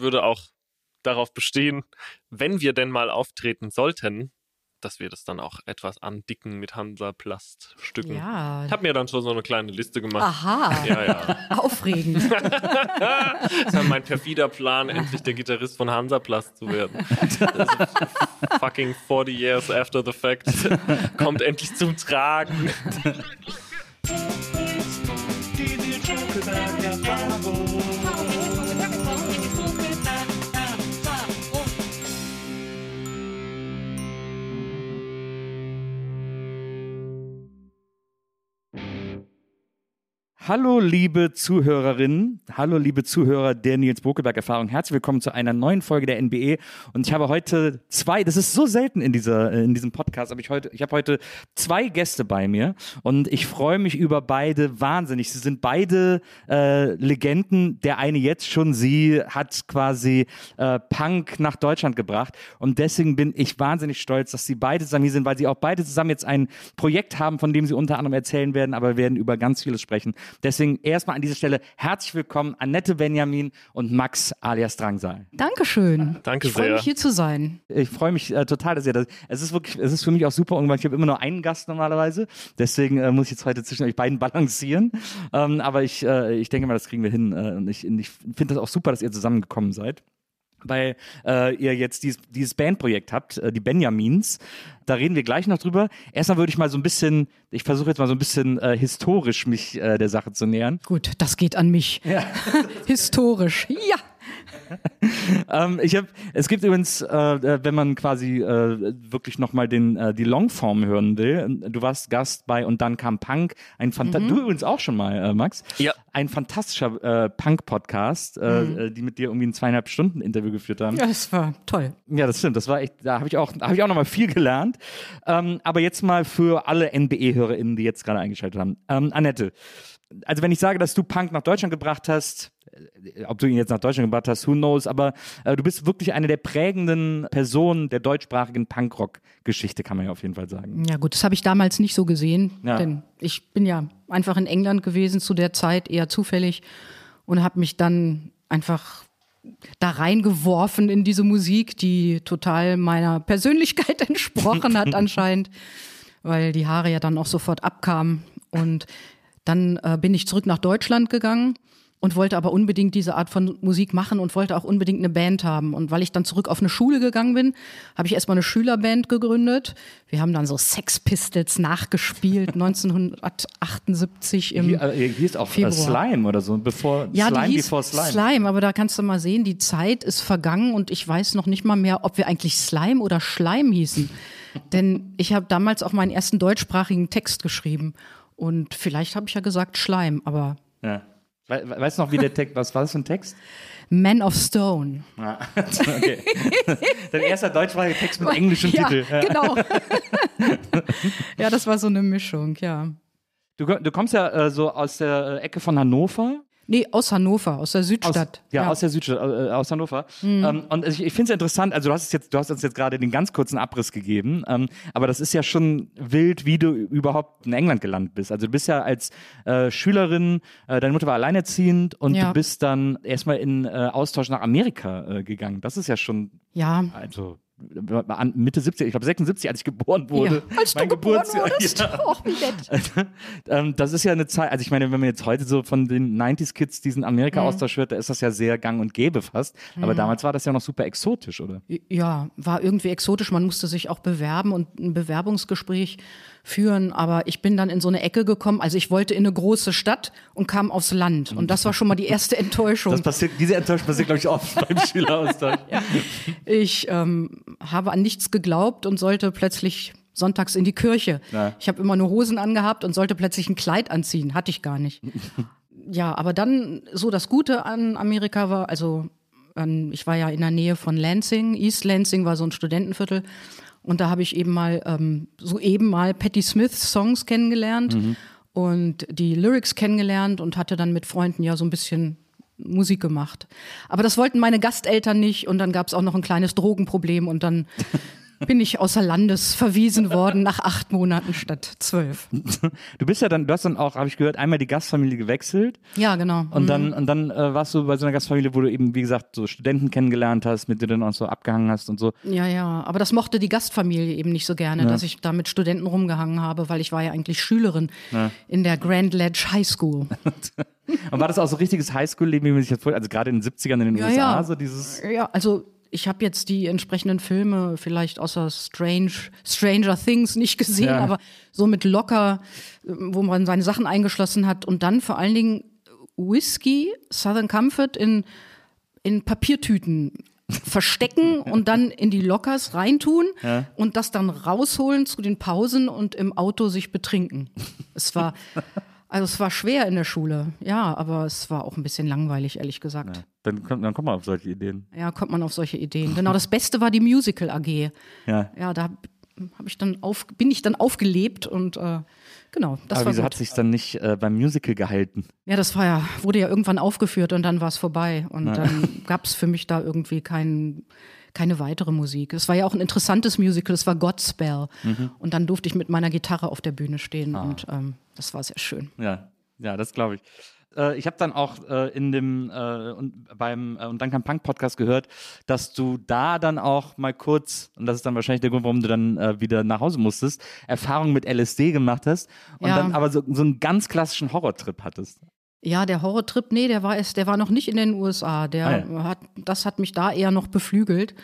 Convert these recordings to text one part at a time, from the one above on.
würde auch darauf bestehen, wenn wir denn mal auftreten sollten, dass wir das dann auch etwas andicken mit Hansaplaststücken. Ja. Ich habe mir dann schon so eine kleine Liste gemacht. Aha. Ja, ja. Aufregend. Das ja mein perfider Plan, endlich der Gitarrist von Hansaplast zu werden. Fucking 40 years after the fact kommt endlich zum Tragen. Hallo liebe Zuhörerinnen, hallo liebe Zuhörer der Nils Bokelberg Erfahrung. Herzlich willkommen zu einer neuen Folge der NBE und ich habe heute zwei, das ist so selten in dieser in diesem Podcast, aber ich heute ich habe heute zwei Gäste bei mir und ich freue mich über beide wahnsinnig. Sie sind beide äh, Legenden. Der eine jetzt schon, sie hat quasi äh, Punk nach Deutschland gebracht und deswegen bin ich wahnsinnig stolz, dass sie beide zusammen hier sind, weil sie auch beide zusammen jetzt ein Projekt haben, von dem sie unter anderem erzählen werden, aber wir werden über ganz vieles sprechen. Deswegen erstmal an dieser Stelle herzlich willkommen Annette Benjamin und Max alias Drangsal. Dankeschön. Danke ich freue sehr. mich hier zu sein. Ich freue mich äh, total, dass ihr das. Es ist wirklich, es ist für mich auch super irgendwann. Ich habe immer nur einen Gast normalerweise, deswegen äh, muss ich jetzt heute zwischen euch beiden balancieren. Ähm, aber ich, äh, ich denke mal, das kriegen wir hin. Äh, und ich, ich finde das auch super, dass ihr zusammengekommen seid weil äh, ihr jetzt dieses, dieses Bandprojekt habt, äh, die Benjamins. Da reden wir gleich noch drüber. Erstmal würde ich mal so ein bisschen, ich versuche jetzt mal so ein bisschen äh, historisch mich äh, der Sache zu nähern. Gut, das geht an mich. Historisch. Ja. Ähm, ich hab, es gibt übrigens, äh, äh, wenn man quasi äh, wirklich nochmal äh, die Longform hören will, du warst Gast bei und dann kam Punk, ein Fanta du übrigens auch schon mal, äh, Max, Ja. ein fantastischer äh, Punk-Podcast, äh, äh, die mit dir irgendwie ein zweieinhalb Stunden Interview geführt haben. ja, das war toll. Ja, das stimmt. Das war echt, da habe ich auch, habe ich auch noch mal viel gelernt. Ähm, aber jetzt mal für alle NBE-HörerInnen, die jetzt gerade eingeschaltet haben. Ähm, Annette, also wenn ich sage, dass du Punk nach Deutschland gebracht hast, ob du ihn jetzt nach Deutschland gebracht hast, who knows, aber äh, du bist wirklich eine der prägenden Personen der deutschsprachigen Punkrock-Geschichte, kann man ja auf jeden Fall sagen. Ja gut, das habe ich damals nicht so gesehen, Ja. denn ich bin ja einfach in England gewesen zu der Zeit, eher zufällig und habe mich dann einfach da reingeworfen in diese Musik, die total meiner Persönlichkeit entsprochen hat anscheinend, weil die Haare ja dann auch sofort abkamen und dann äh, bin ich zurück nach Deutschland gegangen und wollte aber unbedingt diese Art von Musik machen und wollte auch unbedingt eine Band haben. Und weil ich dann zurück auf eine Schule gegangen bin, habe ich erstmal eine Schülerband gegründet. Wir haben dann so Sex Pistols nachgespielt, 1978 im Hier, äh, hier hieß auch äh, Februar. Slime oder so, bevor ja, Slime die hieß before Slime. aber da kannst du mal sehen, die Zeit ist vergangen und ich weiß noch nicht mal mehr, ob wir eigentlich Slime oder Schleim hießen. Denn ich habe damals auch meinen ersten deutschsprachigen Text geschrieben. Und vielleicht habe ich ja gesagt Schleim, aber Ja. We we- weißt du noch, wie der Text, was war das für ein Text? Man of Stone. Ah, okay. Dein erster deutschsprachiger Text mit englischem ja, Titel. Ja. Genau. ja, das war so eine Mischung, ja. Du, du kommst ja äh, so aus der Ecke von Hannover. Nee, aus Hannover, aus der Aus, Südstadt. ja, aus der Südstadt, äh, aus Hannover. Ähm, und ich, ich finde es interessant, also du hast, es jetzt, du hast uns jetzt gerade den ganz kurzen Abriss gegeben, ähm, aber das ist ja schon wild, wie du überhaupt in England gelandet bist. Also du bist ja als äh, Schülerin, äh, deine Mutter war alleinerziehend und Ja. du bist dann erstmal in äh, Austausch nach Amerika äh, gegangen. Das ist ja schon, Ja, also Mitte 70, ich glaube 76, als ich geboren wurde. Ja, als du Mein geboren Geburtsjahr, wurdest. ja. Och, wie nett. ähm, das ist ja eine Zeit, also ich meine, wenn man jetzt heute so von den 90s-Kids diesen Amerika-Austausch hört, da ist das ja sehr gang und gäbe fast. Aber damals war das ja noch super exotisch, oder? Ja, war irgendwie exotisch. Man musste sich auch bewerben und ein Bewerbungsgespräch führen. Aber ich bin dann in so eine Ecke gekommen. Also ich wollte in eine große Stadt und kam aufs Land. Und das war schon mal die erste Enttäuschung. Das passiert, diese Enttäuschung passiert, glaube ich, oft beim Schüleraustausch. Ich ähm, habe an nichts geglaubt und sollte plötzlich sonntags in die Kirche. Ja. Ich habe immer nur Hosen angehabt und sollte plötzlich ein Kleid anziehen. Hatte ich gar nicht. ja, aber dann so das Gute an Amerika war, also ähm, ich war ja in der Nähe von Lansing. East Lansing war so ein Studentenviertel. Und da habe ich eben mal, ähm, so eben mal Patti Smiths Songs kennengelernt und die Lyrics kennengelernt und hatte dann mit Freunden ja so ein bisschen Musik gemacht. Aber das wollten meine Gasteltern nicht und dann gab es auch noch ein kleines Drogenproblem und dann bin ich außer Landes verwiesen worden nach acht Monaten statt zwölf. Du bist ja dann, du hast dann auch, habe ich gehört, einmal die Gastfamilie gewechselt. Ja, genau. Und dann, und dann äh, warst du bei so einer Gastfamilie, wo du eben, wie gesagt, so Studenten kennengelernt hast, mit denen du dann auch so abgehangen hast und so. Ja, ja, aber das mochte die Gastfamilie eben nicht so gerne, dass ich da mit Studenten rumgehangen habe, weil ich war ja eigentlich Schülerin in der Grand Ledge High School. Und war das auch so richtiges Highschool-Leben, wie man sich das vorstellt? Also gerade in den 70ern in den Ja, USA, ja. so dieses. Ja, also ich habe jetzt die entsprechenden Filme vielleicht außer Strange, Stranger Things nicht gesehen, Ja. aber so mit locker, äh, wo man seine Sachen eingeschlossen hat und dann vor allen Dingen Whisky, Southern Comfort in, in Papiertüten verstecken und dann in die Lockers reintun und das dann rausholen zu den Pausen und im Auto sich betrinken. Es war, also es war schwer in der Schule, ja, aber es war auch ein bisschen langweilig, ehrlich gesagt. Dann kommt, dann kommt man auf solche Ideen. Ja, kommt man auf solche Ideen. Genau, das Beste war die Musical AG. Ja. Ja, da habe ich dann auf, bin ich dann aufgelebt und äh, genau, das Aber war wieso gut. hat sich dann nicht äh, beim Musical gehalten? Ja, das war ja, wurde ja irgendwann aufgeführt und dann war es vorbei. Und dann gab es für mich da irgendwie kein, keine weitere Musik. Es war ja auch ein interessantes Musical, es war Godspell. Mhm. Und dann durfte ich mit meiner Gitarre auf der Bühne stehen Ah. und ähm, das war sehr schön. Ja, ja, das glaube ich. Äh, ich habe dann auch äh, in dem äh, und beim äh, und Duncan Punk Podcast gehört, dass du da dann auch mal kurz und das ist dann wahrscheinlich der Grund, warum du dann äh, wieder nach Hause musstest, Erfahrung mit LSD gemacht hast und Ja. dann aber so, so einen ganz klassischen Horrortrip hattest. Ja, der Horrortrip, nee, der war es, der war noch nicht in den USA. Der Ah, ja. hat, das hat mich da eher noch beflügelt.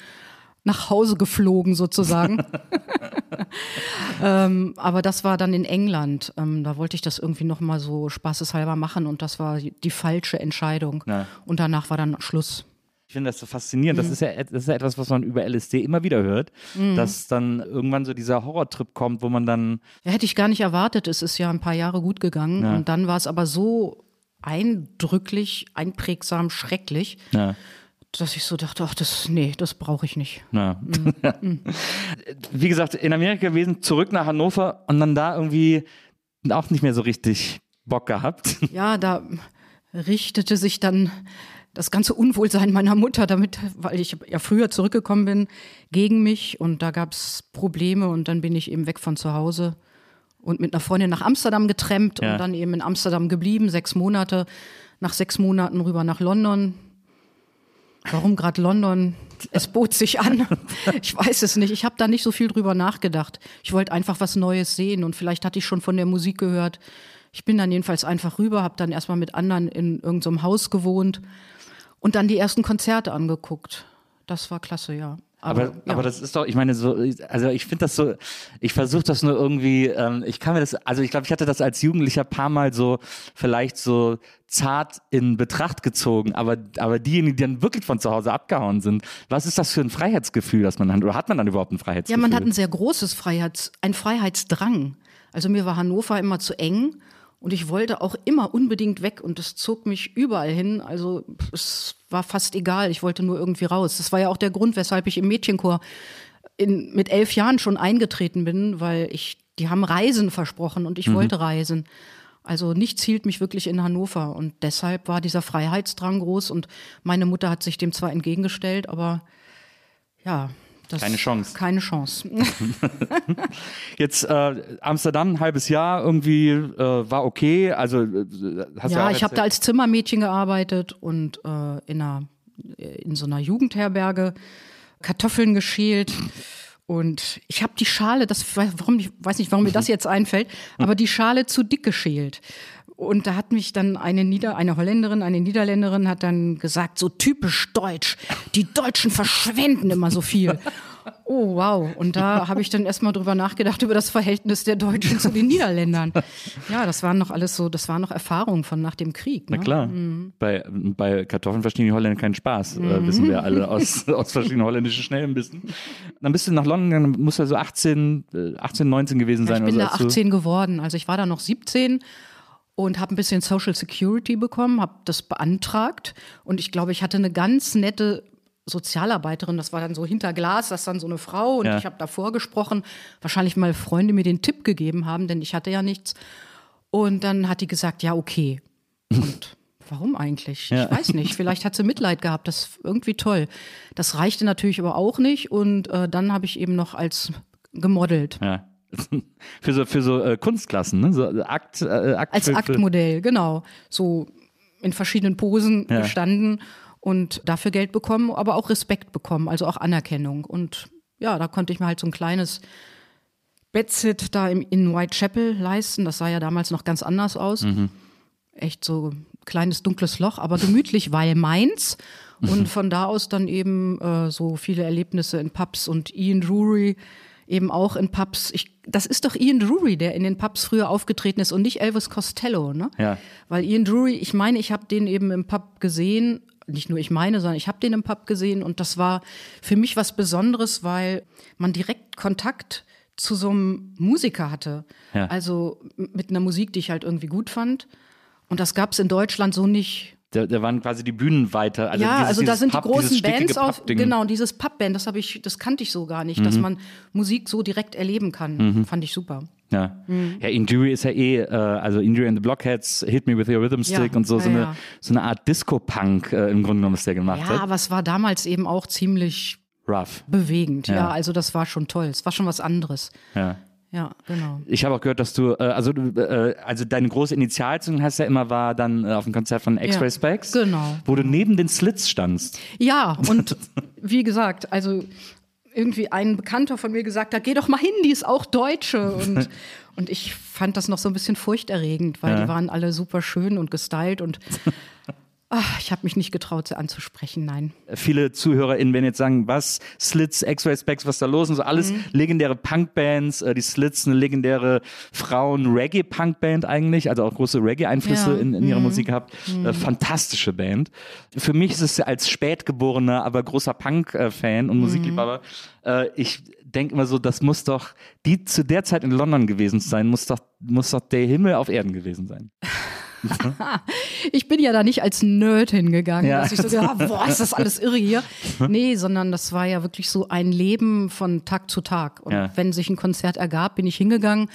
Nach Hause geflogen sozusagen. ähm, aber das war dann in England. Ähm, da wollte ich das irgendwie noch mal so spaßeshalber machen und das war die falsche Entscheidung. Ja. Und danach war dann Schluss. Ich finde das so faszinierend. Mhm. Das, ist ja, das ist ja etwas, was man über LSD immer wieder hört, Mhm. dass dann irgendwann so dieser Horrortrip kommt, wo man dann Ja, hätte ich gar nicht erwartet. Es ist ja ein paar Jahre gut gegangen Ja. und dann war es aber so eindrücklich, einprägsam, schrecklich, ja, dass ich so dachte, ach, das, nee, das brauche ich nicht. Ja. Mhm. Wie gesagt, in Amerika gewesen, zurück nach Hannover und dann da irgendwie auch nicht mehr so richtig Bock gehabt. Ja, da richtete sich dann das ganze Unwohlsein meiner Mutter damit, weil ich ja früher zurückgekommen bin, gegen mich und da gab es Probleme und dann bin ich eben weg von zu Hause und mit einer Freundin nach Amsterdam getrennt Ja. und dann eben in Amsterdam geblieben, sechs Monate. Nach sechs Monaten rüber nach London. Warum gerade London? Es bot sich an. Ich weiß es nicht. Ich habe da nicht so viel drüber nachgedacht. Ich wollte einfach was Neues sehen und vielleicht hatte ich schon von der Musik gehört. Ich bin dann jedenfalls einfach rüber, habe dann erstmal mit anderen in irgendeinem Haus gewohnt und dann die ersten Konzerte angeguckt. Das war klasse, ja. Aber, ja. aber das ist doch, ich meine, so, also ich finde das so, ich versuche das nur irgendwie, ähm, ich kann mir das, also ich glaube, ich hatte das als Jugendlicher paar Mal so vielleicht so zart in Betracht gezogen, aber, aber diejenigen, die dann wirklich von zu Hause abgehauen sind, was ist das für ein Freiheitsgefühl, das man hat? Oder hat man dann überhaupt ein Ja, Freiheitsgefühl? man hat ein sehr großes Freiheits-, ein Freiheitsdrang. Also mir war Hannover immer zu eng und ich wollte auch immer unbedingt weg und das zog mich überall hin. Also es war fast egal, ich wollte nur irgendwie raus. Das war ja auch der Grund, weshalb ich im Mädchenchor in, mit elf Jahren schon eingetreten bin, weil ich, die haben Reisen versprochen und ich wollte reisen. Also nichts hielt mich wirklich in Hannover und deshalb war dieser Freiheitsdrang groß und meine Mutter hat sich dem zwar entgegengestellt, aber ja. Das, Keine Chance. Keine Chance. Jetzt äh, Amsterdam, ein halbes Jahr irgendwie äh, war okay, also äh, hast Ja, auch ich habe da als Zimmermädchen gearbeitet und äh, in, einer, in so einer Jugendherberge Kartoffeln geschält. Und ich habe die Schale, das warum ich weiß nicht, warum mir das jetzt einfällt, aber die Schale zu dick geschält. Und da hat mich dann eine Nieder eine Holländerin, eine Niederländerin hat dann gesagt, so typisch deutsch, die Deutschen verschwenden immer so viel. Oh, wow. Und da habe ich dann erstmal drüber nachgedacht, über das Verhältnis der Deutschen zu den Niederländern. Ja, das waren noch alles so, das waren noch Erfahrungen von nach dem Krieg. Ne? Na klar. Bei, bei Kartoffeln verstehen die Holländer keinen Spaß, äh, wissen wir alle aus, aus verschiedenen holländischen Schnellenbissen. Dann bist du nach London gegangen, musst du also 18, äh, 18, 19 gewesen sein. Ich bin da so, als du- 18 geworden. Also ich war da noch 17 und habe ein bisschen Social Security bekommen, habe das beantragt und ich glaube, ich hatte eine ganz nette Sozialarbeiterin, das war dann so hinter Glas, das ist dann so eine Frau und Ja. ich habe davor gesprochen, wahrscheinlich mal Freunde mir den Tipp gegeben haben, denn ich hatte ja nichts. Und dann hat die gesagt, ja, okay. Und warum eigentlich? Ja. Ich weiß nicht. Vielleicht hat sie Mitleid gehabt. Das ist irgendwie toll. Das reichte natürlich aber auch nicht. Und äh, dann habe ich eben noch als gemodelt. Ja. Für so, für so äh, Kunstklassen, ne? So Akt, äh, Akt Als für, Aktmodell, genau. So in verschiedenen Posen Ja. gestanden und dafür Geld bekommen, aber auch Respekt bekommen, also auch Anerkennung. Und ja, da konnte ich mir halt so ein kleines Bedsit da im, in Whitechapel leisten. Das sah ja damals noch ganz anders aus. Mhm. Echt so kleines dunkles Loch, aber gemütlich, weil meins. Und von da aus dann eben äh, so viele Erlebnisse in Pubs und Ian Drury eben auch in Pubs. Ich, das ist doch Ian Drury, der in den Pubs früher aufgetreten ist und nicht Elvis Costello, ne? Ja. Weil Ian Drury, ich meine, ich habe den eben im Pub gesehen. Nicht nur ich meine, sondern ich habe den im Pub gesehen und das war für mich was Besonderes, weil man direkt Kontakt zu so einem Musiker hatte. Ja. Also mit einer Musik, die ich halt irgendwie gut fand. Und das gab es in Deutschland so nicht. Da, da waren quasi die Bühnen weiter. Also ja, dieses, also da sind Pub, die großen Bands auf, genau, dieses Pubband, das habe ich, das kannte ich so gar nicht, dass man Musik so direkt erleben kann. Fand ich super. Ja. Mhm. ja, Injury ist ja eh, äh, also Injury and the Blockheads, Hit Me With Your Rhythm Stick Ja, und so, so, ja, eine, ja. so eine Art Disco-Punk äh, im Grunde genommen, was der gemacht Ja, hat. aber es war damals eben auch ziemlich Rough. bewegend. Ja. Ja. also das war schon toll. Es war schon was anderes. Ja. Ja, genau. Ich habe auch gehört, dass du, äh, also, äh, also deine große Initialzündung hast ja immer war dann äh, auf dem Konzert von X-Ray Ja, Specs, genau. wo du neben den Slits standst. Ja, und wie gesagt, also irgendwie ein Bekannter von mir gesagt hat, geh doch mal hin, die ist auch Deutsche. Und, und ich fand das noch so ein bisschen furchterregend, weil Ja. die waren alle super schön und gestylt und ach, ich habe mich nicht getraut, sie anzusprechen, nein. Viele ZuhörerInnen werden jetzt sagen, was, Slits, X-Ray Specs, was da los und so, alles Mhm. legendäre Punkbands, äh, die Slits, eine legendäre Frauen-Reggae-Punkband eigentlich, also auch große Reggae-Einflüsse Ja. in, in Mhm. ihrer Musik gehabt. Äh, fantastische Band. Für mich ist es als spätgeborener, aber großer Punk-Fan Mhm. und Musikliebhaber, äh, ich denke immer so, das muss doch, die zu der Zeit in London gewesen sein, muss doch, muss doch der Himmel auf Erden gewesen sein. Ich bin ja da nicht als Nerd hingegangen, Ja. dass ich so habe, boah, ist das alles irre hier. Nee, sondern das war ja wirklich so ein Leben von Tag zu Tag. Und Ja. wenn sich ein Konzert ergab, bin ich hingegangen.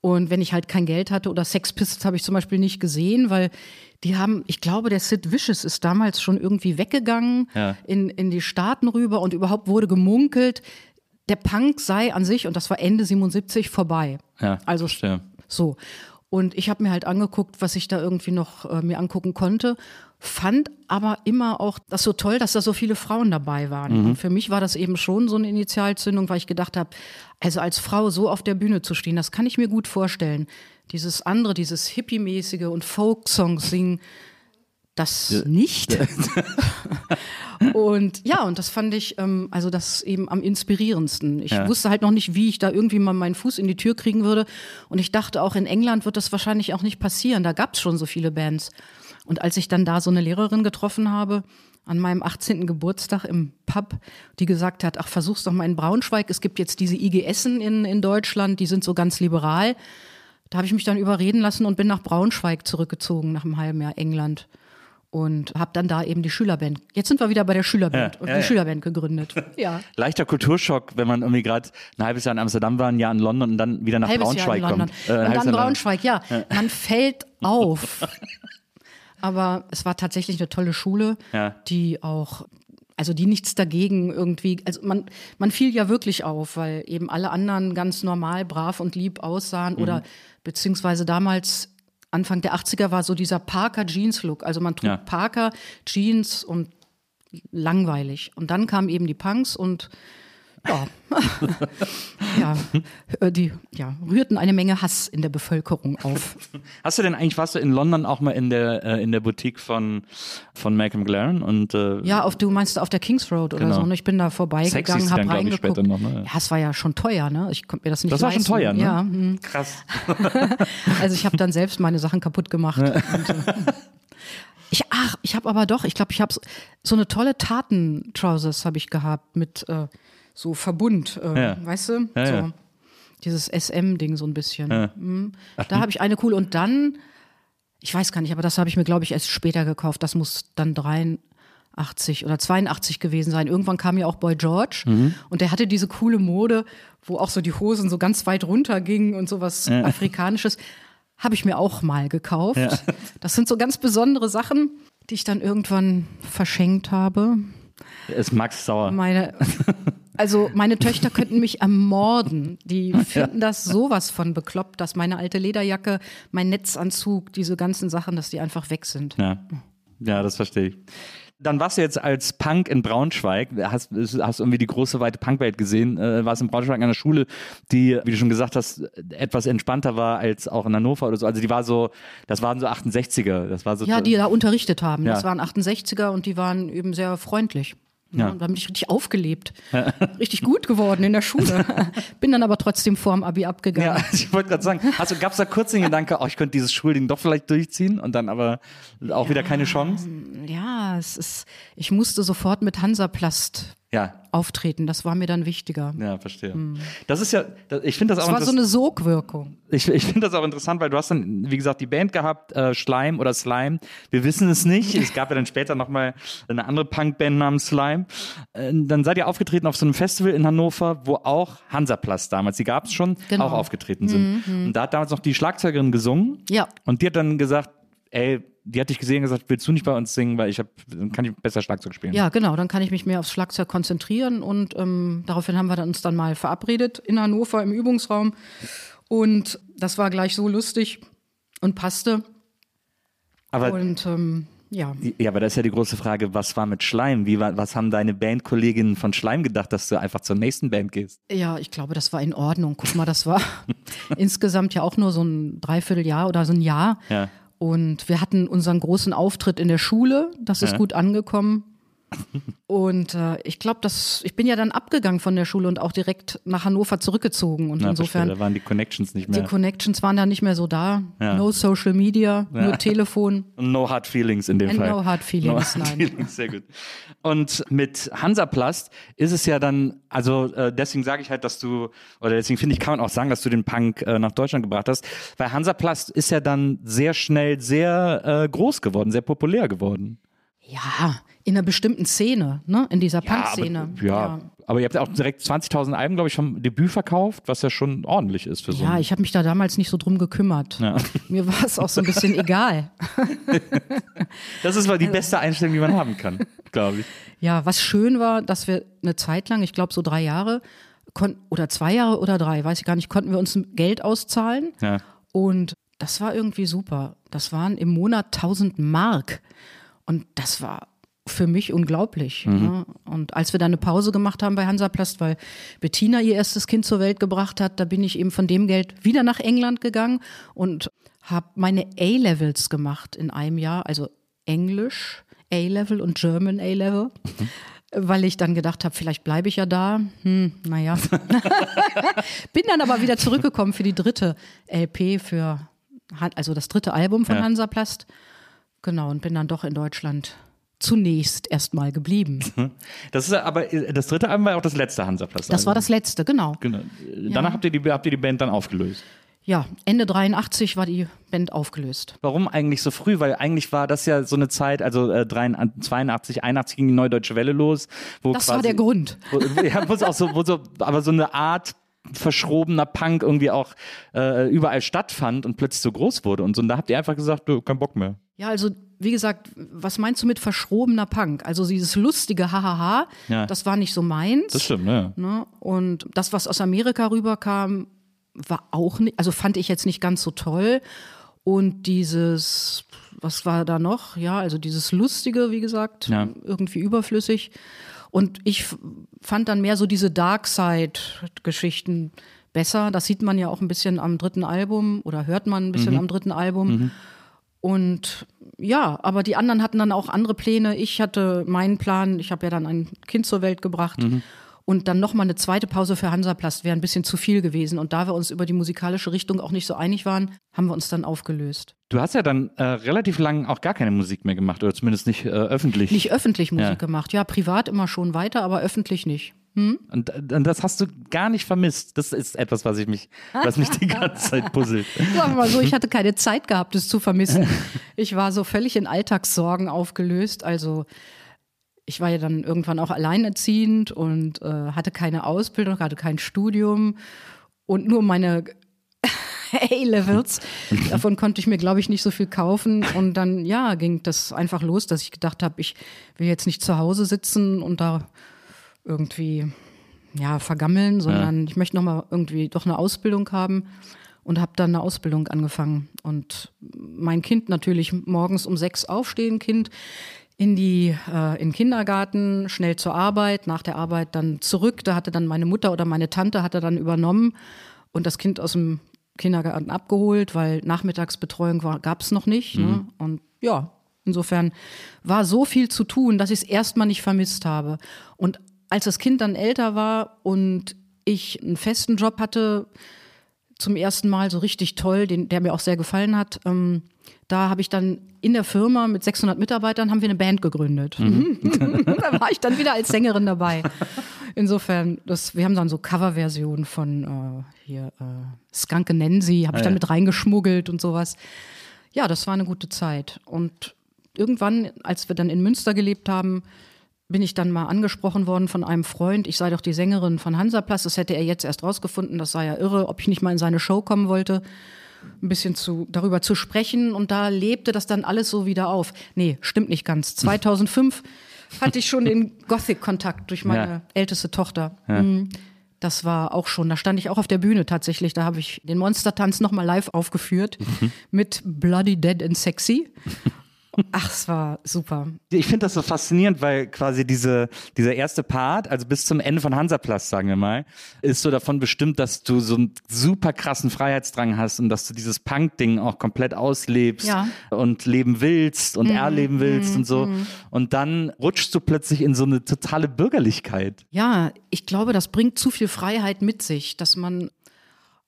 Und wenn ich halt kein Geld hatte oder Sex Pistols habe ich zum Beispiel nicht gesehen, weil die haben, ich glaube, der Sid Vicious ist damals schon irgendwie weggegangen Ja. in, in die Staaten rüber und überhaupt wurde gemunkelt, der Punk sei an sich, und das war Ende 77, vorbei. Ja, Also verstehe. so. Und ich habe mir halt angeguckt, was ich da irgendwie noch äh, mir angucken konnte, fand aber immer auch das so toll, dass da so viele Frauen dabei waren. Mhm. Und für mich war das eben schon so eine Initialzündung, weil ich gedacht habe, also als Frau so auf der Bühne zu stehen, das kann ich mir gut vorstellen. Dieses andere, dieses Hippie-mäßige und Folk-Songs singen, das nicht. und ja, und das fand ich, ähm, also das eben am inspirierendsten. Ich Ja. wusste halt noch nicht, wie ich da irgendwie mal meinen Fuß in die Tür kriegen würde. Und ich dachte, auch in England wird das wahrscheinlich auch nicht passieren. Da gab es schon so viele Bands. Und als ich dann da so eine Lehrerin getroffen habe, an meinem 18. Geburtstag im Pub, die gesagt hat, ach, versuch's doch mal in Braunschweig. Es gibt jetzt diese IGSen in, in Deutschland, die sind so ganz liberal. Da habe ich mich dann überreden lassen und bin nach Braunschweig zurückgezogen nach einem halben Jahr England und habe dann da eben die Schülerband. Jetzt sind wir wieder bei der Schülerband Ja, und ja, die ja. Schülerband gegründet. Ja. Leichter Kulturschock, wenn man irgendwie gerade ein halbes Jahr in Amsterdam war, ein Jahr in London und dann wieder nach halbes Jahr Braunschweig in London. kommt. Äh, und dann Jahr. Braunschweig, ja. Man fällt auf. Aber es war tatsächlich eine tolle Schule, die auch, also die nichts dagegen irgendwie, also man, man fiel ja wirklich auf, weil eben alle anderen ganz normal, brav und lieb aussahen Mhm. oder beziehungsweise damals Anfang der 80er war so dieser Parker Jeans Look. Also man trug Ja. Parker Jeans und langweilig. Und dann kamen eben die Punks und ja, ja, äh, die ja, rührten eine Menge Hass in der Bevölkerung auf. Hast du denn eigentlich, warst du in London auch mal in der, äh, in der Boutique von, von Malcolm Glaren? Und, äh, Ja, auf, du meinst auf der Kings Road oder Genau. so. Ne? Ich bin da vorbeigegangen, Sexy hab dann, glaub ich, reingeguckt. noch, ne? Ja, es war ja schon teuer, ne? Ich konnte mir das nicht Das war schon teuer, ne? Ja, hm. Krass. also ich habe dann selbst meine Sachen kaputt gemacht. Und, äh, ich, ach, ich habe aber doch, ich glaube, ich habe so, so eine tolle Taten-Trousers habe ich gehabt mit äh, so Verbund, äh, Ja. weißt du? Ja, so. ja. Dieses SM-Ding so ein bisschen. Mhm. Da habe ich eine cool und dann, ich weiß gar nicht, aber das habe ich mir, glaube ich, erst später gekauft. Das muss dann 83 oder 82 gewesen sein. Irgendwann kam ja auch Boy George Mhm. und der hatte diese coole Mode, wo auch so die Hosen so ganz weit runter gingen und sowas Afrikanisches. Habe ich mir auch mal gekauft. Das sind so ganz besondere Sachen, die ich dann irgendwann verschenkt habe. Ist Max sauer. Meine, also meine Töchter könnten mich ermorden. Die finden das sowas von bekloppt, dass meine alte Lederjacke, mein Netzanzug, diese ganzen Sachen, dass die einfach weg sind. Ja. ja, das verstehe ich. Dann warst du jetzt als Punk in Braunschweig, hast, hast irgendwie die große weite Punkwelt gesehen, äh, warst in Braunschweig an einer Schule, die, wie du schon gesagt hast, etwas entspannter war als auch in Hannover oder so. Also die war so, das waren so 68er, das war so. Ja, die da unterrichtet haben. Ja. Das waren 68er und die waren eben sehr freundlich. Ja. Ja. Und da bin ich richtig aufgelebt. richtig gut geworden in der Schule. bin dann aber trotzdem vorm Abi abgegangen. Ja, also ich wollte gerade sagen, also gab es da kurz den Gedanke, oh, ich könnte dieses Schulding doch vielleicht durchziehen und dann aber auch wieder keine Chance? Ja, es ist, ich musste sofort mit Hansaplast Ja, auftreten. Das war mir dann wichtiger. ja, verstehe. Das ist ja, das- ich finde das auch war so eine Sogwirkung. Ich, ich finde das auch interessant, weil du hast dann, wie gesagt, die Band gehabt, äh, Schleim oder Slime. Wir wissen es nicht. Es gab ja dann später nochmal eine andere Punkband namens Slime. Äh, dann seid ihr aufgetreten auf so einem Festival in Hannover, wo auch Hansaplast damals, die gab es schon, Genau. auch aufgetreten sind. Und da hat damals noch die Schlagzeugerin gesungen. Ja. Und die hat dann gesagt, ey, die hat dich gesehen und gesagt, willst du nicht bei uns singen, weil ich hab, dann kann ich besser Schlagzeug spielen. Ja, genau. Dann kann ich mich mehr aufs Schlagzeug konzentrieren und ähm, daraufhin haben wir uns dann mal verabredet in Hannover im Übungsraum. Und das war gleich so lustig und passte. Aber Und ähm, ja. Ja, aber da ist ja die große Frage, was war mit Schleim? Wie war, was haben deine Bandkolleginnen von Schleim gedacht, dass du einfach zur nächsten Band gehst? Ja, ich glaube, das war in Ordnung. Guck mal, das war insgesamt ja auch nur so ein Dreivierteljahr oder so ein Jahr. Ja. Und wir hatten unseren großen Auftritt in der Schule. Das ist Ja. gut angekommen. Und äh, ich glaube, dass ich bin ja dann abgegangen von der Schule und auch direkt nach Hannover zurückgezogen. Und Na, insofern verstehe, da waren die Connections nicht die mehr. Connections waren da nicht mehr so da. Ja. No Social Media, nur Telefon. No hard feelings in dem And Fall. no hard feelings, no hard nein. Feelings, sehr gut. Und mit Hansaplast ist es ja dann, also äh, deswegen sage ich halt, dass du, oder deswegen finde ich, kann man auch sagen, dass du den Punk äh, nach Deutschland gebracht hast, weil Hansaplast ist ja dann sehr schnell sehr äh, groß geworden, sehr populär geworden. Ja, in einer bestimmten Szene, ne? In dieser Ja, Punk-Szene. aber, ja, aber ihr habt ja auch direkt 20.000 Alben, glaube ich, vom Debüt verkauft, was ja schon ordentlich ist für so Ja, ich habe mich da damals nicht so drum gekümmert. Ja. Mir war es auch so ein bisschen egal. Das ist mal die beste Einstellung, die man haben kann, glaube ich. Ja, was schön war, dass wir eine Zeit lang, ich glaube so drei Jahre, oder zwei Jahre oder drei, weiß ich gar nicht, konnten wir uns Geld auszahlen. Ja. Und das war irgendwie super. Das waren im Monat 1000 Mark. Und das war für mich unglaublich. Ne? Und als wir dann eine Pause gemacht haben bei Hansaplast, weil Bettina ihr erstes Kind zur Welt gebracht hat, da bin ich eben von dem Geld wieder nach England gegangen und habe meine A-Levels gemacht in einem Jahr, also Englisch A-Level und German A-Level. Weil ich dann gedacht habe, vielleicht bleibe ich ja da. Hm, naja. Bin dann aber wieder zurückgekommen für die dritte LP, für also das dritte Album von Ja. Hansaplast. Genau, und bin dann doch in Deutschland zunächst erstmal geblieben. Das ist aber das dritte Album war auch das letzte Hansaplast. Das war das letzte, genau. Genau. Danach habt ihr, die, habt ihr die Band dann aufgelöst. Ja, Ende 83 war die Band aufgelöst. Warum eigentlich so früh? Weil eigentlich war das ja so eine Zeit, also äh, 83, 82, 81 ging die Neue Deutsche Welle los. Wo Das quasi, war der Grund. Wo, ja, wo es auch so, wo so, aber so eine Art verschrobener Punk irgendwie auch äh, überall stattfand und plötzlich so groß wurde und so. Und da habt ihr einfach gesagt, du, kein Bock mehr. Ja, also wie gesagt, was meinst du mit verschrobener Punk? Also dieses lustige Hahaha, Ja. das war nicht so meins. Das stimmt, ja. Ne? Und das, was aus Amerika rüberkam, war auch nicht, also fand ich jetzt nicht ganz so toll. Und dieses, was war da noch? Ja, also dieses Lustige, wie gesagt, Ja. irgendwie überflüssig. Und ich fand dann mehr so diese Dark-Side-Geschichten besser. Das sieht man ja auch ein bisschen am dritten Album oder hört man ein bisschen am dritten Album. Und ja, aber die anderen hatten dann auch andere Pläne. Ich hatte meinen Plan, ich habe ja dann ein Kind zur Welt gebracht. Und dann nochmal eine zweite Pause für Hansaplast wäre ein bisschen zu viel gewesen. Und da wir uns über die musikalische Richtung auch nicht so einig waren, haben wir uns dann aufgelöst. Du hast ja dann äh, relativ lang auch gar keine Musik mehr gemacht oder zumindest nicht äh, öffentlich. Nicht öffentlich Musik Ja. gemacht. Ja, privat immer schon weiter, aber öffentlich nicht. Und, und das hast du gar nicht vermisst. Das ist etwas, was ich mich, was mich die ganze Zeit puzzelt. Sagen wir mal so, ich hatte keine Zeit gehabt, es zu vermissen. Ich war so völlig in Alltagssorgen aufgelöst. Also ich war ja dann irgendwann auch alleinerziehend und äh, hatte keine Ausbildung, hatte kein Studium und nur meine A-Levels. Davon konnte ich mir, glaube ich, nicht so viel kaufen. Und dann, ja, ging das einfach los, dass ich gedacht habe, ich will jetzt nicht zu Hause sitzen und da irgendwie ja, vergammeln, sondern ich möchte nochmal irgendwie doch eine Ausbildung haben und habe dann eine Ausbildung angefangen. Und mein Kind natürlich morgens um sechs aufstehen, Kind in die äh, in Kindergarten, schnell zur Arbeit, nach der Arbeit dann zurück. Da hatte dann meine Mutter oder meine Tante hatte dann übernommen und das Kind aus dem Kindergarten abgeholt, weil Nachmittagsbetreuung gab es noch nicht. Ne? Und ja, insofern war so viel zu tun, dass ich es erstmal nicht vermisst habe. Und als das Kind dann älter war und ich einen festen Job hatte, zum ersten Mal so richtig toll, den, der mir auch sehr gefallen hat. Ähm, da habe ich dann in der Firma mit 600 Mitarbeitern haben wir eine Band gegründet. da war ich dann wieder als Sängerin dabei. Insofern, das, wir haben dann so Coverversionen von äh, hier äh, Skanke Nancy, habe ich dann mit reingeschmuggelt und sowas. Ja, das war eine gute Zeit. Und irgendwann, als wir dann in Münster gelebt haben, bin ich dann mal angesprochen worden von einem Freund, ich sei doch die Sängerin von Hansaplatz, das hätte er jetzt erst rausgefunden, das sei ja irre, ob ich nicht mal in seine Show kommen wollte, ein bisschen zu, darüber zu sprechen und da lebte das dann alles so wieder auf. Nee, stimmt nicht ganz. 2005 hatte ich schon den Gothic-Kontakt durch meine Ja. älteste Tochter. Mhm. Das war auch schon, da stand ich auch auf der Bühne tatsächlich, da habe ich den Monstertanz nochmal live aufgeführt mit Bloody Dead and Sexy. Ach, es war super. Ich finde das so faszinierend, weil quasi diese, dieser erste Part, also bis zum Ende von Hansaplatz, sagen wir mal, ist so davon bestimmt, dass du so einen super krassen Freiheitsdrang hast und dass du dieses Punk-Ding auch komplett auslebst Ja. und leben willst und erleben willst und so. Und dann rutschst du plötzlich in so eine totale Bürgerlichkeit. Ja, ich glaube, das bringt zu viel Freiheit mit sich, dass man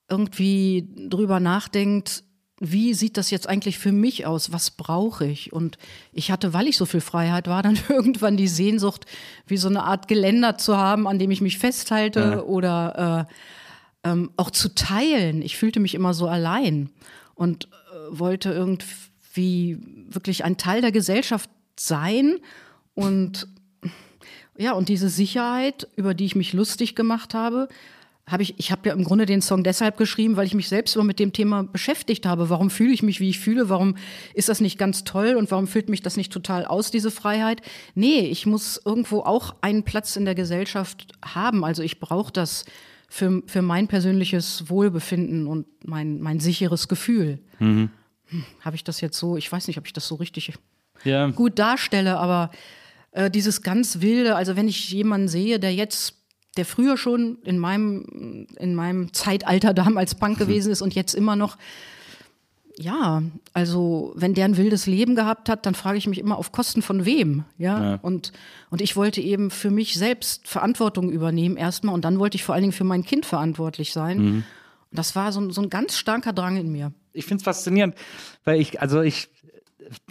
irgendwie drüber nachdenkt, wie sieht das jetzt eigentlich für mich aus? Was brauche ich? Und ich hatte, weil ich so viel Freiheit war, dann irgendwann die Sehnsucht, wie so eine Art Geländer zu haben, an dem ich mich festhalte oder äh, ähm, auch zu teilen. Ich fühlte mich immer so allein und äh, wollte irgendwie wirklich ein Teil der Gesellschaft sein und ja, und diese Sicherheit, über die ich mich lustig gemacht habe, habe ich, ich habe ja im Grunde den Song deshalb geschrieben, weil ich mich selbst immer mit dem Thema beschäftigt habe. Warum fühle ich mich, wie ich fühle? Warum ist das nicht ganz toll? Und warum füllt mich das nicht total aus, diese Freiheit? Nee, ich muss irgendwo auch einen Platz in der Gesellschaft haben. Also ich brauche das für, für mein persönliches Wohlbefinden und mein, mein sicheres Gefühl. Hm, habe ich das jetzt so, ich weiß nicht, ob ich das so richtig Ja. gut darstelle, aber äh, dieses ganz wilde, also wenn ich jemanden sehe, der jetzt, der früher schon in meinem, in meinem Zeitalter damals Punk gewesen ist und jetzt immer noch, ja, also wenn der ein wildes Leben gehabt hat, dann frage ich mich immer auf Kosten von wem, ja? Und und ich wollte eben für mich selbst Verantwortung übernehmen erstmal und dann wollte ich vor allen Dingen für mein Kind verantwortlich sein. Und das war so, ein- so ein ganz starker Drang in mir. ich finde es faszinierend, weil ich, also ich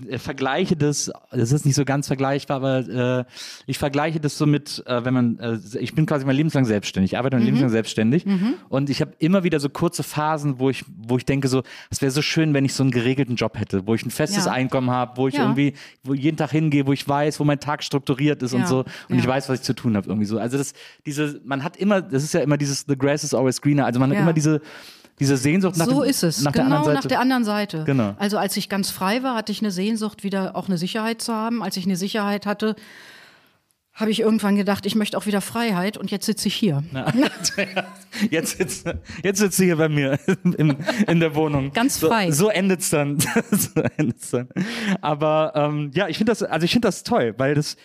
äh, vergleiche das, das ist nicht so ganz vergleichbar, aber äh, ich vergleiche das so mit, äh, wenn man, äh, ich bin quasi mein Leben lang selbstständig, ich arbeite mein Leben lang selbstständig und ich habe immer wieder so kurze Phasen, wo ich, wo ich denke so, es wäre so schön, wenn ich so einen geregelten Job hätte, wo ich ein festes Ja. Einkommen habe, wo ich Ja. irgendwie, wo ich jeden Tag hingehe, wo ich weiß, wo mein Tag strukturiert ist und Ja. so und ich weiß, was ich zu tun habe irgendwie so. Also das, diese, man hat immer, das ist ja immer dieses The grass is always greener, also man hat immer diese diese Sehnsucht nach, so dem, ist es. nach genau der anderen Seite. nach der anderen Seite. Genau. Also als ich ganz frei war, hatte ich eine Sehnsucht, wieder auch eine Sicherheit zu haben. Als ich eine Sicherheit hatte, habe ich irgendwann gedacht, ich möchte auch wieder Freiheit und jetzt sitze ich hier. Jetzt sitzt, jetzt sitzt sie hier bei mir in, in der Wohnung. Ganz frei. So, so endet's dann. so endet's dann. Aber ähm, ja, ich finde das, also ich finde das toll, weil das,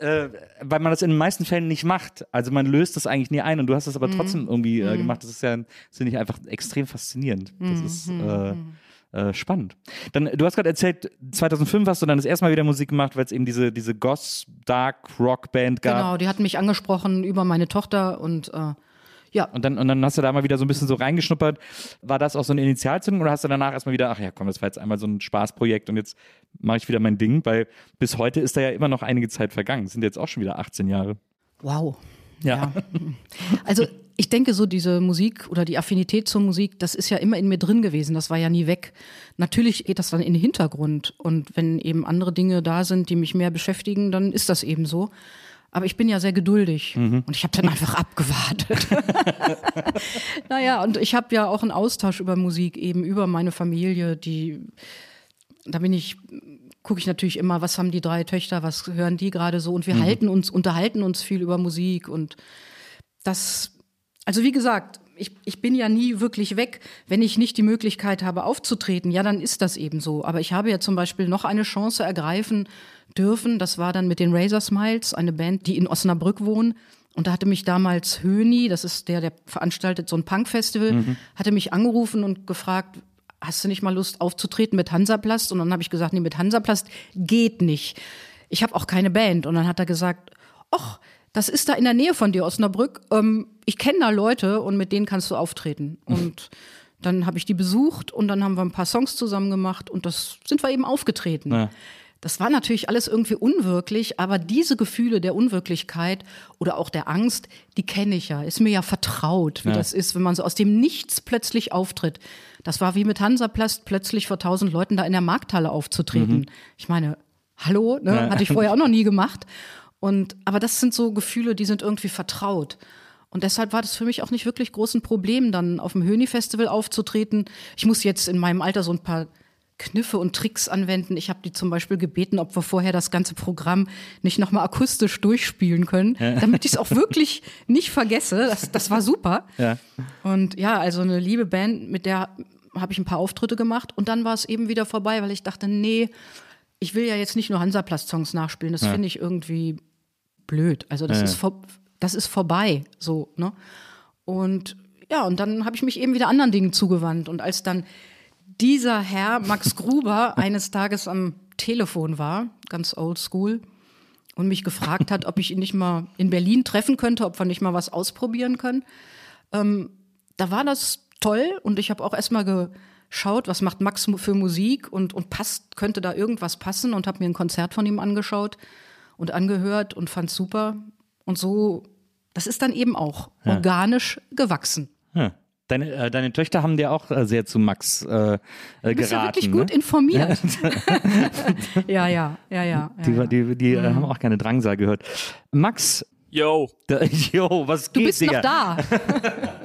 äh, weil man das in den meisten Fällen nicht macht. Also man löst das eigentlich nie ein und du hast das aber trotzdem irgendwie äh, gemacht. Das ist ja, finde ich einfach extrem faszinierend. Das ist äh, äh, spannend. Dann, du hast gerade erzählt, 2005 hast du dann das erste Mal wieder Musik gemacht, weil es eben diese, diese Goss Dark Rock Band gab. Genau, die hatten mich angesprochen über meine Tochter und äh, ja, Und dann, und dann hast du da mal wieder so ein bisschen so reingeschnuppert. War das auch so eine Initialzündung oder hast du danach erstmal wieder, ach ja, komm, das war jetzt einmal so ein Spaßprojekt und jetzt mache ich wieder mein Ding, weil bis heute ist da ja immer noch einige Zeit vergangen. Das sind jetzt auch schon wieder 18 Jahre. wow. Ja. Also ich denke so, diese Musik oder die Affinität zur Musik, das ist ja immer in mir drin gewesen, das war ja nie weg. Natürlich geht das dann in den Hintergrund und wenn eben andere Dinge da sind, die mich mehr beschäftigen, dann ist das eben so. Aber ich bin ja sehr geduldig und ich habe dann einfach abgewartet. naja, und ich habe ja auch einen Austausch über Musik, eben über meine Familie, die, da bin ich, gucke ich natürlich immer, was haben die drei Töchter, was hören die gerade so und wir halten uns, unterhalten uns viel über Musik und das, also wie gesagt, ich, ich bin ja nie wirklich weg, wenn ich nicht die Möglichkeit habe aufzutreten. Ja, dann ist das eben so. Aber ich habe ja zum Beispiel noch eine Chance ergreifen dürfen. Das war dann mit den Razor Smiles, eine Band, die in Osnabrück wohnen. Und da hatte mich damals Höni, das ist der, der veranstaltet so ein Punk-Festival, hatte mich angerufen und gefragt, hast du nicht mal Lust aufzutreten mit Hansaplast? Und dann habe ich gesagt, nee, mit Hansaplast geht nicht. Ich habe auch keine Band. Und dann hat er gesagt, ach, das ist da in der Nähe von dir, Osnabrück. Ähm, ich kenne da Leute und mit denen kannst du auftreten. Und dann habe ich die besucht und dann haben wir ein paar Songs zusammen gemacht und das sind wir eben aufgetreten. Ja. Das war natürlich alles irgendwie unwirklich, aber diese Gefühle der Unwirklichkeit oder auch der Angst, die kenne ich ja, ist mir ja vertraut, wie Ja. das ist, wenn man so aus dem Nichts plötzlich auftritt. Das war wie mit Hansaplast plötzlich vor tausend Leuten da in der Markthalle aufzutreten. Ich meine, hallo, ne? Ja. hatte ich vorher auch noch nie gemacht. Und, aber das sind so Gefühle, die sind irgendwie vertraut. Und deshalb war das für mich auch nicht wirklich groß ein Problem, dann auf dem Höni-Festival aufzutreten. Ich muss jetzt in meinem Alter so ein paar Kniffe und Tricks anwenden. Ich habe die zum Beispiel gebeten, ob wir vorher das ganze Programm nicht nochmal akustisch durchspielen können, damit ich es auch wirklich nicht vergesse. Das, das war super. Ja. Und ja, also eine liebe Band, mit der habe ich ein paar Auftritte gemacht und dann war es eben wieder vorbei, weil ich dachte, nee, ich will ja jetzt nicht nur Hansaplast-Songs nachspielen. Das finde ich irgendwie blöd. Also das Ja. ist vor, das ist vorbei, so ne. Und ja, und dann habe ich mich eben wieder anderen Dingen zugewandt. Und als dann dieser Herr Max Gruber eines Tages am Telefon war, ganz old school, und mich gefragt hat, ob ich ihn nicht mal in Berlin treffen könnte, ob wir nicht mal was ausprobieren können, ähm, da war das toll und ich habe auch erstmal geschaut, was macht Max für Musik und, und passt, könnte da irgendwas passen und habe mir ein Konzert von ihm angeschaut und angehört und fand super. Und so, das ist dann eben auch organisch gewachsen. Ja. Deine, äh, deine Töchter haben dir auch äh, sehr zu Max äh, äh, Du bist ja geraten. wirklich gut ne? informiert. ja, ja, ja, ja. ja, Die, ja. die, die äh, haben auch keine Drangsal gehört. Max, Yo, da, jo, was Du geht, bist Digga? noch da.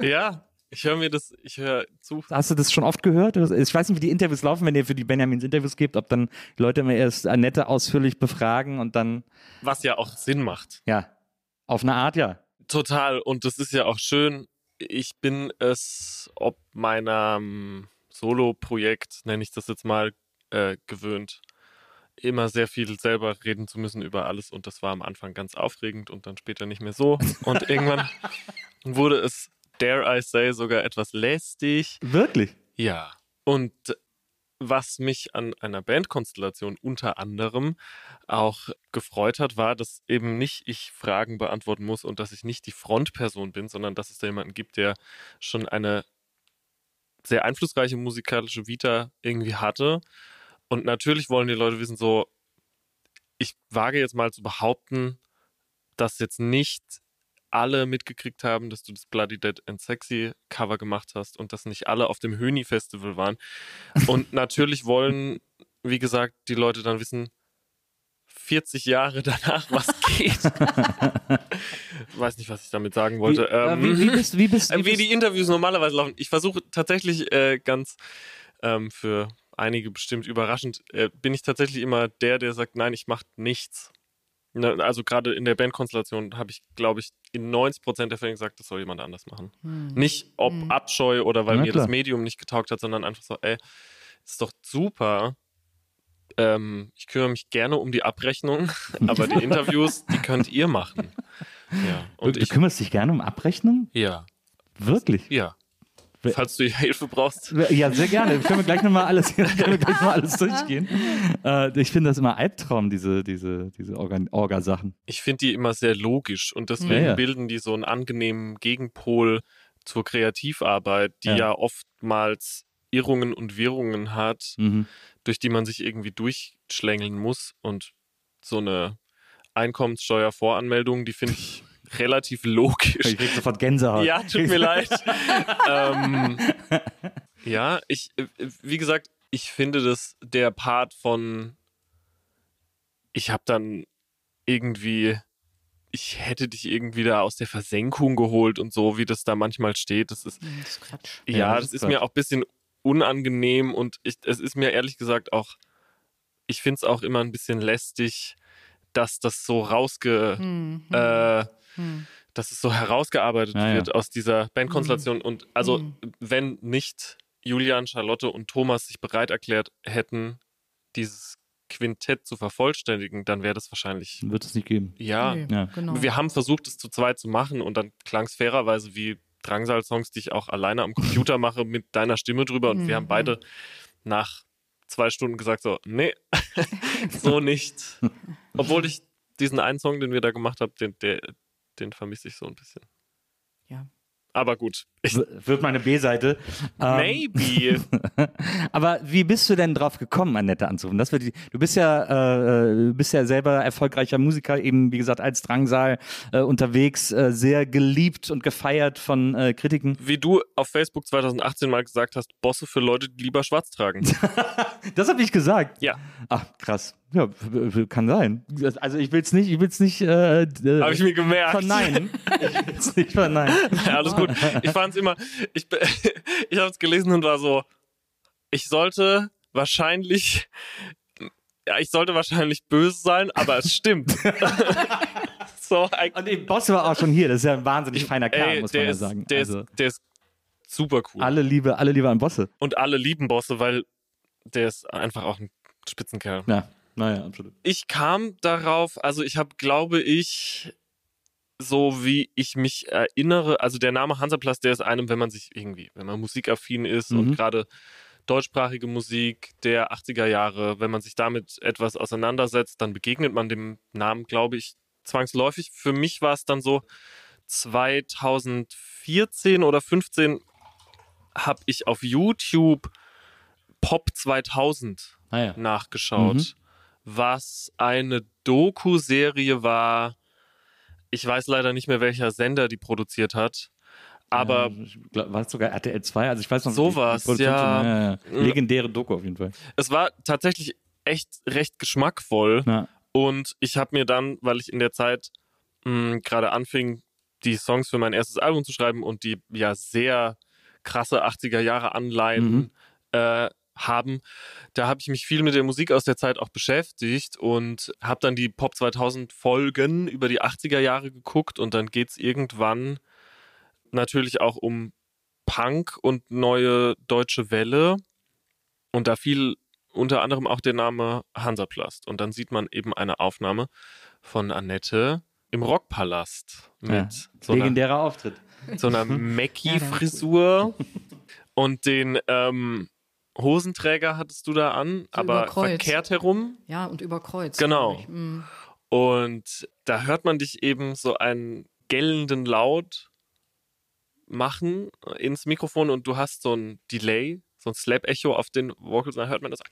ja, ich höre mir das, ich höre zu. Hast du das schon oft gehört? Ich weiß nicht, wie die Interviews laufen, wenn ihr für die Benjamins Interviews gebt, ob dann Leute immer erst Annette ausführlich befragen und dann, Was ja auch Sinn macht. ja, auf eine Art, ja. Total. Und das ist ja auch schön. Ich bin es ob meiner ähm, Solo-Projekt, nenne ich das jetzt mal, äh, gewöhnt, immer sehr viel selber reden zu müssen über alles. Und das war am Anfang ganz aufregend und dann später nicht mehr so. Und irgendwann wurde es, dare I say, sogar etwas lästig. Wirklich? Ja. Und was mich an einer Bandkonstellation unter anderem auch gefreut hat, war, dass eben nicht ich Fragen beantworten muss und dass ich nicht die Frontperson bin, sondern dass es da jemanden gibt, der schon eine sehr einflussreiche musikalische Vita irgendwie hatte. Und natürlich wollen die Leute wissen, so, ich wage jetzt mal zu behaupten, dass jetzt nicht alle mitgekriegt haben, dass du das Bloody Dead and Sexy Cover gemacht hast und dass nicht alle auf dem Höni Festival waren. Und natürlich wollen, wie gesagt, die Leute dann wissen, 40 Jahre danach, was geht. Weiß nicht, was ich damit sagen wollte. Wie, äh, Ähm, wie, wie bist, wie bist, wie wie die Interviews normalerweise laufen. Ich versuche tatsächlich äh, ganz ähm, für einige bestimmt überraschend, äh, bin ich tatsächlich immer der, der sagt, nein, ich mache nichts. Ne, also gerade in der Bandkonstellation habe ich, glaube ich, in 90 Prozent der Fälle gesagt, das soll jemand anders machen. Nicht ob Abscheu oder weil Na mir klar. das Medium nicht getaugt hat, sondern einfach so, ey, ist doch super. Ähm, ich kümmere mich gerne um die Abrechnung, aber die Interviews, die könnt ihr machen. Ja. Und du ich, kümmerst dich gerne um Abrechnung? ja, Wirklich? ja. Falls du Hilfe brauchst. Ja, sehr gerne. Können wir gleich nochmal alles, können wir gleich mal alles durchgehen. Äh, ich finde das immer Albtraum, diese, diese, diese Organ- Orga-Sachen. Ich finde die immer sehr logisch und deswegen Ja, ja. bilden die so einen angenehmen Gegenpol zur Kreativarbeit, die Ja. ja, oftmals Irrungen und Wirrungen hat, Mhm. durch die man sich irgendwie durchschlängeln muss. Und so eine Einkommenssteuervoranmeldung, die finde ich relativ logisch. Ich krieg sofort Gänsehaut. Ja, tut mir leid. ähm, ja, ich, äh, wie gesagt, ich finde, dass der Part von, ich habe dann irgendwie, ich hätte dich irgendwie da aus der Versenkung geholt und so, wie das da manchmal steht, das ist, Das ist Quatsch. Ja, ja, das das ist ist mir auch ein bisschen unangenehm und ich, es ist mir ehrlich gesagt auch, ich finde es auch immer ein bisschen lästig, dass das so rausge, Hm, hm, äh, hm. dass es so herausgearbeitet Ja, ja. wird aus dieser Bandkonstellation. Und also, Mhm. wenn nicht Julian, Charlotte und Thomas sich bereit erklärt hätten, dieses Quintett zu vervollständigen, dann wäre das wahrscheinlich, Wird es nicht geben. ja. Nee, ja. Genau. Wir haben versucht, es zu zweit zu machen und dann klang es fairerweise wie Drangsal-Songs, die ich auch alleine am Computer mache, mit deiner Stimme drüber. Und wir Mhm. haben beide nach zwei Stunden gesagt, so, nee, so nicht. Obwohl ich diesen einen Song, den wir da gemacht haben, den, der, den vermisse ich so ein bisschen. ja. Aber gut. Wird meine B-Seite. Ähm, maybe. Aber wie bist du denn drauf gekommen, Annette anzurufen? Das wird die, du bist ja, äh, äh, bist ja selber erfolgreicher Musiker, eben wie gesagt als Drangsal äh, unterwegs, äh, sehr geliebt und gefeiert von äh, Kritiken. Wie du auf Facebook 2018 mal gesagt hast, Bosse für Leute, die lieber schwarz tragen. Das habe ich gesagt. Ja. Ach, krass. Ja, kann sein. Also ich will es nicht, ich will es nicht äh, Habe ich mir gemerkt. verneinen. Ich will es nicht verneinen. Ja, alles gut. Ich fand es immer, ich, ich habe es gelesen und war so, ich sollte wahrscheinlich, ja, ich sollte wahrscheinlich böse sein, aber es stimmt. so, Und der Boss war auch schon hier. Das ist ja ein wahnsinnig feiner Kerl, ey, muss man ja ist, sagen. Der, also, ist, der ist super cool. alle Liebe, alle Liebe an Bosse. Und alle lieben Bosse, weil der ist einfach auch ein Spitzenkerl. Ja, naja, absolut. Ich kam darauf, also ich habe, glaube ich, so wie ich mich erinnere, also der Name Hansaplatz, der ist einem, wenn man sich irgendwie, wenn man musikaffin ist Mhm. und gerade deutschsprachige Musik der 80er Jahre, wenn man sich damit etwas auseinandersetzt, dann begegnet man dem Namen, glaube ich, zwangsläufig. Für mich war es dann so 2014 oder 15 habe ich auf YouTube Pop 2000 Naja. nachgeschaut, Mhm. was eine Doku-Serie war. Ich weiß leider nicht mehr, welcher Sender die produziert hat. Aber Ja, war es sogar RTL 2? Also ich weiß noch Sowas, die Produktion ja. schon- ja, ja. Legendäre Doku auf jeden Fall. es war tatsächlich echt recht geschmackvoll. Ja. Und ich habe mir dann, weil ich in der Zeit mh, gerade anfing, die Songs für mein erstes Album zu schreiben und die ja sehr krasse 80er Jahre Anleihen Mhm. äh, haben, da habe ich mich viel mit der Musik aus der Zeit auch beschäftigt und habe dann die Pop 2000 Folgen über die 80er Jahre geguckt und dann geht es irgendwann natürlich auch um Punk und neue deutsche Welle und da fiel unter anderem auch der Name Hansaplast. Und dann sieht man eben eine Aufnahme von Annette im Rockpalast mit Ja. so einer, Legendärer Auftritt. so einer Mackie-Frisur und den ähm, Hosenträger hattest du da an, aber überkreuzt. verkehrt herum. Ja, und über Kreuz. Genau. Mm. Und da hört man dich eben so einen gellenden Laut machen ins Mikrofon und du hast so ein Delay, so ein Slap-Echo auf den Vocals, und dann hört man das.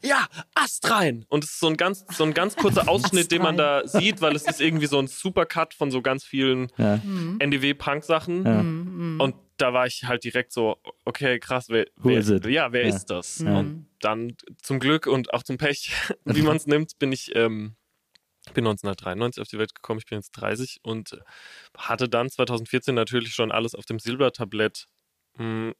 Ja, Ast rein! Und es ist so ein ganz, so ein ganz kurzer Ausschnitt, den man da sieht, weil es ist irgendwie so ein Supercut von so ganz vielen Ja. NDW-Punk-Sachen. Ja. Mm, mm. Und da war ich halt direkt so, okay, krass, wer, wer? Ja, wer Ja. ist das? Ja. Und dann zum Glück und auch zum Pech, wie man es nimmt, bin ich, ähm, bin 1993 auf die Welt gekommen, ich bin jetzt 30 und hatte dann 2014 natürlich schon alles auf dem Silbertablett, mh,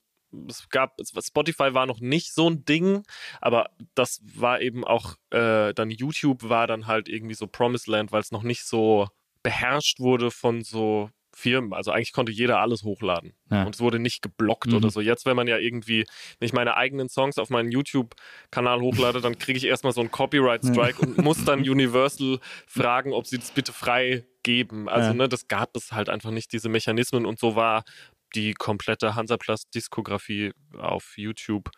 es gab, Spotify war noch nicht so ein Ding, aber das war eben auch, äh, dann YouTube war dann halt irgendwie so Promised Land, weil es noch nicht so beherrscht wurde von so Firmen. Also eigentlich konnte jeder alles hochladen. Ja. Und es wurde nicht geblockt Mhm. oder so. Jetzt, wenn man ja irgendwie, wenn ich meine eigenen Songs auf meinen YouTube-Kanal hochlade, dann kriege ich erstmal so einen Copyright-Strike und muss dann Universal fragen, ob sie das bitte frei geben. Also, Ja. ne, das gab es halt einfach nicht, diese Mechanismen. Und so war die komplette Hansaplast-Diskografie auf YouTube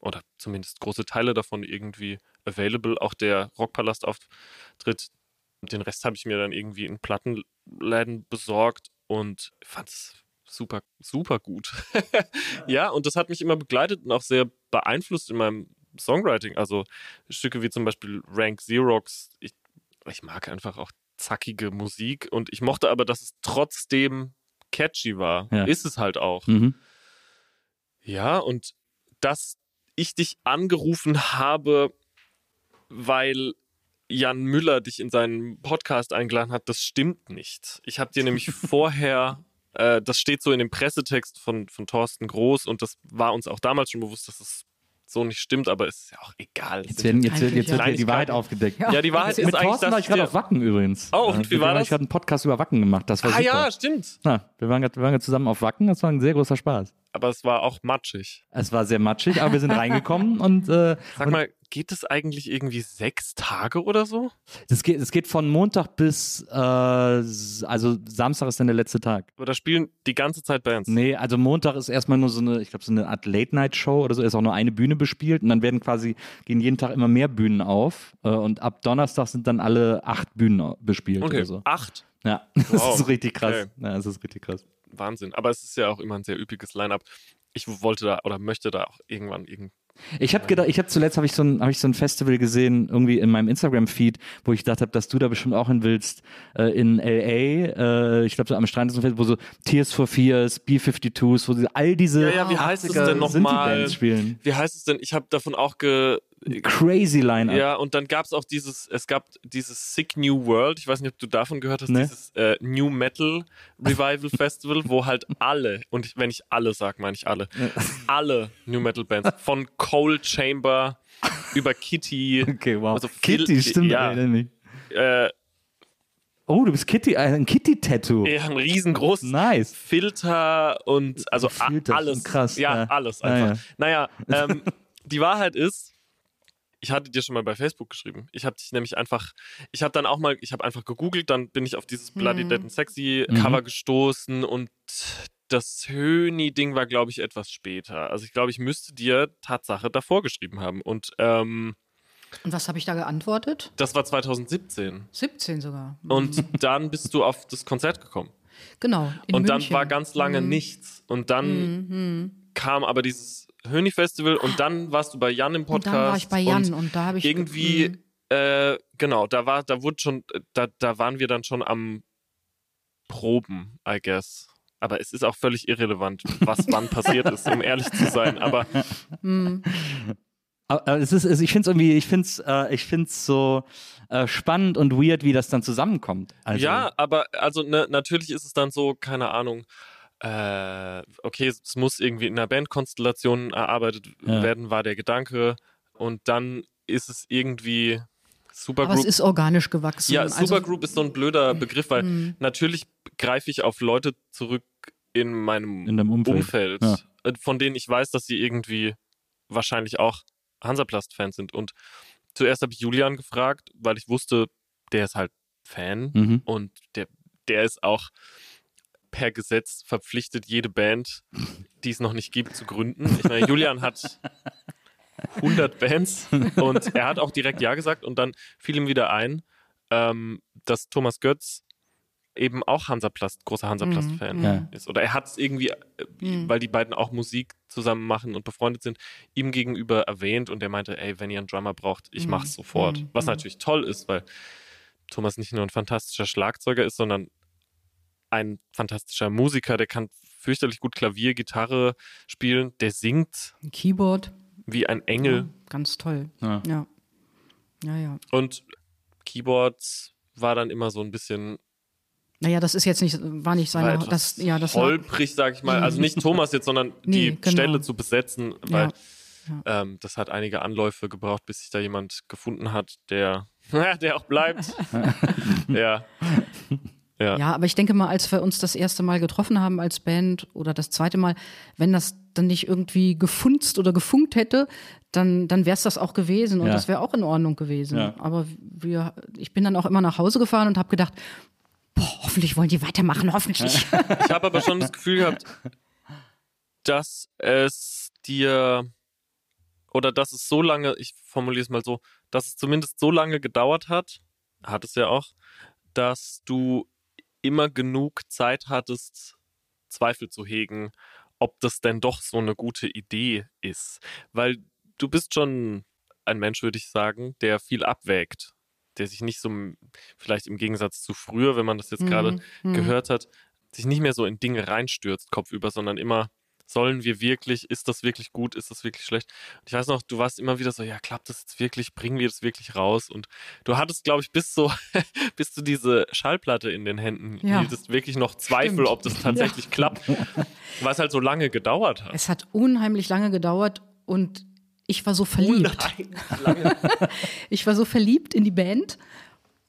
oder zumindest große Teile davon irgendwie available. Auch der Rockpalast-Auftritt, den Rest habe ich mir dann irgendwie in Plattenläden besorgt und fand es super, super gut. ja, und das hat mich immer begleitet und auch sehr beeinflusst in meinem Songwriting. Also Stücke wie zum Beispiel Rank Xerox. Ich, ich mag einfach auch zackige Musik und ich mochte aber, dass es trotzdem catchy war. Ja. Ist es halt auch. Mhm. Ja, und dass ich dich angerufen habe, weil Jan Müller dich in seinen Podcast eingeladen hat, das stimmt nicht. Ich habe dir nämlich vorher, äh, das steht so in dem Pressetext von, von Thorsten Groß und das war uns auch damals schon bewusst, dass es so nicht stimmt, aber es ist ja auch egal. Jetzt, werden, jetzt, jetzt wird ja. die Wahrheit aufgedeckt. ja, die Wahrheit ist Mit eigentlich, Thorsten war ich gerade auf Wacken übrigens. Oh, und wie war habe das? Ich gerade einen Podcast über Wacken gemacht. Das war Ah super. ja, stimmt. Na, wir waren gerade zusammen auf Wacken. Das war ein sehr großer Spaß. Aber es war auch matschig. Es war sehr matschig, aber wir sind reingekommen und äh, Sag mal, geht es eigentlich irgendwie sechs Tage oder so? es geht, geht von Montag bis äh, also Samstag ist dann der letzte Tag. Aber da spielen die ganze Zeit Bands. Nee, also Montag ist erstmal nur so eine, ich glaube, so eine Art Late-Night-Show oder so, ist auch nur eine Bühne bespielt und dann werden quasi, gehen jeden Tag immer mehr Bühnen auf äh, und ab Donnerstag sind dann alle acht Bühnen bespielt Okay, oder so. acht. Ja, das Wow. ist richtig krass. Okay. Ja, das ist richtig krass. Wahnsinn. Aber es ist ja auch immer ein sehr üppiges Line-Up. Ich wollte da oder möchte da auch irgendwann irgend. Ich habe gedacht, ich habe zuletzt habe ich so ein habe ich so ein Festival gesehen irgendwie in meinem Instagram Feed, wo ich gedacht habe, dass du da bestimmt auch hin willst äh, in LA. Äh, ich glaube so am Strand ist so ein Festival, wo so Tears for Fears, B52s, wo all diese Ja, ja, wie heißt es 80er denn nochmal? Wie heißt es denn? Ich habe davon auch ge. Crazy Line-Up. Ja, und dann gab es auch dieses, es gab dieses Sick New World, ich weiß nicht, ob du davon gehört hast, Nee. dieses äh, New Metal Revival Festival, wo halt alle, und ich, wenn ich alle sage, meine ich alle, alle New Metal Bands, von Cold Chamber über Kitty, Okay, wow. Also viel- Kitty, stimmt, ja. mich. äh, Oh, du bist Kitty, ein Kitty-Tattoo. ja, ein riesengroßes Nice. Filter und also Filter, alles. krass, Ja, ja. alles einfach. ja. Naja, ähm, die Wahrheit ist, ich hatte dir schon mal bei Facebook geschrieben. Ich habe dich nämlich einfach, ich habe dann auch mal, ich habe einfach gegoogelt, dann bin ich auf dieses Bloody Dead and Sexy Mhm. Cover gestoßen und das Höni-Ding war, glaube ich, etwas später. Also ich glaube, ich müsste dir Tatsache davor geschrieben haben. Und ähm, Und was habe ich da geantwortet? das war 2017. 17 sogar. Und dann bist du auf das Konzert gekommen. Genau. in und dann München. war ganz lange Mhm. nichts. Und dann kam aber dieses Höni-Festival und dann warst du bei Jan im Und Podcast. dann war ich bei Jan und, da habe ich irgendwie, Mhm. äh, genau, da war, da wurde schon, da, da waren wir dann schon am Proben, I guess. Aber es ist auch völlig irrelevant, was wann passiert ist, um ehrlich zu sein. Aber Aber, aber es ist, ich finde es irgendwie, ich finde es, äh, ich so äh, spannend und weird, wie das dann zusammenkommt. Also, ja, aber also ne, natürlich ist es dann so, keine Ahnung, äh, okay, es muss irgendwie in einer Bandkonstellation erarbeitet Ja. werden, war der Gedanke. Und dann ist es irgendwie Aber es Supergroup. ist organisch gewachsen. Ja, Also, Supergroup ist so ein blöder Begriff, weil Mhm. natürlich greife ich auf Leute zurück in meinem In Umfeld. Umfeld, Ja. äh, von denen ich weiß, dass sie irgendwie wahrscheinlich auch Hansaplast-Fans sind. Und zuerst habe ich Julian gefragt, weil ich wusste, der ist halt Fan Mhm. und der, der ist auch per Gesetz verpflichtet, jede Band, die es noch nicht gibt, zu gründen. Ich meine, Julian hat 100 Bands und er hat auch direkt Ja gesagt und dann fiel ihm wieder ein, ähm, dass Thomas Götz eben auch Hansaplast, großer Hansaplast-Fan Ja. ist. Oder er hat es irgendwie, äh, weil die beiden auch Musik zusammen machen und befreundet sind, ihm gegenüber erwähnt und er meinte, ey, wenn ihr einen Drummer braucht, ich mach's sofort. Mhm. Was natürlich toll ist, weil Thomas nicht nur ein fantastischer Schlagzeuger ist, sondern ein fantastischer Musiker, der kann fürchterlich gut Klavier, Gitarre spielen, der singt Ein Keyboard. wie ein Engel Ja, ganz toll. Ja. Ja. Ja, ja. und Keyboards war dann immer so ein bisschen Naja, das ist jetzt nicht, war nicht war seine, etwas das, ja, das war, holprig, sag ich mal. Also nicht Thomas jetzt, sondern Nee, die genau. Stelle zu besetzen, weil Ja. ähm, das hat einige Anläufe gebraucht, bis sich da jemand gefunden hat, der, der auch bleibt. ja. Ja. Ja, aber ich denke mal, als wir uns das erste Mal getroffen haben als Band oder das zweite Mal, wenn das dann nicht irgendwie gefunzt oder gefunkt hätte, dann, dann wäre es das auch gewesen und Ja. das wäre auch in Ordnung gewesen. Ja. Aber wir, ich bin dann auch immer nach Hause gefahren und habe gedacht, boah, hoffentlich wollen die weitermachen, hoffentlich. Ich habe aber schon das Gefühl gehabt, dass es dir oder dass es so lange, ich formuliere es mal so, dass es zumindest so lange gedauert hat, hat es ja auch, dass du immer genug Zeit hattest, Zweifel zu hegen, ob das denn doch so eine gute Idee ist. Weil du bist schon ein Mensch, würde ich sagen, der viel abwägt, der sich nicht so, vielleicht im Gegensatz zu früher, wenn man das jetzt gerade Mhm. gehört hat, sich nicht mehr so in Dinge reinstürzt, kopfüber, sondern immer, sollen wir wirklich, ist das wirklich gut, ist das wirklich schlecht? Und ich weiß noch, du warst immer wieder so, ja, klappt das jetzt wirklich, bringen wir das wirklich raus? Und du hattest, glaube ich, bis so, bis du diese Schallplatte in den Händen Ja. hieltest, wirklich noch Zweifel, Stimmt. ob das tatsächlich klappt, weil es halt so lange gedauert hat. Es hat unheimlich lange gedauert und ich war so verliebt. lange. Ich war so verliebt in die Band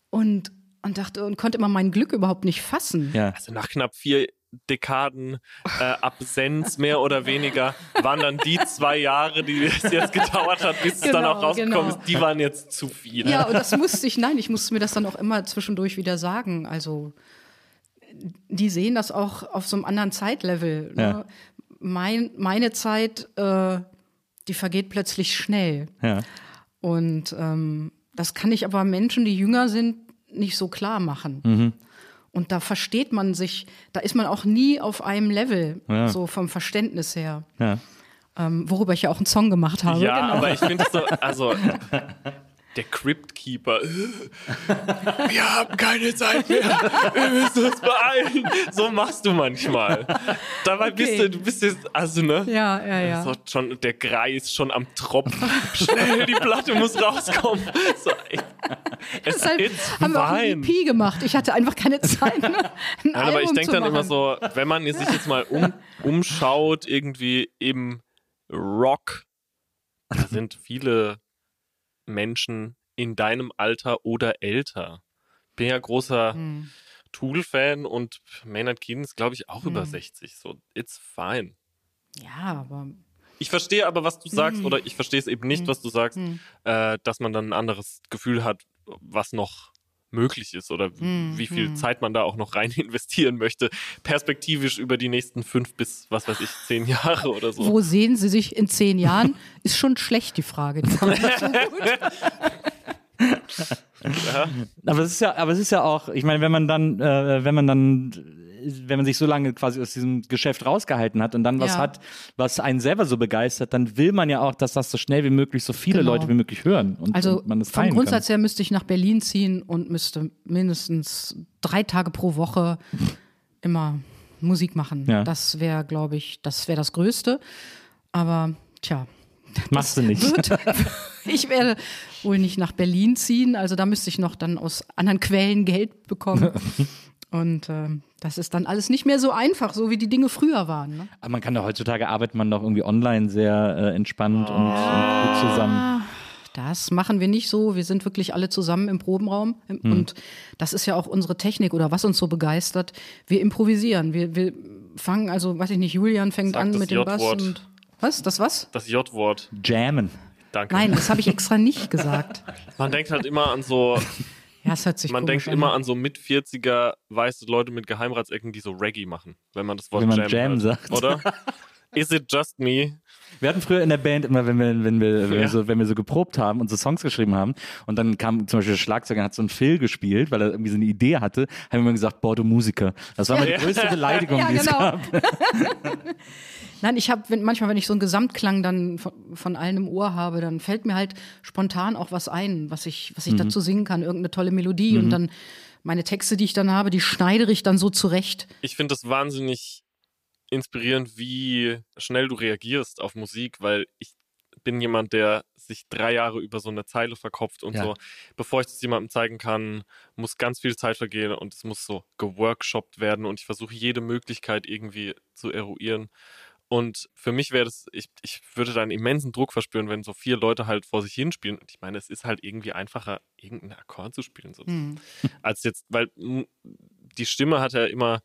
und, und dachte und konnte immer mein Glück überhaupt nicht fassen. Ja. Also nach knapp vier Dekaden äh, Absenz, mehr oder weniger, waren dann die zwei Jahre, die es jetzt gedauert hat, bis es dann Genau, auch rausgekommen genau. ist, die waren jetzt zu viel. Ja, und das musste ich, nein, ich musste mir das dann auch immer zwischendurch wieder sagen. Also, die sehen das auch auf so einem anderen Zeitlevel. Ne? Ja. Mein, meine Zeit, äh, die vergeht plötzlich schnell. Ja. Und ähm, das kann ich aber Menschen, die jünger sind, nicht so klar machen. Und da versteht man sich, da ist man auch nie auf einem Level, Ja. so vom Verständnis her. Ja. Ähm, worüber ich ja auch einen Song gemacht habe. Ja, genau. aber ich finde es so, also der Crypt Keeper. Wir haben keine Zeit mehr. Wir müssen uns beeilen. So machst du manchmal. Dabei bist Okay. du, du bist jetzt, also ne? ja, ja, ja. So schon, der Greis schon am Tropfen. Schnell, die Platte muss rauskommen. So, ey. Es Deshalb haben wir auch ein EP gemacht. Ich hatte einfach keine Zeit. Ne? Ein Nein, aber ich denke dann immer machen. so, wenn man sich jetzt mal um, umschaut, irgendwie im Rock, da sind viele Menschen in deinem Alter oder älter. Bin ja großer Hm. Tool-Fan und Maynard Keenan ist, glaube ich, auch Hm. über 60. So, it's fine. Ja, aber Ich verstehe aber, was du sagst, Hm. oder ich verstehe es eben nicht, was du sagst, äh, dass man dann ein anderes Gefühl hat, was noch möglich ist oder Hm, wie viel Zeit man da auch noch rein investieren möchte, perspektivisch über die nächsten fünf bis, was weiß ich, zehn Jahre oder so. wo sehen Sie sich in zehn Jahren? Ist schon schlecht, die Frage. Die kann man nicht so gut. Aber es ist ja, aber es ist ja auch, ich meine, wenn man dann, äh, wenn man dann, wenn man sich so lange quasi aus diesem Geschäft rausgehalten hat und dann was Ja. hat, was einen selber so begeistert, dann will man ja auch, dass das so schnell wie möglich so viele Genau. Leute wie möglich hören und, Also und man das vom Grundsatz her müsste ich nach Berlin ziehen und müsste mindestens drei Tage pro Woche immer Musik machen. Ja. Das wäre, glaube ich, das wäre das Größte. Aber tja, kann. Machst du nicht. wird. Ich werde wohl nicht nach Berlin ziehen, also da müsste ich noch dann aus anderen Quellen Geld bekommen. Und ähm, das ist dann alles nicht mehr so einfach, so wie die Dinge früher waren. Ne? Aber man kann doch heutzutage arbeitet man doch irgendwie online sehr äh, entspannt und, und gut zusammen. Das machen wir nicht so. Wir sind wirklich alle zusammen im Probenraum. Hm. Und das ist ja auch unsere Technik oder was uns so begeistert. Wir improvisieren. Wir, wir fangen, also weiß ich nicht, Julian fängt Sag an mit dem Bass J-Wort. und. Was? Das was? Das J-Wort. Jammen. Danke. Nein, das habe ich extra nicht gesagt. Man denkt halt immer an so, Ja, es hört sich man denkt immer an so mit 40er weiße Leute mit Geheimratsecken, die so Reggae machen, wenn man das Wort Wenn man Jam, Jam sagt. Oder? Is it just me? Wir hatten früher in der Band immer, wenn wir, wenn wir, wenn wir, Ja. so, wenn wir so geprobt haben und so Songs geschrieben haben und dann kam zum Beispiel der Schlagzeuger hat so einen Phil gespielt, weil er irgendwie so eine Idee hatte, haben wir immer gesagt, boah, du Musiker. Das war immer Ja. die größte Beleidigung, Ja, die es genau. gab. Nein, ich habe wenn, manchmal, wenn ich so einen Gesamtklang dann von, von allen im Ohr habe, dann fällt mir halt spontan auch was ein, was ich, was ich Mhm. dazu singen kann, irgendeine tolle Melodie und dann meine Texte, die ich dann habe, die schneidere ich dann so zurecht. Ich finde das wahnsinnig inspirierend, wie schnell du reagierst auf Musik, weil ich bin jemand, der sich drei Jahre über so eine Zeile verkopft und Ja. so. Bevor ich das jemandem zeigen kann, muss ganz viel Zeit vergehen und es muss so geworkshoppt werden und ich versuche jede Möglichkeit irgendwie zu eruieren. Und für mich wäre das, ich, ich würde da einen immensen Druck verspüren, wenn so vier Leute halt vor sich hinspielen. Und ich meine, es ist halt irgendwie einfacher, irgendeinen Akkord zu spielen, sonst, Hm. als jetzt, weil die Stimme hat ja immer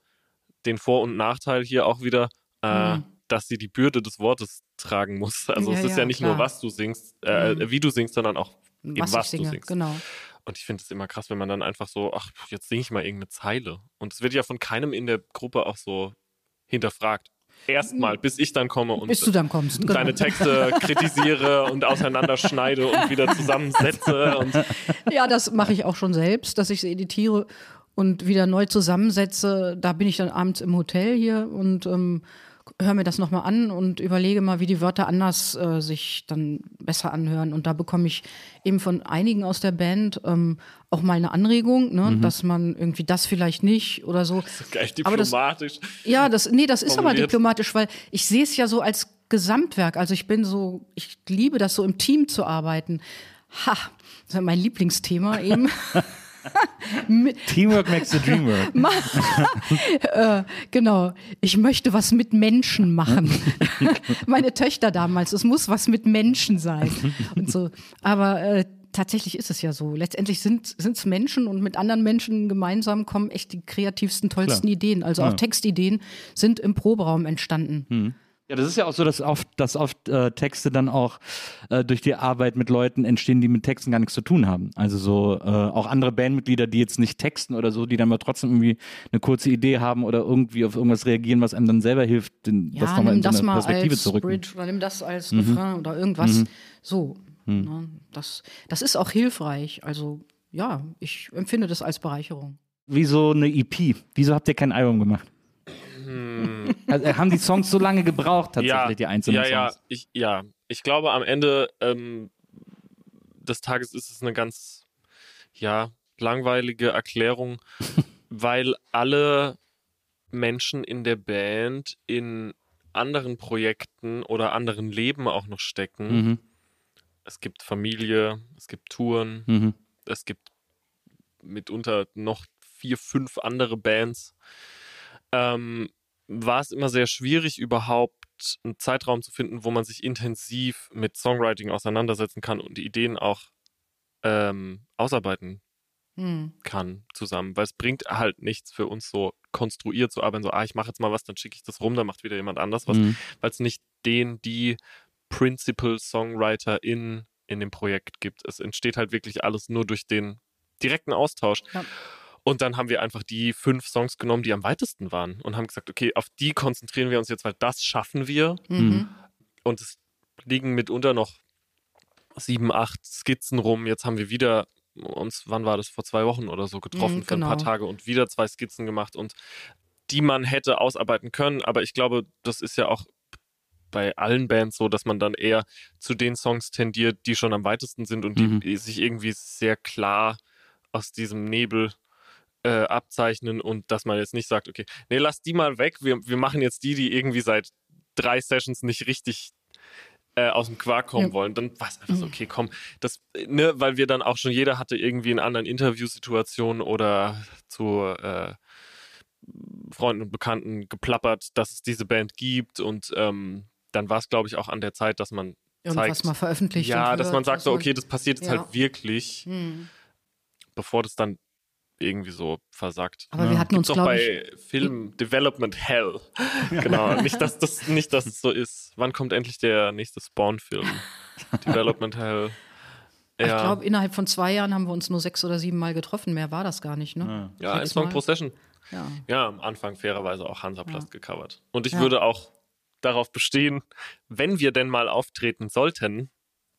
den Vor- und Nachteil hier auch wieder, äh, Mhm. dass sie die Bürde des Wortes tragen muss. Also Ja, es ist ja, ja, nicht klar. nur, was du singst, äh, Mhm. wie du singst, sondern auch eben, Was, was, singe, du singst. genau. Und ich finde es immer krass, wenn man dann einfach so, ach, jetzt singe ich mal irgendeine Zeile. Und es wird ja von keinem in der Gruppe auch so hinterfragt. Erstmal, bis ich dann komme und Bis du dann kommst. Genau. deine Texte kritisiere und auseinanderschneide und wieder zusammensetze. Und Ja, das mache ich auch schon selbst, dass ich sie editiere und wieder neu zusammensetze. Da bin ich dann abends im Hotel hier und ähm, höre mir das nochmal an und überlege mal, wie die Wörter anders äh, sich dann besser anhören. Und da bekomme ich eben von einigen aus der Band ähm, auch mal eine Anregung, ne, dass man irgendwie das vielleicht nicht oder so. geil Aber das- diplomatisch. Ja, das, nee, das ist aber diplomatisch, weil ich sehe es ja so als Gesamtwerk. Also ich bin so, ich liebe das so im Team zu arbeiten. Ha, das ist mein Lieblingsthema eben. Teamwork makes the dream work. Genau. Ich möchte was mit Menschen machen. Meine Töchter damals, es muss was mit Menschen sein. Und so. Aber äh, tatsächlich ist es ja so. Letztendlich sind es Menschen und mit anderen Menschen gemeinsam kommen echt die kreativsten, tollsten Klar. Ideen. Also auch Textideen sind im Proberaum entstanden. Ja, das ist ja auch so, dass oft, dass oft äh, Texte dann auch äh, durch die Arbeit mit Leuten entstehen, die mit Texten gar nichts zu tun haben. Also so äh, auch andere Bandmitglieder, die jetzt nicht texten oder so, die dann aber trotzdem irgendwie eine kurze Idee haben oder irgendwie auf irgendwas reagieren, was einem dann selber hilft, den, das Ja, nochmal nimm in so das eine mal Perspektive als zu rücken. Bridge oder nimm das als Refrain oder irgendwas. So. Ne, das, das ist auch hilfreich. Also ja, ich empfinde das als Bereicherung. Wie so eine EP. Wieso habt ihr kein Album gemacht? Also, äh, haben die Songs so lange gebraucht, tatsächlich, die einzelnen ja, ja, Songs? ich, ja. Ich glaube, am Ende ähm, des Tages ist es eine ganz, ja, langweilige Erklärung, weil alle Menschen in der Band in anderen Projekten oder anderen Leben auch noch stecken. Mhm. Es gibt Familie, es gibt Touren, Mhm. es gibt mitunter noch vier, fünf andere Bands. Ähm, war es immer sehr schwierig, überhaupt einen Zeitraum zu finden, wo man sich intensiv mit Songwriting auseinandersetzen kann und die Ideen auch ähm, ausarbeiten Hm. kann zusammen, weil es bringt halt nichts für uns so konstruiert zu arbeiten, so, ah, ich mache jetzt mal was, dann schicke ich das rum, dann macht wieder jemand anders was, Mhm. weil es nicht den, die Principal Songwriter in, in dem Projekt gibt. Es entsteht halt wirklich alles nur durch den direkten Austausch. Ja. Und dann haben wir einfach die fünf Songs genommen, die am weitesten waren und haben gesagt, okay, auf die konzentrieren wir uns jetzt, weil das schaffen wir. Mhm. Und es liegen mitunter noch sieben, acht Skizzen rum. Jetzt haben wir wieder uns, wann war das, vor zwei Wochen oder so getroffen Mhm, für ein paar genau. Tage und wieder zwei Skizzen gemacht und die man hätte ausarbeiten können. Aber ich glaube, das ist ja auch bei allen Bands so, dass man dann eher zu den Songs tendiert, die schon am weitesten sind und Mhm. die sich irgendwie sehr klar aus diesem Nebel äh, abzeichnen und dass man jetzt nicht sagt, okay, nee, lass die mal weg, wir, wir machen jetzt die, die irgendwie seit drei Sessions nicht richtig äh, aus dem Quark kommen Ja. wollen, dann war es einfach so, okay, komm, das, ne, weil wir dann auch schon, jeder hatte irgendwie in anderen Interviewsituationen oder zu äh, Freunden und Bekannten geplappert, dass es diese Band gibt und ähm, dann war es, glaube ich, auch an der Zeit, dass man Irgendwas zeigt, mal veröffentlicht. ja, dass man sagt so, okay, das passiert jetzt Ja. halt wirklich, Hm. bevor das dann irgendwie so versagt. Aber wir hatten uns, Gibt's auch glaube ich, bei Film Development Hell. genau, nicht dass, das, nicht, dass es so ist. Wann kommt endlich der nächste Spawn-Film? Development Hell. ich Ja, glaube, innerhalb von zwei Jahren haben wir uns nur sechs oder sieben Mal getroffen. Mehr war das gar nicht, ne? ja ein sechs Song pro Session. Ja. Ja, am Anfang fairerweise auch Hansaplast gecovert. Und ich Ja. würde auch darauf bestehen, wenn wir denn mal auftreten sollten,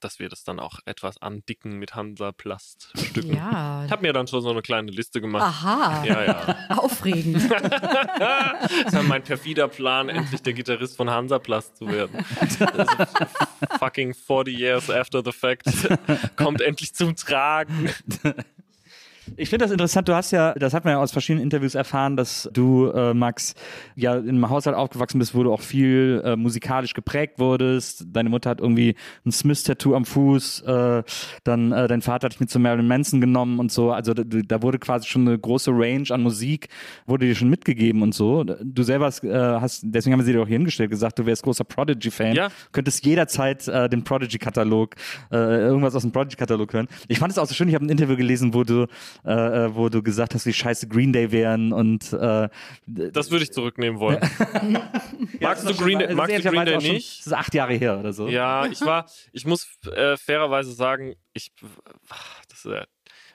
dass wir das dann auch etwas andicken mit Hansaplast-Stücken. Ja. Ich habe mir dann schon so eine kleine Liste gemacht. Aha, Ja, ja. aufregend. Das ist ja mein perfider Plan, endlich der Gitarrist von Hansaplast zu werden. Fucking 40 years after the fact kommt endlich zum Tragen. Ich finde das interessant. Du hast ja, das hat man ja aus verschiedenen Interviews erfahren, dass du, äh, Max, ja in einem Haushalt aufgewachsen bist, wo du auch viel äh, musikalisch geprägt wurdest. Deine Mutter hat irgendwie ein Smith-Tattoo am Fuß. Äh, dann äh, dein Vater hat dich mit zu Marilyn Manson genommen und so. Also da, da wurde quasi schon eine große Range an Musik, wurde dir schon mitgegeben und so. Du selber hast, äh, hast deswegen haben wir sie dir auch hier hingestellt, gesagt, du wärst großer Prodigy-Fan. Ja. Könntest jederzeit äh, den Prodigy-Katalog, äh, irgendwas aus dem Prodigy-Katalog hören. Ich fand es auch so schön, ich habe ein Interview gelesen, wo du, äh, äh, wo du gesagt hast, wie scheiße Green Day wären und äh, Das würde ich zurücknehmen wollen. magst du Green Day, Also magst du Green Day schon- nicht? Das ist acht Jahre her oder so. Ja, ich war, ich muss äh, fairerweise sagen, ich, das ist, äh,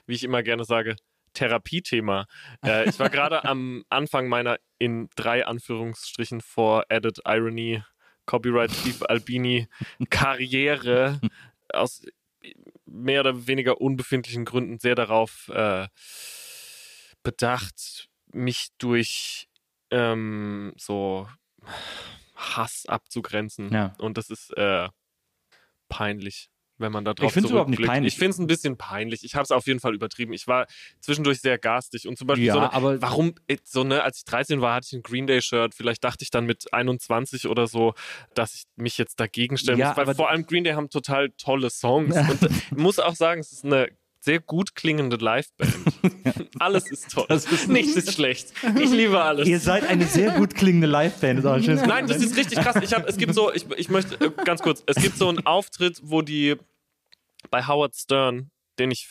wie ich immer gerne sage, Therapiethema. Äh, ich war gerade am Anfang meiner in drei Anführungsstrichen vor Added Irony Copyright Steve Albini Karriere aus mehr oder weniger unbefindlichen Gründen sehr darauf äh, bedacht, mich durch ähm, so Hass abzugrenzen. Ja. Und das ist äh, peinlich, wenn man da drauf Ich find's überhaupt nicht peinlich. Ich finde es ein bisschen peinlich. Ich habe es auf jeden Fall übertrieben. Ich war zwischendurch sehr garstig. Und zum Beispiel Ja, so eine, aber- warum, äh, so ne, als ich 13 war, hatte ich ein Green Day-Shirt. Vielleicht dachte ich dann mit 21 oder so, dass ich mich jetzt dagegen stellen Ja, muss. Weil vor allem Green Day haben total tolle Songs. Und äh, ich muss auch sagen, es ist eine sehr gut klingende Liveband. alles ist toll. Ist- Nichts ist schlecht. Ich liebe alles. Ihr seid eine sehr gut klingende Liveband. Nein, das ist richtig krass. Ich hab, es gibt so, ich, ich möchte äh, ganz kurz, es gibt so einen Auftritt, wo die bei Howard Stern, den ich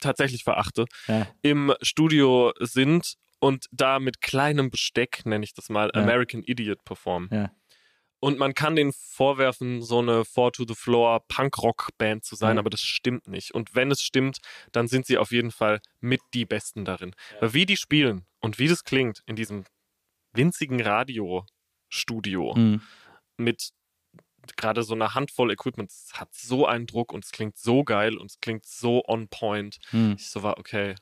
tatsächlich verachte, Ja. im Studio sind und da mit kleinem Besteck, nenne ich das mal, Ja. American Idiot performen. Ja. Und man kann denen vorwerfen, so eine Four to the Floor Punkrock-Band zu sein, Ja. aber das stimmt nicht. Und wenn es stimmt, dann sind sie auf jeden Fall mit die Besten darin. Weil wie die spielen und wie das klingt in diesem winzigen Radiostudio Mhm. mit gerade so einer Handvoll Equipment, es hat so einen Druck und es klingt so geil und es klingt so on point. Mhm. Ich so war, okay.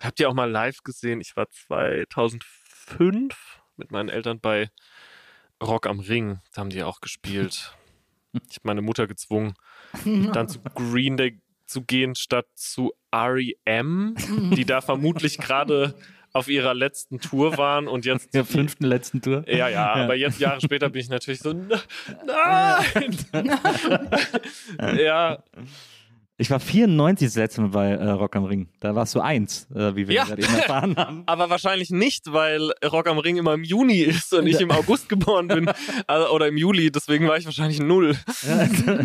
Habt ihr auch mal live gesehen? Ich war 2005 mit meinen Eltern bei Rock am Ring. Da haben die auch gespielt. Ich habe meine Mutter gezwungen, dann zu Green Day zu gehen, statt zu R.E.M., die da vermutlich gerade auf ihrer letzten Tour waren und jetzt Der fünften letzten Tour. ja, ja, aber jetzt Jahre später bin ich natürlich so, "N- nein! ja, Ich war 94 das letzte Mal bei äh, Rock am Ring. Da warst du eins, äh, wie wir Ja. gerade eben erfahren haben. aber wahrscheinlich nicht, weil Rock am Ring immer im Juni ist und ich im August geboren bin. Also, oder im Juli, deswegen war ich wahrscheinlich null.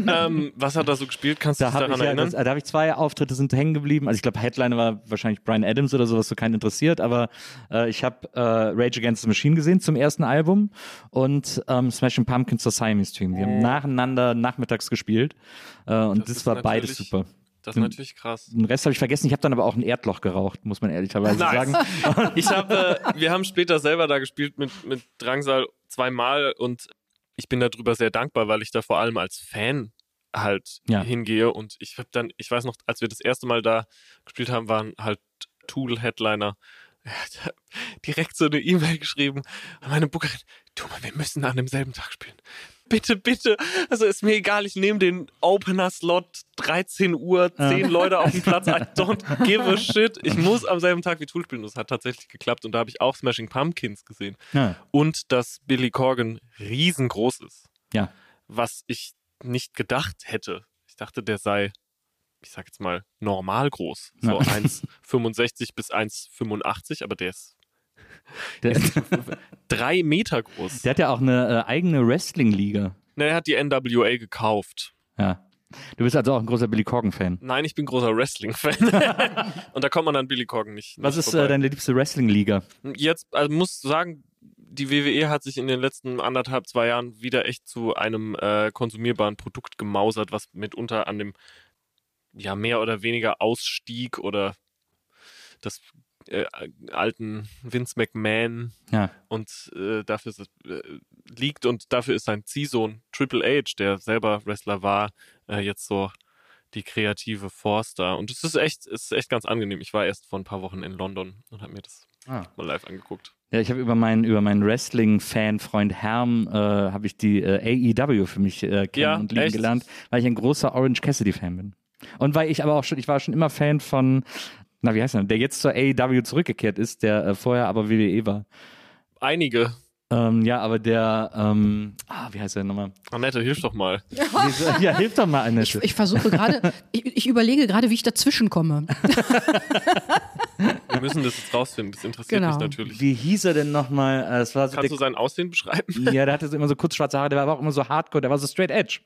ähm, was hat er so gespielt? Kannst du Da dich habe daran ich, erinnern? das, da hab ich zwei Auftritte sind hängen geblieben. Also ich glaube, Headliner war wahrscheinlich Brian Adams oder sowas, so keinen interessiert. Aber äh, ich habe äh, Rage Against the Machine gesehen zum ersten Album und ähm, Smashing Pumpkins zur Siamese Dream. Die haben nacheinander nachmittags gespielt äh, und das, Das war beides super. Das ist natürlich krass. Den Rest habe ich vergessen. Ich habe dann aber auch ein Erdloch geraucht, muss man ehrlicherweise Nice. sagen. Ich habe, äh, wir haben später selber da gespielt mit, mit Drangsal zweimal und ich bin darüber sehr dankbar, weil ich da vor allem als Fan halt Ja. hingehe und ich habe dann, ich weiß noch, als wir das erste Mal da gespielt haben, waren halt Tool-Headliner. Er direkt so eine E-Mail geschrieben an meine Bookerin, du mal, wir müssen an demselben Tag spielen. Bitte, bitte. Also ist mir egal, ich nehme den Opener-Slot, 13 Uhr, 10 Leute auf dem Platz. I don't give a shit. Ich muss am selben Tag wie Tool spielen. Das hat tatsächlich geklappt. Und da habe ich auch Smashing Pumpkins gesehen. Ja. Und dass Billy Corgan riesengroß ist. ja. Was ich nicht gedacht hätte. Ich dachte, der sei, ich sag jetzt mal, normal groß. So Ja. 1,65 bis 1,85, aber der ist Der, drei Meter groß. der hat ja auch eine äh, eigene Wrestling-Liga. Na, er hat die NWA gekauft. Ja. Du bist also auch ein großer Billy Corgan-Fan. Nein, ich bin großer Wrestling-Fan. Und da kommt man an Billy Corgan nicht. Was nicht ist vorbei. äh, deine liebste Wrestling-Liga? Jetzt, also muss sagen, die WWE hat sich in den letzten anderthalb, zwei Jahren wieder echt zu einem äh, konsumierbaren Produkt gemausert, was mitunter an dem ja mehr oder weniger Ausstieg oder das äh, alten Vince McMahon Ja. und äh, dafür ist es, äh, liegt und dafür ist sein Ziehsohn Triple H, der selber Wrestler war, äh, jetzt so die kreative Force da. Und es ist echt, es ist echt ganz angenehm. Ich war erst vor ein paar Wochen in London und habe mir das Ah. mal live angeguckt. Ja, ich habe über meinen über meinen Wrestling-Fan-Freund Herm äh, habe ich die äh, AEW für mich äh, kennen Ja, und lieben echt? gelernt, weil ich ein großer Orange Cassidy-Fan bin. Und weil ich aber auch schon, ich war schon immer Fan von na wie heißt der, der jetzt zur AEW zurückgekehrt ist, der äh, vorher aber WWE war. Einige. Ähm, ja, aber der, ähm, ah, wie heißt der nochmal? Annette, hilf doch mal. ja, hilf doch mal, Ich, Annette. ich versuche gerade, ich, ich überlege gerade, wie ich dazwischen komme. Wir müssen das jetzt rausfinden. Das interessiert Genau. mich natürlich. Wie hieß er denn nochmal? Äh, Es war so Kannst du der, sein Aussehen beschreiben? ja, der hatte so immer so kurz schwarze Haare, der war aber auch immer so hardcore, der war so straight edge.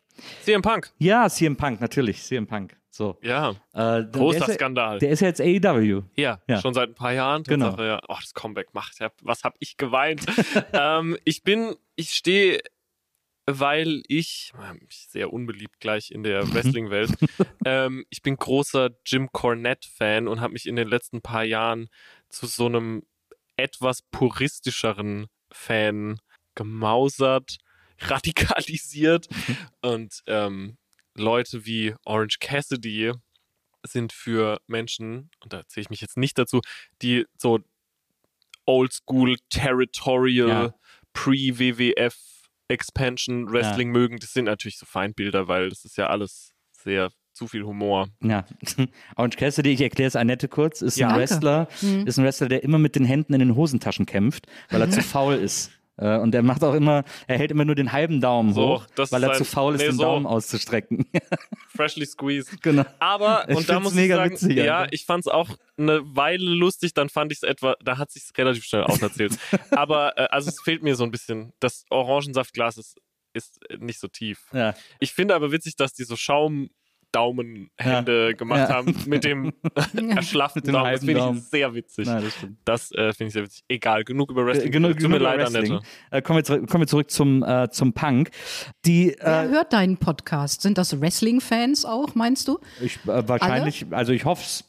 CM Punk. Ja, CM Punk, natürlich, CM Punk. So. Ja, Äh, großer der Skandal. Der ist ja jetzt AEW. ja, Ja. schon seit ein paar Jahren. Genau. Ja. Oh, das Comeback macht. Was hab ich geweint? ähm, ich bin, ich stehe, weil ich, ähm, sehr unbeliebt gleich in der Wrestling-Welt, ähm, ich bin großer Jim Cornette-Fan und habe mich in den letzten paar Jahren zu so einem etwas puristischeren Fan gemausert, radikalisiert und ähm, Leute wie Orange Cassidy sind für Menschen, und da zähle ich mich jetzt nicht dazu, die so Oldschool, Territorial, Ja. Pre-WWF Expansion Wrestling mögen. Das sind natürlich so Feindbilder, weil das ist ja alles sehr zu viel Humor. Ja. Orange Cassidy, ich erkläre es Annette kurz, ist Ja. ein. Wrestler, ist ein Wrestler, der immer mit den Händen in den Hosentaschen kämpft, weil er zu faul ist. Äh, Und er macht auch immer, er hält immer nur den halben Daumen So, hoch, weil er zu faul ist, nee, den so. Daumen auszustrecken. Freshly squeezed. genau. Aber, Ich und da muss ich sagen, witzig, ja, ich fand's auch eine Weile lustig, dann fand ich es etwa, da hat sich's relativ schnell auserzählt. Aber, äh, also es fehlt mir so ein bisschen, das Orangensaftglas ist, ist nicht so tief. Ja. Ich finde aber witzig, dass die so Schaumdaumenhände gemacht Ja. haben mit dem erschlafften Daumen. Das finde ich sehr witzig. Na, das. Das äh, finde ich sehr witzig. Egal, genug über Wrestling. Äh, genug, genug über Wrestling. Äh, kommen, wir zurück, kommen wir zurück zum, äh, zum Punk. Die, Wer äh, hört deinen Podcast? Sind das Wrestling-Fans auch, meinst du? ich, äh, wahrscheinlich, also ich hoffe es.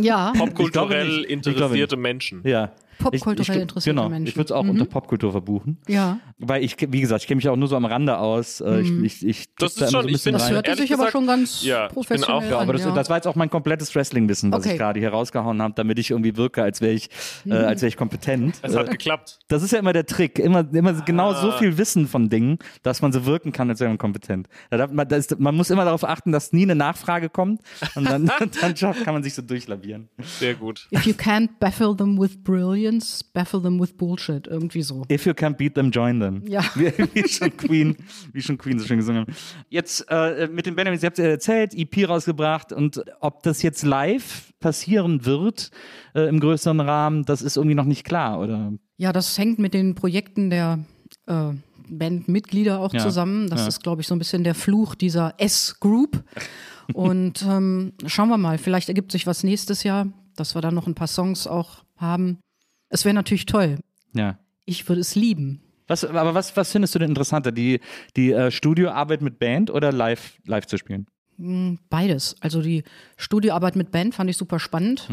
Ja. Popkulturell interessierte Menschen. Ja. Popkulturell interessierte genau, Menschen. Ich würde es auch unter Popkultur verbuchen. Ja. Weil ich, wie gesagt, ich kenne mich auch nur so am Rande aus. Äh, Ich, ich, ich Das da ist immer schon- so ein ich bisschen finde, Das Ehrlich sich aber schon ganz ja, ich bin professionell auch- an. aber das, ja. das war jetzt auch mein komplettes Wrestling-Wissen, was Okay. ich gerade hier rausgehauen habe, damit ich irgendwie wirke, als wäre ich, äh, als wäre ich kompetent. Es hat geklappt. Das ist ja immer der Trick. Immer, immer genau so Ah. viel Wissen von Dingen, dass man so wirken kann, als wäre man kompetent. Da darf man, das ist, man muss immer darauf achten, dass nie eine Nachfrage kommt und dann, dann schafft- kann man sich so durchlavieren. Sehr gut. If you can't baffle them with brilliance, baffle them with bullshit. Irgendwie so. If you can't beat them, join them. Ja. Wie, wie schon Queen, wie schon Queen so schön gesungen haben. Jetzt äh, mit den Benjamins, ihr habt ja erzählt, EP rausgebracht und ob das jetzt live passieren wird äh, im größeren Rahmen, das ist irgendwie noch nicht klar, oder? Ja, das hängt mit den Projekten der äh, Bandmitglieder auch Ja, zusammen. Das ja. ist, glaube ich, so ein bisschen der Fluch dieser S-Group. Und ähm, schauen wir mal, vielleicht ergibt sich was nächstes Jahr, dass wir dann noch ein paar Songs auch haben. Es wäre natürlich toll. Ja. Ich würde es lieben. Was, aber was, was findest du denn interessanter? Die, die äh, Studioarbeit mit Band oder live, live zu spielen? Hm, Beides. Also die Studioarbeit mit Band fand ich super spannend.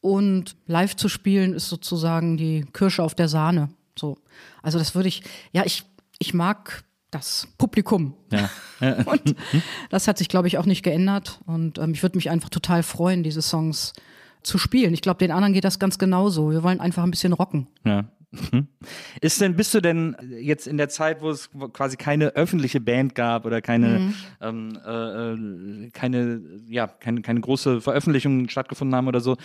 Und live zu spielen ist sozusagen die Kirsche auf der Sahne. So. Also das würde ich, ja, ich, ich mag das Publikum. Ja. Und das hat sich, glaube ich, auch nicht geändert. Und ähm, ich würde mich einfach total freuen, diese Songs zu spielen. Ich glaube, den anderen geht das ganz genauso. Wir wollen einfach ein bisschen rocken. Ja. Mhm. Ist denn, bist du denn jetzt in der Zeit, wo es quasi keine öffentliche Band gab oder keine, ähm, äh, äh, keine, ja, keine, keine große Veröffentlichungen stattgefunden haben oder so,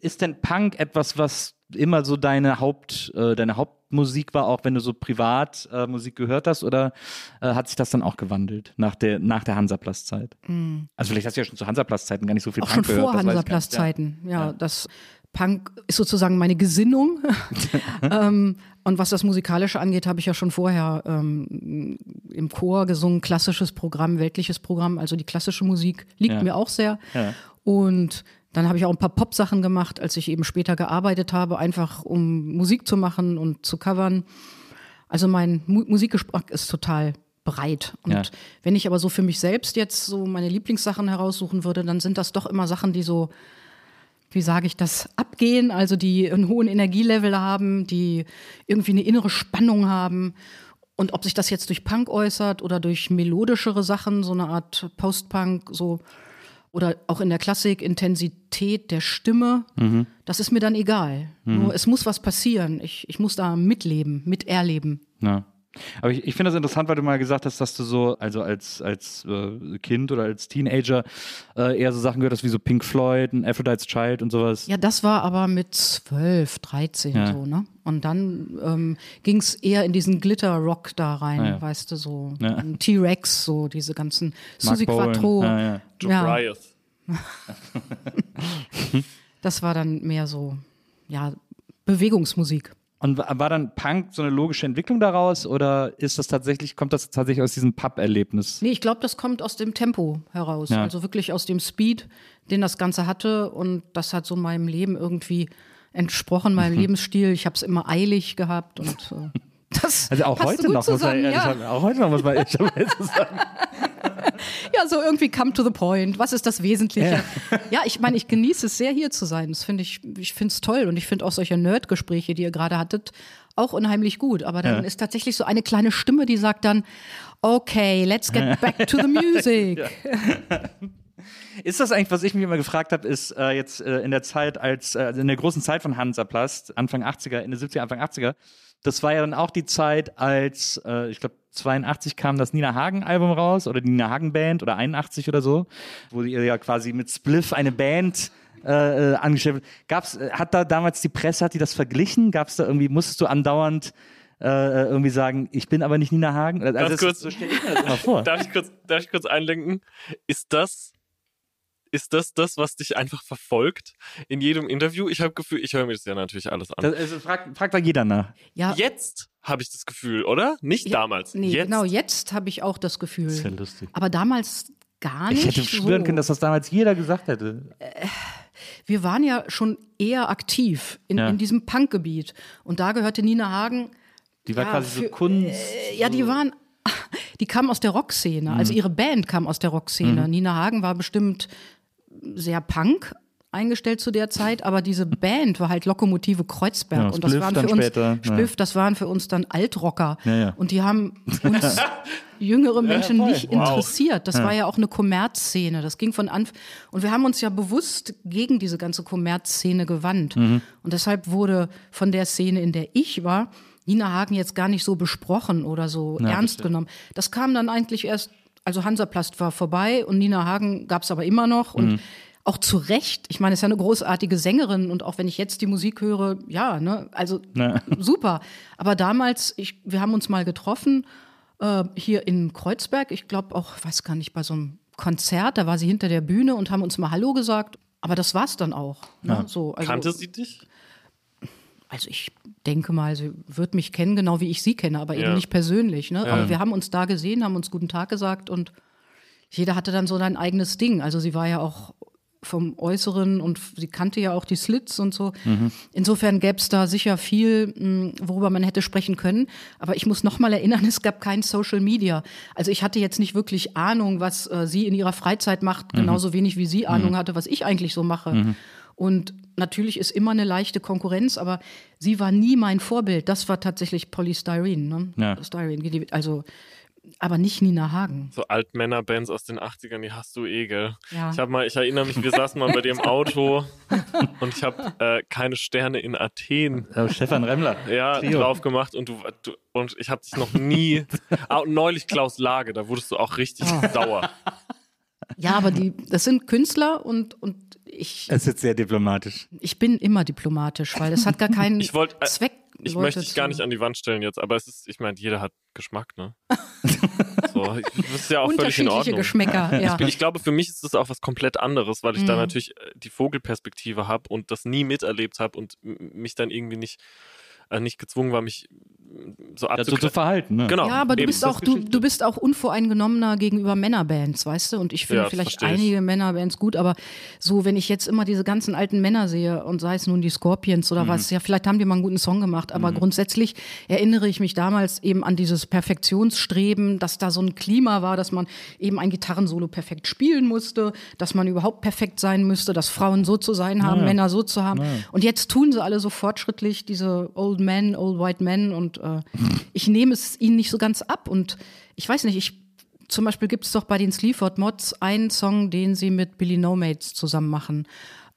ist denn Punk etwas, was immer so deine Haupt, äh, deine Hauptmusik war, auch wenn du so privat äh, Musik gehört hast, oder äh, hat sich das dann auch gewandelt nach der, nach der Hansaplatz-Zeit? Also vielleicht hast du ja schon zu Hansaplatz-Zeiten gar nicht so viel Auch Punk schon gehört. vor. Hansaplast-Zeiten. Ja. Ja. das Punk ist sozusagen meine Gesinnung. ähm, und was das Musikalische angeht, habe ich ja schon vorher ähm, im Chor gesungen, klassisches Programm, weltliches Programm. Also die klassische Musik liegt Ja. mir auch sehr. Ja. Und dann habe ich auch ein paar Pop-Sachen gemacht, als ich eben später gearbeitet habe, einfach um Musik zu machen und zu covern. Also mein Mu Musikgeschmack ist total breit. Und Ja. wenn ich aber so für mich selbst jetzt so meine Lieblingssachen heraussuchen würde, dann sind das doch immer Sachen, die so, wie sage ich das, abgehen, also die einen hohen Energielevel haben, die irgendwie eine innere Spannung haben. Und ob sich das jetzt durch Punk äußert oder durch melodischere Sachen, so eine Art Post-Punk, so oder auch in der Klassik Intensität der Stimme, das ist mir dann egal. Nur es muss was passieren. Ich, ich muss da mitleben, miterleben. Ja. Aber ich, ich finde das interessant, weil du mal gesagt hast, dass du so, also als, als äh, Kind oder als Teenager äh, eher so Sachen gehört hast wie so Pink Floyd und Aphrodite's Child und sowas. Ja, das war aber mit 12, 13 Ja. so, ne? Und dann ähm, ging es eher in diesen Glitter-Rock da rein, Ah, ja. weißt du, so Ja. T-Rex, so diese ganzen Mark Susi Bowen. Quattro. Ja, ja. Ja. Goliath. Das war dann mehr so, ja, Bewegungsmusik. Und wa- war dann Punk so eine logische Entwicklung daraus oder ist das tatsächlich, kommt das tatsächlich aus diesem Pub-Erlebnis? Nee, ich glaube, das kommt aus dem Tempo heraus. Ja. Also wirklich aus dem Speed, den das Ganze hatte. Und das hat so meinem Leben irgendwie entsprochen, meinem Mhm. Lebensstil. Ich habe es immer eilig gehabt und äh, das Also auch heute gut noch, muss man zusammen, ehrlich ja. sagen. Auch heute noch muss man ehrlicherweise sagen. ja, so irgendwie come to the point. Was ist das Wesentliche? Ja, ich meine, ich genieße es sehr, hier zu sein. Das finde ich, ich finde es toll. Und ich finde auch solche Nerd-Gespräche, die ihr gerade hattet, auch unheimlich gut. Aber dann Ja. ist tatsächlich so eine kleine Stimme, die sagt dann, okay, let's get back to the music. Ist das eigentlich, was ich mich immer gefragt habe, ist äh, jetzt äh, in der Zeit als, äh, in der großen Zeit von Hansaplast, Anfang 80er, Ende 70er, Anfang 80er, das war ja dann auch die Zeit, als, äh, ich glaube, 82 kam das Nina Hagen Album raus oder die Nina Hagen Band oder 81 oder so, wo ihr ja quasi mit Spliff eine Band äh, äh, angestellt. Gab's, äh, hat da damals die Presse, hat die das verglichen? Gab's da irgendwie, musstest du andauernd äh, äh, irgendwie sagen, ich bin aber nicht Nina Hagen? Also das- kurz. so stelle ich mir das immer vor. Darf ich kurz, darf ich kurz einlenken? Ist das, ist das das, was dich einfach verfolgt in jedem Interview? Ich habe Gefühl, ich höre mir das ja natürlich alles an. Das, also fragt, fragt da jeder nach. Ja, Jetzt habe ich das Gefühl, oder? Nicht Ja, damals. Nee, jetzt. genau, jetzt habe ich auch das Gefühl. Das ist ja lustig. Aber damals gar nicht. Ich hätte schwören so. können, dass das damals jeder gesagt hätte. Wir waren ja schon eher aktiv in, Ja. in diesem Punkgebiet. Und da gehörte Nina Hagen Die war Ja, quasi so für- Kunst. Äh, Ja, die waren, die kamen aus der Rockszene. Mhm. Also ihre Band kam aus der Rockszene. Nina Hagen war bestimmt sehr Punk eingestellt zu der Zeit, aber diese Band war halt Lokomotive Kreuzberg Ja, und das waren für uns später, ja. Spliff, das waren für uns dann Altrocker Ja, ja. und die haben uns jüngere Menschen nicht interessiert. Das war ja auch eine Kommerzszene. Das ging von Anfang und wir haben uns ja bewusst gegen diese ganze Kommerzszene gewandt Mhm. und deshalb wurde von der Szene, in der ich war, Nina Hagen jetzt gar nicht so besprochen oder so ernst genommen. Das kam dann eigentlich erst, also Hansaplast war vorbei und Nina Hagen gab es aber immer noch und auch zu Recht. Ich meine, es ist ja eine großartige Sängerin und auch wenn ich jetzt die Musik höre, ja, ne, also super. Aber damals, ich, wir haben uns mal getroffen äh, hier in Kreuzberg. Ich glaube auch, weiß gar nicht, bei so einem Konzert. Da war sie hinter der Bühne und haben uns mal Hallo gesagt. Aber das war's dann auch. Ne? So, also, Kannte sie dich? Also ich denke mal, sie wird mich kennen, genau wie ich sie kenne, aber eben Ja. nicht persönlich. Ne? Aber wir haben uns da gesehen, haben uns guten Tag gesagt und jeder hatte dann so sein eigenes Ding. Also sie war ja auch vom Äußeren und sie kannte ja auch die Slits und so. Insofern gäbe es da sicher viel, mh, worüber man hätte sprechen können. Aber ich muss noch mal erinnern, es gab kein Social Media. Also ich hatte jetzt nicht wirklich Ahnung, was äh, sie in ihrer Freizeit macht, genauso wenig wie sie Ahnung hatte, was ich eigentlich so mache. Und natürlich ist immer eine leichte Konkurrenz, aber sie war nie mein Vorbild. Das war tatsächlich Polystyrene. Ne? Ja. Styrene, also, aber nicht Nina Hagen. So Altmännerbands aus den 80ern, die hast du eh, gell? Ja. Ich habe mal, ich erinnere mich, wir saßen mal bei dir im Auto und ich habe äh, keine Sterne in Athen Äh, Stefan Remmler. ja, Trio. drauf gemacht und du, du und ich habe dich noch nie. ah, und neulich Klaus Lage, da wurdest du auch richtig Oh. sauer. Ja, aber die, das sind Künstler und, und ich, Es ist jetzt sehr diplomatisch. ich bin immer diplomatisch, weil das hat gar keinen Ich wollt- äh, Zweck. Ich Leute möchte dich gar nicht an die Wand stellen jetzt, aber es ist, ich meine, jeder hat Geschmack, ne? so, ich- das ist ja auch völlig in Unterschiedliche Ordnung. Geschmäcker, ja. Ich glaube, für mich ist das auch was komplett anderes, weil ich da Mhm. natürlich äh, die Vogelperspektive habe und das nie miterlebt habe und mich dann irgendwie nicht, äh, nicht gezwungen war, mich m, so Ja, so zu verhalten, ne? Genau. Ja, aber du bist auch, du, du bist auch unvoreingenommener gegenüber Männerbands, weißt du? Und ich finde Ja, vielleicht verstehe ich. einige Männerbands gut, aber so, wenn ich jetzt immer diese ganzen alten Männer sehe und sei es nun die Scorpions Mhm. oder was, ja, vielleicht haben die mal einen guten Song gemacht, aber grundsätzlich erinnere ich mich damals eben an dieses Perfektionsstreben, dass da so ein Klima war, dass man eben ein Gitarrensolo perfekt spielen musste, dass man überhaupt perfekt sein müsste, dass Frauen so zu sein haben, Männer so zu haben. Und jetzt tun sie alle so fortschrittlich, diese Old Men, Old White Men und äh, ich nehme es ihnen nicht so ganz ab und ich weiß nicht, ich zum Beispiel gibt es doch bei den Sleaford Mods einen Song, den sie mit Billy No Mates zusammen machen.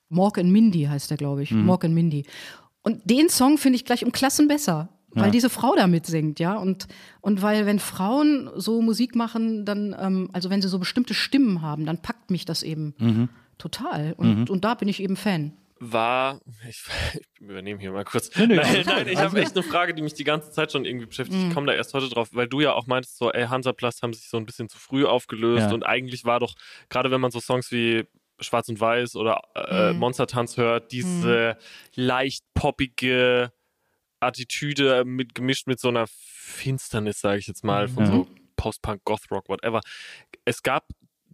Mork and Mindy heißt der, glaube ich. Mork and Mindy. Und den Song finde ich gleich um Klassen besser. weil diese Frau da mitsingt, ja. Und, und weil, wenn Frauen so Musik machen, dann, ähm, also wenn sie so bestimmte Stimmen haben, dann packt mich das eben Mhm. total. Und, und da bin ich eben Fan. War, ich, ich übernehme hier mal kurz. nee, nein, nein, ich habe echt eine Frage, die mich die ganze Zeit schon irgendwie beschäftigt. Mhm. Ich komme da erst heute drauf, weil du ja auch meintest, so, ey, Hansaplast haben sich so ein bisschen zu früh aufgelöst Ja. und eigentlich war doch, gerade wenn man so Songs wie Schwarz und Weiß oder äh, Mhm. Monstertanz hört, diese leicht poppige Attitüde mit, gemischt mit so einer Finsternis, sage ich jetzt mal, von Mhm. so Post-Punk, Goth-Rock, whatever. Es gab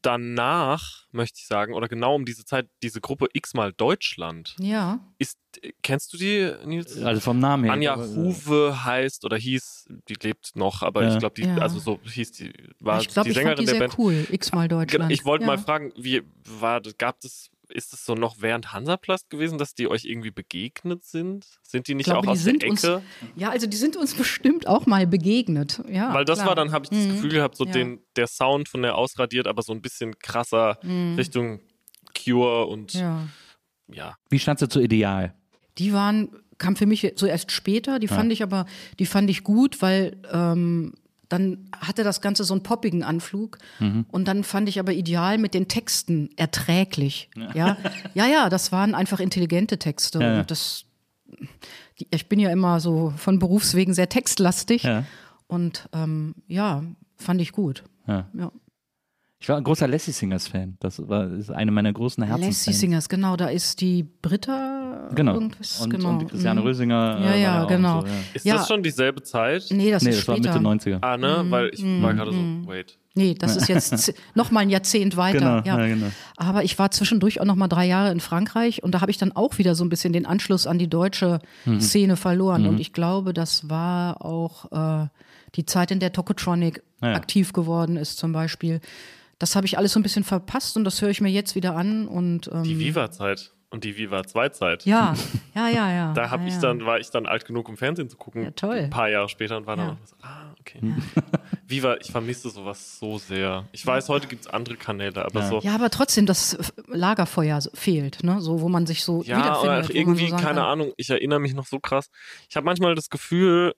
danach, möchte ich sagen, oder genau um diese Zeit, diese Gruppe X-mal Deutschland. Ja. Ist, kennst du die, Nils? Also vom Namen her. Anja äh, Huwe heißt oder hieß, die lebt noch, aber Ja. ich glaube, die, Ja. also so hieß die, war ich glaube, die ich fand Sängerin die der sehr Band. cool. X-mal Genau, Deutschland. ich wollte ja. mal fragen, wie war das, gab es, ist es so noch während Hansaplast gewesen, dass die euch irgendwie begegnet sind? Sind die nicht Ich glaube, auch die aus sind der uns- Ecke? Ja, also die sind uns bestimmt auch mal begegnet. Ja, Weil das klar. war dann, habe ich das Mhm. Gefühl gehabt, so Ja. den, der Sound von der ausradiert, aber so ein bisschen krasser Richtung Cure und ja. Ja. Wie standst du zu Ideal? Die waren, kam für mich so erst später, die fand ich aber, die fand ich gut, weil ähm, dann hatte das Ganze so einen poppigen Anflug und dann fand ich aber ideal mit den Texten erträglich. Ja, ja, ja, das waren einfach intelligente Texte Ja, ja. und das, ich bin ja immer so von Berufswegen sehr textlastig Ja. und ähm, ja, fand ich gut. Ja. Ja. Ich war ein großer Lassie Singers Fan. Das war ist eine meiner großen Lassie Herzensfans. Singers, genau, da ist die Britta Genau. irgendwas, und, genau. und die Christiane Mhm. Rösinger. Ja, äh, war ja, auch genau. So, ja. Ist Ja. das schon dieselbe Zeit? Nee, das Nee, ist das war später. Mitte 90er. Ah, ne? Weil ich war gerade so, wait. Nee, das ist jetzt noch mal ein Jahrzehnt weiter. Genau, ja. ja, genau. Aber ich war zwischendurch auch noch mal drei Jahre in Frankreich und da habe ich dann auch wieder so ein bisschen den Anschluss an die deutsche Mhm. Szene verloren. Und ich glaube, das war auch äh, die Zeit, in der Tokotronic Ja, ja. aktiv geworden ist zum Beispiel. Das habe ich alles so ein bisschen verpasst und das höre ich mir jetzt wieder an. Und ähm, Die Viva-Zeit und die Viva-2-Zeit. ja, ja, ja, ja. Da hab ja, ich ja. dann, war ich dann alt genug, um Fernsehen zu gucken. Ja, toll. Ein paar Jahre später und war Ja. dann auch so, ah, okay. Viva, ich vermisse sowas so sehr. Ich weiß, heute gibt es andere Kanäle, aber Ja. so. Ja, aber trotzdem, das Lagerfeuer fehlt, ne? So, wo man sich so Ja, wiederfindet. man irgendwie, so sagen keine kann, Ahnung, ich erinnere mich noch so krass. Ich habe manchmal das Gefühl,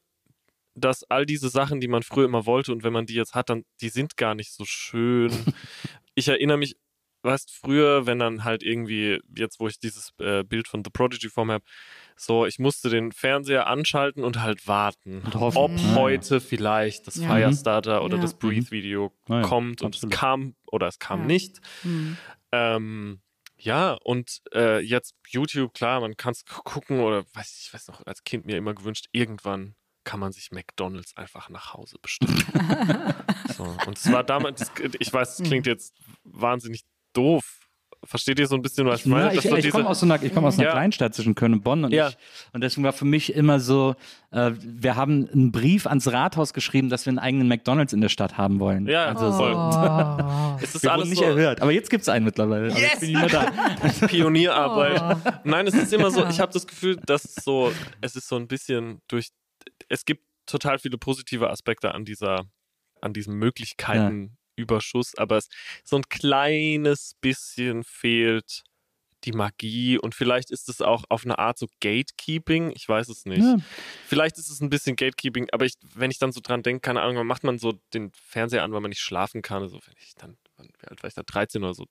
dass all diese Sachen, die man früher immer wollte und wenn man die jetzt hat, dann, die sind gar nicht so schön. ich erinnere mich, weißt früher, wenn dann halt irgendwie, jetzt wo ich dieses äh, Bild von The Prodigy vor mir habe, so, ich musste den Fernseher anschalten und halt warten, Und hoffen. ob Mhm. heute vielleicht das Ja. Firestarter oder Ja. das Breathe-Video Ja, ja, kommt und absolut. es kam oder es kam Ja. nicht. hm. Ähm, ja, und äh, jetzt YouTube, klar, man kann es gucken oder weiß ich, weiß noch, als Kind mir immer gewünscht, irgendwann kann man sich McDonalds einfach nach Hause bestellen. so, und es war damals, ich weiß, es klingt jetzt wahnsinnig doof. Versteht ihr so ein bisschen, was ich meine? Ja, ich so ich diese- komme aus so einer, ich komm aus einer Ja. Kleinstadt zwischen Köln und Bonn und, Ja. ich, und deswegen war für mich immer so, äh, wir haben einen Brief ans Rathaus geschrieben, dass wir einen eigenen McDonalds in der Stadt haben wollen. ja, also. Oh. Es ist wir alles nicht so erhört, aber jetzt gibt es einen mittlerweile. Ich da. Pionierarbeit. Nein, es ist immer so, ich habe das Gefühl, dass es so, es ist so ein bisschen durch, es gibt total viele positive Aspekte an dieser, an diesem Möglichkeitenüberschuss, aber es so ein kleines bisschen fehlt die Magie und vielleicht ist es auch auf eine Art so Gatekeeping, ich weiß es nicht. Ja. Vielleicht ist es ein bisschen Gatekeeping, aber ich, wenn ich dann so dran denke, keine Ahnung, macht man so den Fernseher an, weil man nicht schlafen kann. Also wenn ich dann, wie alt war ich da, 13 oder so,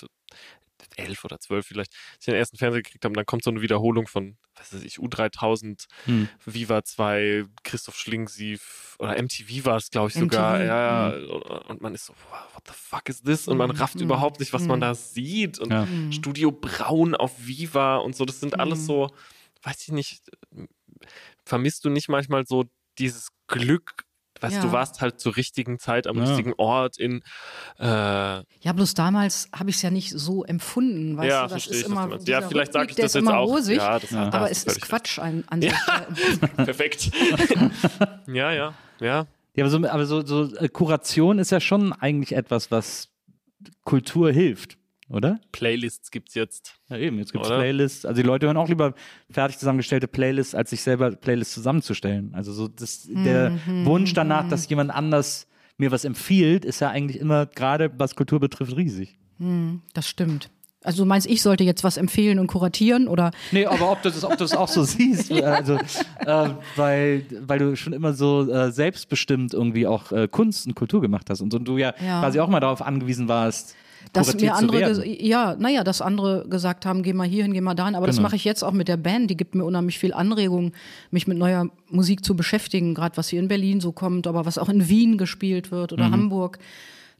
11 oder 12 vielleicht, als ich den ersten Fernseher gekriegt habe, dann kommt so eine Wiederholung von, was weiß ich, U3000, Hm. Viva 2, Christoph Schlingensief oder MTV war es, glaube ich, MTV, sogar. Ja, ja. Und man ist so, wow, what the fuck is this? Und man rafft Mhm. überhaupt nicht, was man Mhm. da sieht. Und Ja. Studio Braun auf Viva und so, das sind alles so, weiß ich nicht, vermisst du nicht manchmal so dieses Glück, weißt Ja. du, warst halt zur richtigen Zeit am Ja. richtigen Ort in äh, Ja, bloß damals habe ich es ja nicht so empfunden. Weißt ja, du, das verstehe ist ich. immer, ja, vielleicht sage ich das ist jetzt auch. rosig, ja, das, da aber es ist Quatsch an, an sich. Perfekt. ja, ja, ja. Ja, aber so, aber so, so äh, Kuration ist ja schon eigentlich etwas, was Kultur hilft, oder? Playlists gibt's jetzt. Ja, eben, jetzt gibt es Oder? Playlists. Also die Leute hören auch lieber fertig zusammengestellte Playlists, als sich selber Playlists zusammenzustellen. Also so das, der Mhm, Wunsch danach, dass jemand anders mir was empfiehlt, ist ja eigentlich immer, gerade was Kultur betrifft, riesig. Das stimmt. Also du meinst, ich sollte jetzt was empfehlen und kuratieren oder? Nee, aber ob du das, ob du das auch so siehst, also, äh, weil, weil du schon immer so äh, selbstbestimmt irgendwie auch äh, Kunst und Kultur gemacht hast und, so, und du ja, Ja. quasi auch mal darauf angewiesen warst, dass mir andere, ja, naja, dass andere gesagt haben, geh mal hierhin, geh mal dahin. Aber das Genau. mache ich jetzt auch mit der Band. Die gibt mir unheimlich viel Anregung, mich mit neuer Musik zu beschäftigen. Gerade was hier in Berlin so kommt, aber was auch in Wien gespielt wird oder Hamburg.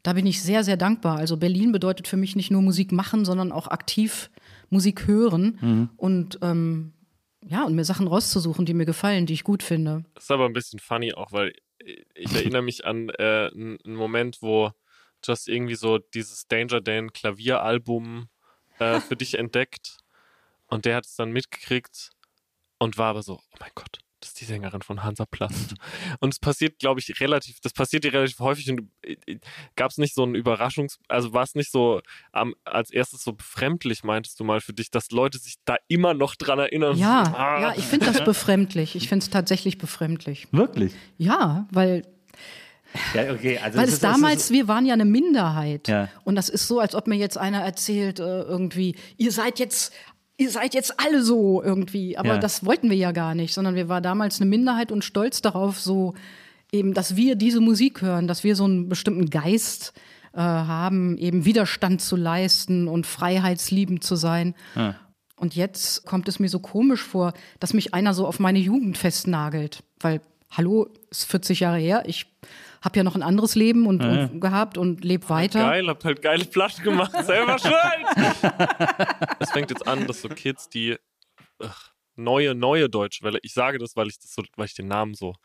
Da bin ich sehr, sehr dankbar. Also Berlin bedeutet für mich nicht nur Musik machen, sondern auch aktiv Musik hören und ähm, ja, und mir Sachen rauszusuchen, die mir gefallen, die ich gut finde. Das ist aber ein bisschen funny auch, weil ich erinnere mich an äh, einen einen Moment, wo du hast irgendwie so dieses Danger Dan Klavieralbum äh, für dich entdeckt und der hat es dann mitgekriegt und war aber so, oh mein Gott, das ist die Sängerin von Hansa Plast. Und es passiert, glaube ich, relativ, das passiert dir relativ häufig und gab es nicht so einen Überraschungs-, also war es nicht so am, als erstes so befremdlich, meintest du mal für dich, dass Leute sich da immer noch dran erinnern? Ja, Ah. ja, ich finde das befremdlich. Ich finde es tatsächlich befremdlich. Wirklich? Ja, weil Ja, okay. Also Weil es ist- damals, ist- wir waren ja eine Minderheit. Ja. Und das ist so, als ob mir jetzt einer erzählt, äh, irgendwie, ihr seid jetzt, ihr seid jetzt alle so irgendwie. Aber Ja. das wollten wir ja gar nicht, sondern wir waren damals eine Minderheit und stolz darauf, so eben, dass wir diese Musik hören, dass wir so einen bestimmten Geist äh, haben, eben Widerstand zu leisten und freiheitsliebend zu sein. Und jetzt kommt es mir so komisch vor, dass mich einer so auf meine Jugend festnagelt. Weil, hallo, ist 40 Jahre her, ich habe ja noch ein anderes Leben und, und gehabt und lebe weiter. Geil, habt halt geile Platten gemacht, selber schuld. Es fängt jetzt an, dass so Kids, die ach, neue, neue Deutsche Welle, ich sage das, weil ich das so, weil ich den Namen so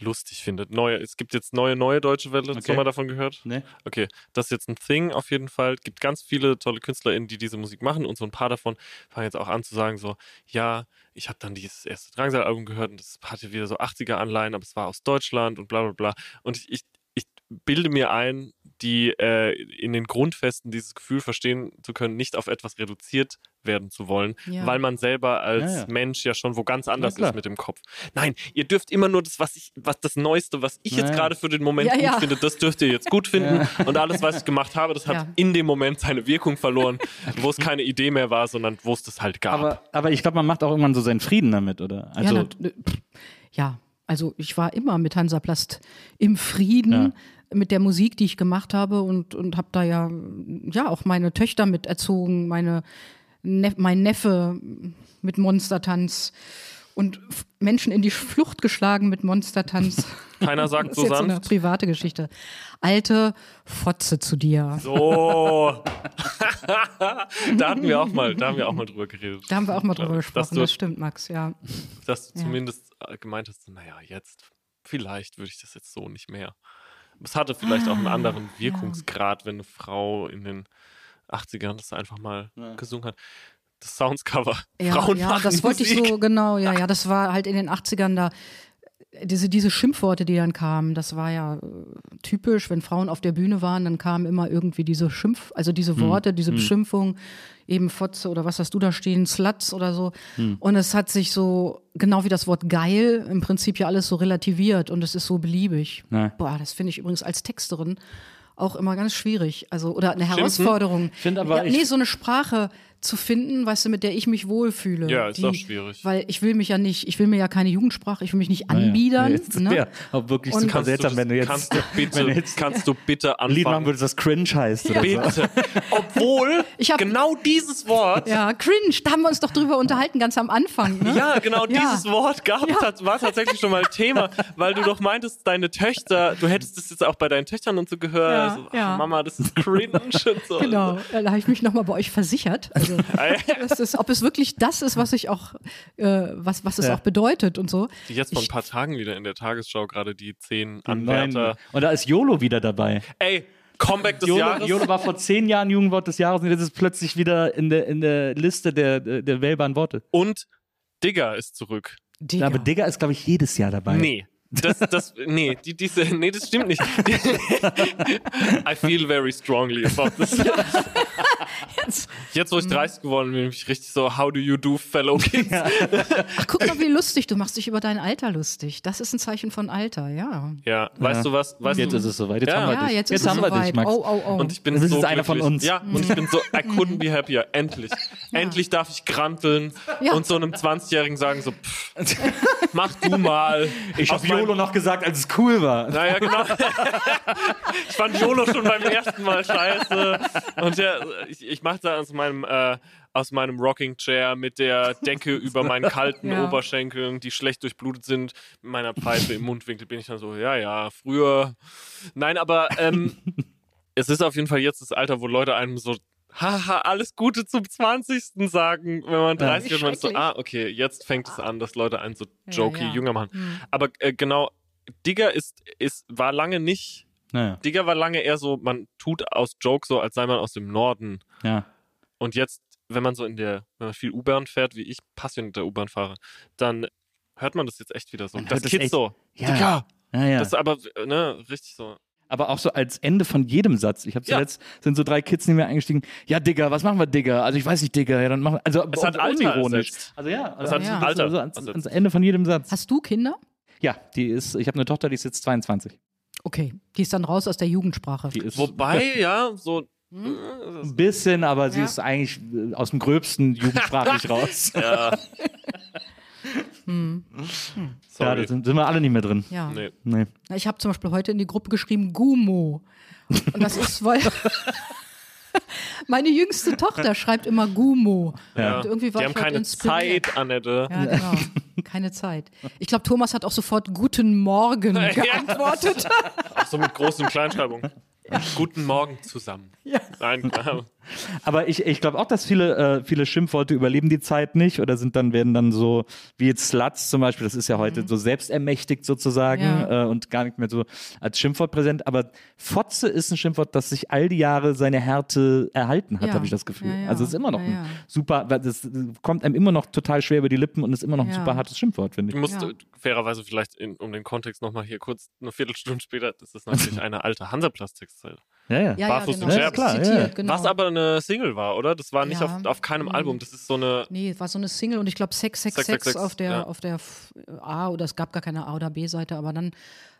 lustig finde. Neue, es gibt jetzt neue, neue Deutsche Welle. Hast du Okay. mal davon gehört? Nee. Okay, das ist jetzt ein Thing auf jeden Fall. gibt ganz viele tolle KünstlerInnen, die diese Musik machen und so ein paar davon fangen jetzt auch an zu sagen so, ja, ich habe dann dieses erste Drangsal-Album gehört und das hatte wieder so 80er-Anleihen, aber es war aus Deutschland und bla bla bla. Und ich, ich bilde mir ein, die äh, in den Grundfesten dieses Gefühl verstehen zu können, nicht auf etwas reduziert werden zu wollen, Ja. weil man selber als Ja, ja. Mensch ja schon wo ganz anders ist mit dem Kopf. Nein, ihr dürft immer nur das, was ich, was das Neueste, was ich jetzt Ja. gerade für den Moment Ja, gut ja. finde, das dürft ihr jetzt gut finden. Und alles, was ich gemacht habe, das hat Ja. in dem Moment seine Wirkung verloren, wo es keine Idee mehr war, sondern wo es das halt gab. Aber, aber ich glaube, man macht auch irgendwann so seinen Frieden damit, oder? Also, ja, ja, also ich war immer mit Hansaplast im Frieden mit der Musik, die ich gemacht habe und, und habe da ja, ja auch meine Töchter mit erzogen, meine Nef mein Neffe mit Monstertanz und Menschen in die Flucht geschlagen mit Monstertanz. Keiner sagt Das so ist so eine sanft. private Geschichte. Alte Fotze zu dir. So. da hatten wir auch mal, da haben wir auch mal drüber geredet. Da haben wir auch mal drüber gesprochen, du- das stimmt, Max, ja. Dass du Ja. zumindest äh, gemeint hast, naja, jetzt, vielleicht würde ich das jetzt so nicht mehr. Es hatte vielleicht auch einen Ah, anderen Wirkungsgrad, wenn eine Frau in den 80ern das einfach mal gesungen hat. Das Soundscover. Ja, Frauen ja machen das wollte ich Musik. so, genau, ja, ja, das war halt in den 80ern da. Diese, diese Schimpfworte, die dann kamen, das war ja äh, typisch, wenn Frauen auf der Bühne waren, dann kamen immer irgendwie diese Schimpf, also diese Worte, diese Beschimpfung, eben Fotze oder was hast du da stehen, Sluts oder so. Und es hat sich so, genau wie das Wort geil, im Prinzip ja alles so relativiert und es ist so beliebig. Ja. Boah, das finde ich übrigens als Texterin auch immer ganz schwierig. Also, oder eine Herausforderung. Find aber ja, ich- nee, so eine Sprache zu finden, weißt du, mit der ich mich wohlfühle. Ja, ist die, auch schwierig. Weil ich will mich ja nicht, ich will mir ja keine Jugendsprache, ich will mich nicht anbiedern. Nee, das ne? wäre auch wirklich Und- super Kannst du, seltsam, das, wenn du jetzt, kannst, du bitte, wenn du jetzt kannst du bitte ein Lied machen anfangen? würdest, das cringe heißt oder so. Bitte. Obwohl Ich hab- genau dieses Wort Ja, cringe, da haben wir uns doch drüber unterhalten, ganz am Anfang. Ne? Ja, genau Ja. dieses Wort gab, Ja. war tatsächlich schon mal Thema, weil du doch meintest, deine Töchter, du hättest das jetzt auch bei deinen Töchtern und so gehört. Ja, so, ach, ja. Mama, das ist cringe und so. Genau, da habe ich mich nochmal bei euch versichert. Also, das ist, ob es wirklich das ist, was ich auch, äh, was, was es Ja. auch bedeutet und so. Die jetzt vor ein Ich- paar Tagen wieder in der Tagesschau gerade die zehn. Anwärter. Und da ist YOLO wieder dabei. Ey, Comeback des YOLO, Jahres. YOLO war vor zehn Jahren Jugendwort des Jahres und jetzt ist es plötzlich wieder in der, in der Liste der, der wählbaren Worte. Und Digger ist zurück. Digga. Aber Digger ist, glaube ich, jedes Jahr dabei. Nee. Das, das, nee, die, diese, nee, das stimmt nicht. I feel very strongly about this. Damals. Jetzt, wo ich 30 geworden bin, bin ich richtig so, how do you do, fellow kids? Ach, guck mal, wie lustig. Du machst dich über dein Alter lustig. Das ist ein Zeichen von Alter, ja. Ja, weißt du was? Weißt Jetzt du, ist es soweit. Jetzt Ja. haben wir Ja, dich. jetzt ist es haben wir soweit. dich, Max. Oh, oh, oh. Und ich bin Das ist so einer von uns. Ja, und ich bin so, I couldn't be happier. Endlich. Endlich darf ich granteln Ja. und so einem 20-Jährigen sagen so, pff, mach du mal. Ich habe mein- YOLO noch gesagt, als es cool war. Naja, genau. ich fand YOLO schon beim ersten Mal scheiße. Und ja, ich, ich machte aus meinem, äh, aus meinem Rocking Chair mit der Decke über meinen kalten Ja. Oberschenkeln, die schlecht durchblutet sind, mit meiner Pfeife im Mundwinkel, bin ich dann so, ja, ja, früher. Nein, aber ähm, es ist auf jeden Fall jetzt das Alter, wo Leute einem so, haha, alles Gute zum 20. sagen, wenn man 30 ist. Man ist so, ah, okay, jetzt fängt es an, dass Leute einen so jokey ja. jünger machen. Hm. Aber äh, genau, Digger ist, ist, war lange nicht, Naja, Digger war lange eher so, man tut aus Joke so, als sei man aus dem Norden. Ja. Und jetzt, wenn man so in der, wenn man viel U-Bahn fährt, wie ich passionierter U-Bahn-Fahrer, dann hört man das jetzt echt wieder so. Man Das Kids echt. so, Ja. Digga, Ja, ja. das ist aber, ne, richtig so. aber auch so als Ende von jedem Satz. Ich habe Ja. zuletzt sind so drei Kids neben mir eingestiegen. Ja, Digga, was machen wir, Digga? Also ich weiß nicht, Digga. Ja, dann machen wir, also Es hat unironisch. Also ja, Es also hat Ja. Alter. Also ans, ans Ende von jedem Satz. Hast du Kinder? Ja, die ist. Ich habe eine Tochter, die ist jetzt 22. Okay, die ist dann raus aus der Jugendsprache. Die ist Wobei, ja, so, ein bisschen, aber sie Ja. ist eigentlich äh, aus dem gröbsten jugendsprachlich raus. ja. Hm. Ja, da sind, sind wir alle nicht mehr drin. Ja. nee. Nee. Ich habe zum Beispiel heute in die Gruppe geschrieben Gumo. Und das ist, weil meine jüngste Tochter schreibt immer Gumo. Ja. Und irgendwie war Die ich haben keine inspiriert. Zeit, Annette. Ja, genau. Keine Zeit. Ich glaube, Thomas hat auch sofort Guten Morgen geantwortet. Auch so mit Groß- und Kleinschreibung. Guten Morgen zusammen. Ja. Nein, klar. Aber ich, ich glaube auch, dass viele, äh, viele Schimpfworte überleben die Zeit nicht oder sind dann, werden dann so, wie jetzt Sluts zum Beispiel, das ist ja heute so selbstermächtigt sozusagen Mhm. Ja. äh, und gar nicht mehr so als Schimpfwort präsent. Aber Fotze ist ein Schimpfwort, das sich all die Jahre seine Härte erhalten hat, Ja. habe ich das Gefühl. Ja, ja. Also es ist immer noch Ja, ein ja. super, das kommt einem immer noch total schwer über die Lippen und ist immer noch ein Ja. super hartes Schimpfwort, finde Ich ich. muss Ja. äh, fairerweise vielleicht, in, um den Kontext nochmal hier kurz, eine Viertelstunde später, das ist natürlich eine alte Hansaplast-Textzeile. Ja, ja. Ja, Barfuß ja, und genau. Scherben. Ja, klar, Zitiert, ja. genau. Was aber eine Single war, oder? Das war nicht Ja. auf, auf keinem Mhm. Album. Das ist so eine. Nee, war so eine Single und ich glaube Sex, Sex, Sex, 666, auf der, ja. auf der A oder es gab gar keine A oder B-Seite, aber dann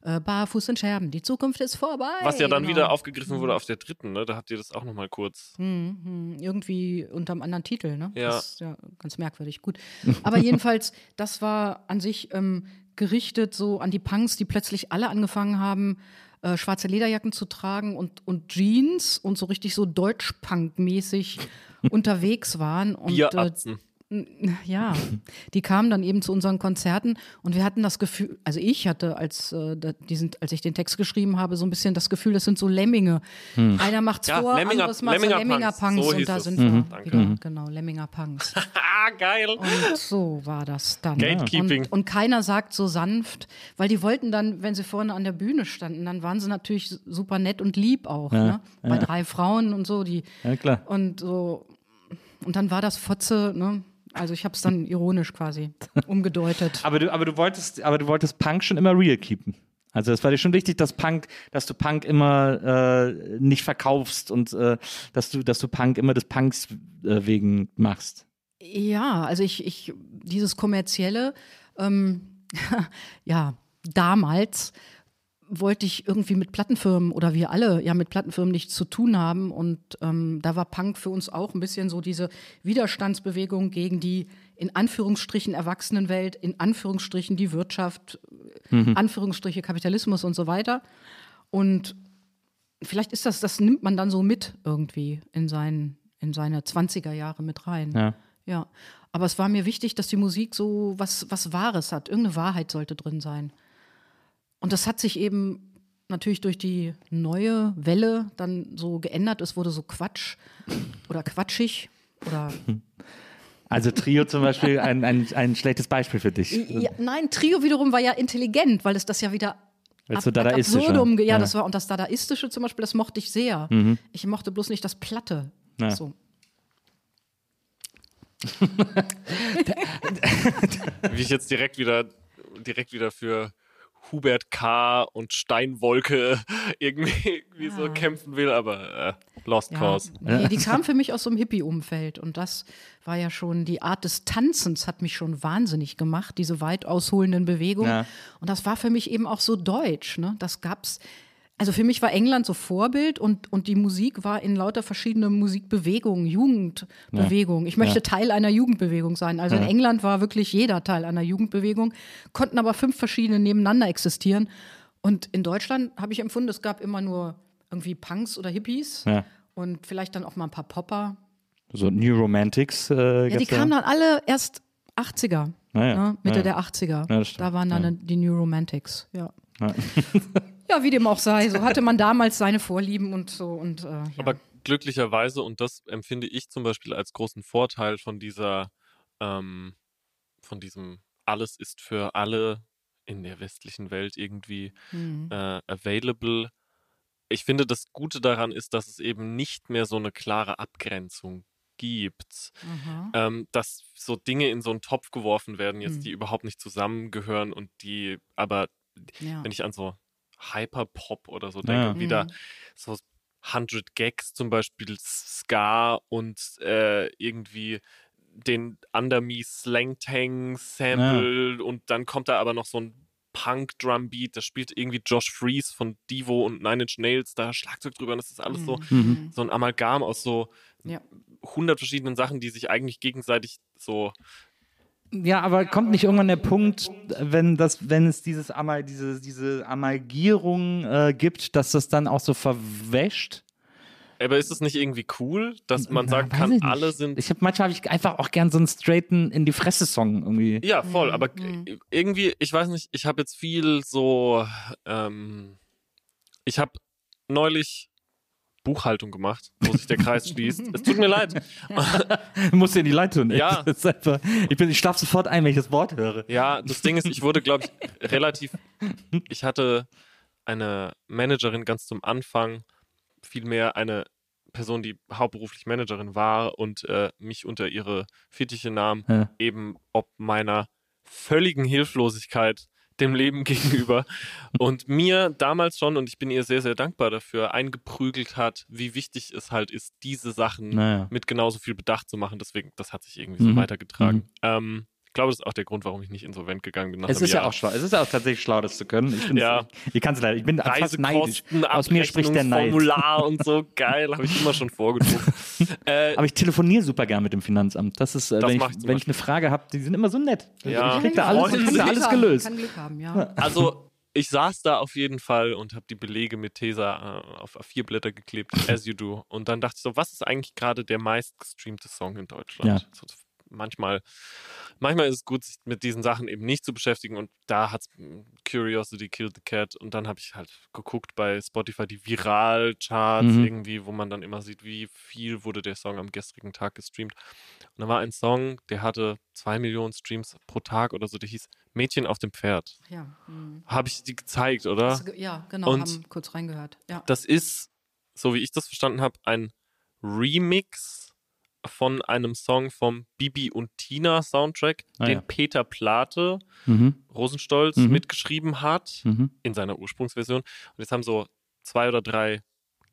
äh, Barfuß in Scherben. Die Zukunft ist vorbei. Was ja dann Genau. wieder aufgegriffen wurde auf der dritten, ne? Da habt ihr das auch nochmal kurz. Hm, hm, irgendwie unter einem anderen Titel, ne? Ja. Das ist ja ganz merkwürdig. Gut. Aber jedenfalls, das war an sich ähm, gerichtet so an die Punks, die plötzlich alle angefangen haben, äh, schwarze Lederjacken zu tragen und, und Jeans und so richtig so Deutsch-Punk-mäßig unterwegs waren. Und, äh, Bieratzen. Ja, die kamen dann eben zu unseren Konzerten und wir hatten das Gefühl, also ich hatte, als, äh, diesen, als ich den Text geschrieben habe, so ein bisschen das Gefühl, das sind so Lemminge. Einer macht's Ja, vor, Lemminger- anderes macht Lemminger Lemminger Punks, Punks so und da sind Mhm. wir Danke. wieder, genau, Lemminger Punks. Ah, geil. Und so war das dann. Gatekeeping. Und, und keiner sagt so sanft, weil die wollten dann, wenn sie vorne an der Bühne standen, dann waren sie natürlich super nett und lieb auch, ne? Bei drei Frauen und so, die Ja, klar. und so und dann war das Fotze, ne? Also ich habe es dann ironisch quasi umgedeutet. Aber du, aber du wolltest, aber du wolltest Punk schon immer real keepen. Also das war dir schon wichtig, dass Punk, dass du Punk immer äh, nicht verkaufst und äh, dass du, dass du Punk immer des Punks äh, wegen machst. Ja, also ich, ich dieses kommerzielle, ähm, ja, damals wollte ich irgendwie mit Plattenfirmen oder wir alle ja mit Plattenfirmen nichts zu tun haben und ähm, da war Punk für uns auch ein bisschen so diese Widerstandsbewegung gegen die in Anführungsstrichen Erwachsenenwelt, in Anführungsstrichen die Wirtschaft, Anführungsstriche Kapitalismus und so weiter und vielleicht ist das, das nimmt man dann so mit irgendwie in seinen in seine 20er Jahre mit rein. Ja. Ja, aber es war mir wichtig, dass die Musik so was, was Wahres hat. Irgendeine Wahrheit sollte drin sein. Und das hat sich eben natürlich durch die neue Welle dann so geändert. Es wurde so Quatsch oder quatschig oder. Also Trio zum Beispiel ein, ein, ein schlechtes Beispiel für dich. Ja, nein, Trio wiederum war ja intelligent, weil es das ja wieder. Weil es so ab- ad dadaistisch Ja, Ja. das war, und das Dadaistische zum Beispiel, das mochte ich sehr. Ich mochte bloß nicht das Platte. Ja. So. Wie ich jetzt direkt wieder, direkt wieder für Hubert K. und Steinwolke irgendwie, irgendwie so kämpfen will, aber äh, Lost Ja, Cause. nee, die kam für mich aus so einem Hippie-Umfeld und das war ja schon, die Art des Tanzens hat mich schon wahnsinnig gemacht, diese weit ausholenden Bewegungen. Ja. Und das war für mich eben auch so deutsch, ne? Das gab's, also für mich war England so Vorbild und, und die Musik war in lauter verschiedene Musikbewegungen, Jugendbewegungen. Ich möchte Ja. Teil einer Jugendbewegung sein. Also in England war wirklich jeder Teil einer Jugendbewegung, konnten aber fünf verschiedene nebeneinander existieren. Und in Deutschland habe ich empfunden, es gab immer nur irgendwie Punks oder Hippies Ja. und vielleicht dann auch mal ein paar Popper. So New Romantics. Äh, Ja, die kamen dann alle erst 80er, Naja, ne? Mitte ja. der 80er. Ja, das stimmt, da waren dann ja. die New Romantics, ja. Ja. wie dem auch sei. So hatte man damals seine Vorlieben und so. Und, äh, ja. Aber glücklicherweise, und das empfinde ich zum Beispiel als großen Vorteil von dieser, ähm, von diesem alles ist für alle in der westlichen Welt irgendwie Mhm. äh, available. Ich finde, das Gute daran ist, dass es eben nicht mehr so eine klare Abgrenzung gibt. Aha. ähm, dass so Dinge in so einen Topf geworfen werden, jetzt Mhm. die überhaupt nicht zusammengehören und die, aber Ja. wenn ich an so Hyperpop oder so Ja. denke, wieder Mhm. so 100 Gags zum Beispiel Ska und äh, irgendwie den Under Me Slang Tang Sample und dann kommt da aber noch so ein Punk Drum Beat, da spielt irgendwie Josh Freeze von Divo und Nine Inch Nails da Schlagzeug drüber und das ist alles so Mhm. so ein Amalgam aus so Ja. hundert verschiedenen Sachen, die sich eigentlich gegenseitig so Ja, aber kommt nicht irgendwann der Punkt, wenn das, wenn es dieses Amal, diese, diese Amalgierung äh, gibt, dass das dann auch so verwäscht? Aber ist es nicht irgendwie cool, dass man Na, sagen kann, alle sind. Ich habe manchmal habe ich einfach auch gern so einen straighten in die Fresse Song irgendwie. ja, voll, aber Mhm. irgendwie, ich weiß nicht, ich habe jetzt viel so. Ähm, ich habe neulich Buchhaltung gemacht, wo sich der Kreis schließt. Es tut mir leid. Du musst dir in die Leitung. ey. Ja. Einfach, ich, bin, ich schlafe sofort ein, wenn ich das Wort höre. Ja, das Ding ist, ich wurde, glaube ich, relativ. Ich hatte eine Managerin ganz zum Anfang, vielmehr eine Person, die hauptberuflich Managerin war und äh, mich unter ihre Fittiche nahm, Ja. eben ob meiner völligen Hilflosigkeit dem Leben gegenüber und mir damals schon, und ich bin ihr sehr, sehr dankbar dafür, eingeprügelt hat, wie wichtig es halt ist, diese Sachen Naja. mit genauso viel Bedacht zu machen. Deswegen, das hat sich irgendwie so Mhm. weitergetragen. Ähm, ich glaube, das ist auch der Grund, warum ich nicht insolvent gegangen bin. Nach Es ist ja Jahr. auch schlau. Es ist ja auch tatsächlich schlau, das zu können. Ich, Ja. ich kann es leider. Ich bin fast neidisch. Aus mir spricht der Neid. Formular und so geil, habe ich immer schon vorgedruckt. äh, Aber ich telefoniere super gern mit dem Finanzamt. Das ist, äh, Das wenn, ich, wenn ich eine Frage habe, die sind immer so nett. Ja. Ich krieg da alles, ich krieg da alles gelöst. Kann Glück haben, ja. also, ich saß da auf jeden Fall und habe die Belege mit Tesa äh, auf A4-Blätter geklebt, as you do. Und dann dachte ich so, was ist eigentlich gerade der meistgestreamte Song in Deutschland? Ja. So, manchmal, manchmal ist es gut, sich mit diesen Sachen eben nicht zu beschäftigen. Und da hat Curiosity Killed the Cat. Und dann habe ich halt geguckt bei Spotify die Viral-Charts Mhm. irgendwie, wo man dann immer sieht, wie viel wurde der Song am gestrigen Tag gestreamt. Und da war ein Song, der hatte zwei Millionen Streams pro Tag oder so, der hieß Mädchen auf dem Pferd. Ja, mhm. Habe ich die gezeigt, oder? Das- ja genau, Und- haben kurz reingehört. Ja. Das ist, so wie ich das verstanden habe, ein Remix von einem Song vom Bibi und Tina Soundtrack, Ah, den ja. Peter Plate Mhm. Rosenstolz Mhm. mitgeschrieben hat Mhm. in seiner Ursprungsversion. Und jetzt haben so zwei oder drei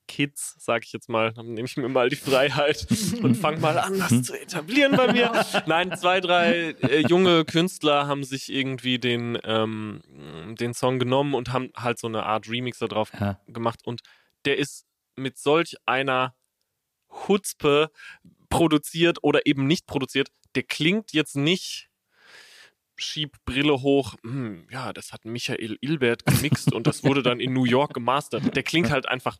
Kids, sag ich jetzt mal, dann nehme ich mir mal die Freiheit und fange mal an, das zu etablieren bei mir. Nein, zwei, drei äh, junge Künstler haben sich irgendwie den, ähm, den Song genommen und haben halt so eine Art Remix da drauf Ja. gemacht. Und der ist mit solch einer Hutzpe produziert oder eben nicht produziert. Der klingt jetzt nicht schieb Brille hoch, hm, ja, das hat Michael Ilbert gemixt und das wurde dann in New York gemastert. Der klingt halt einfach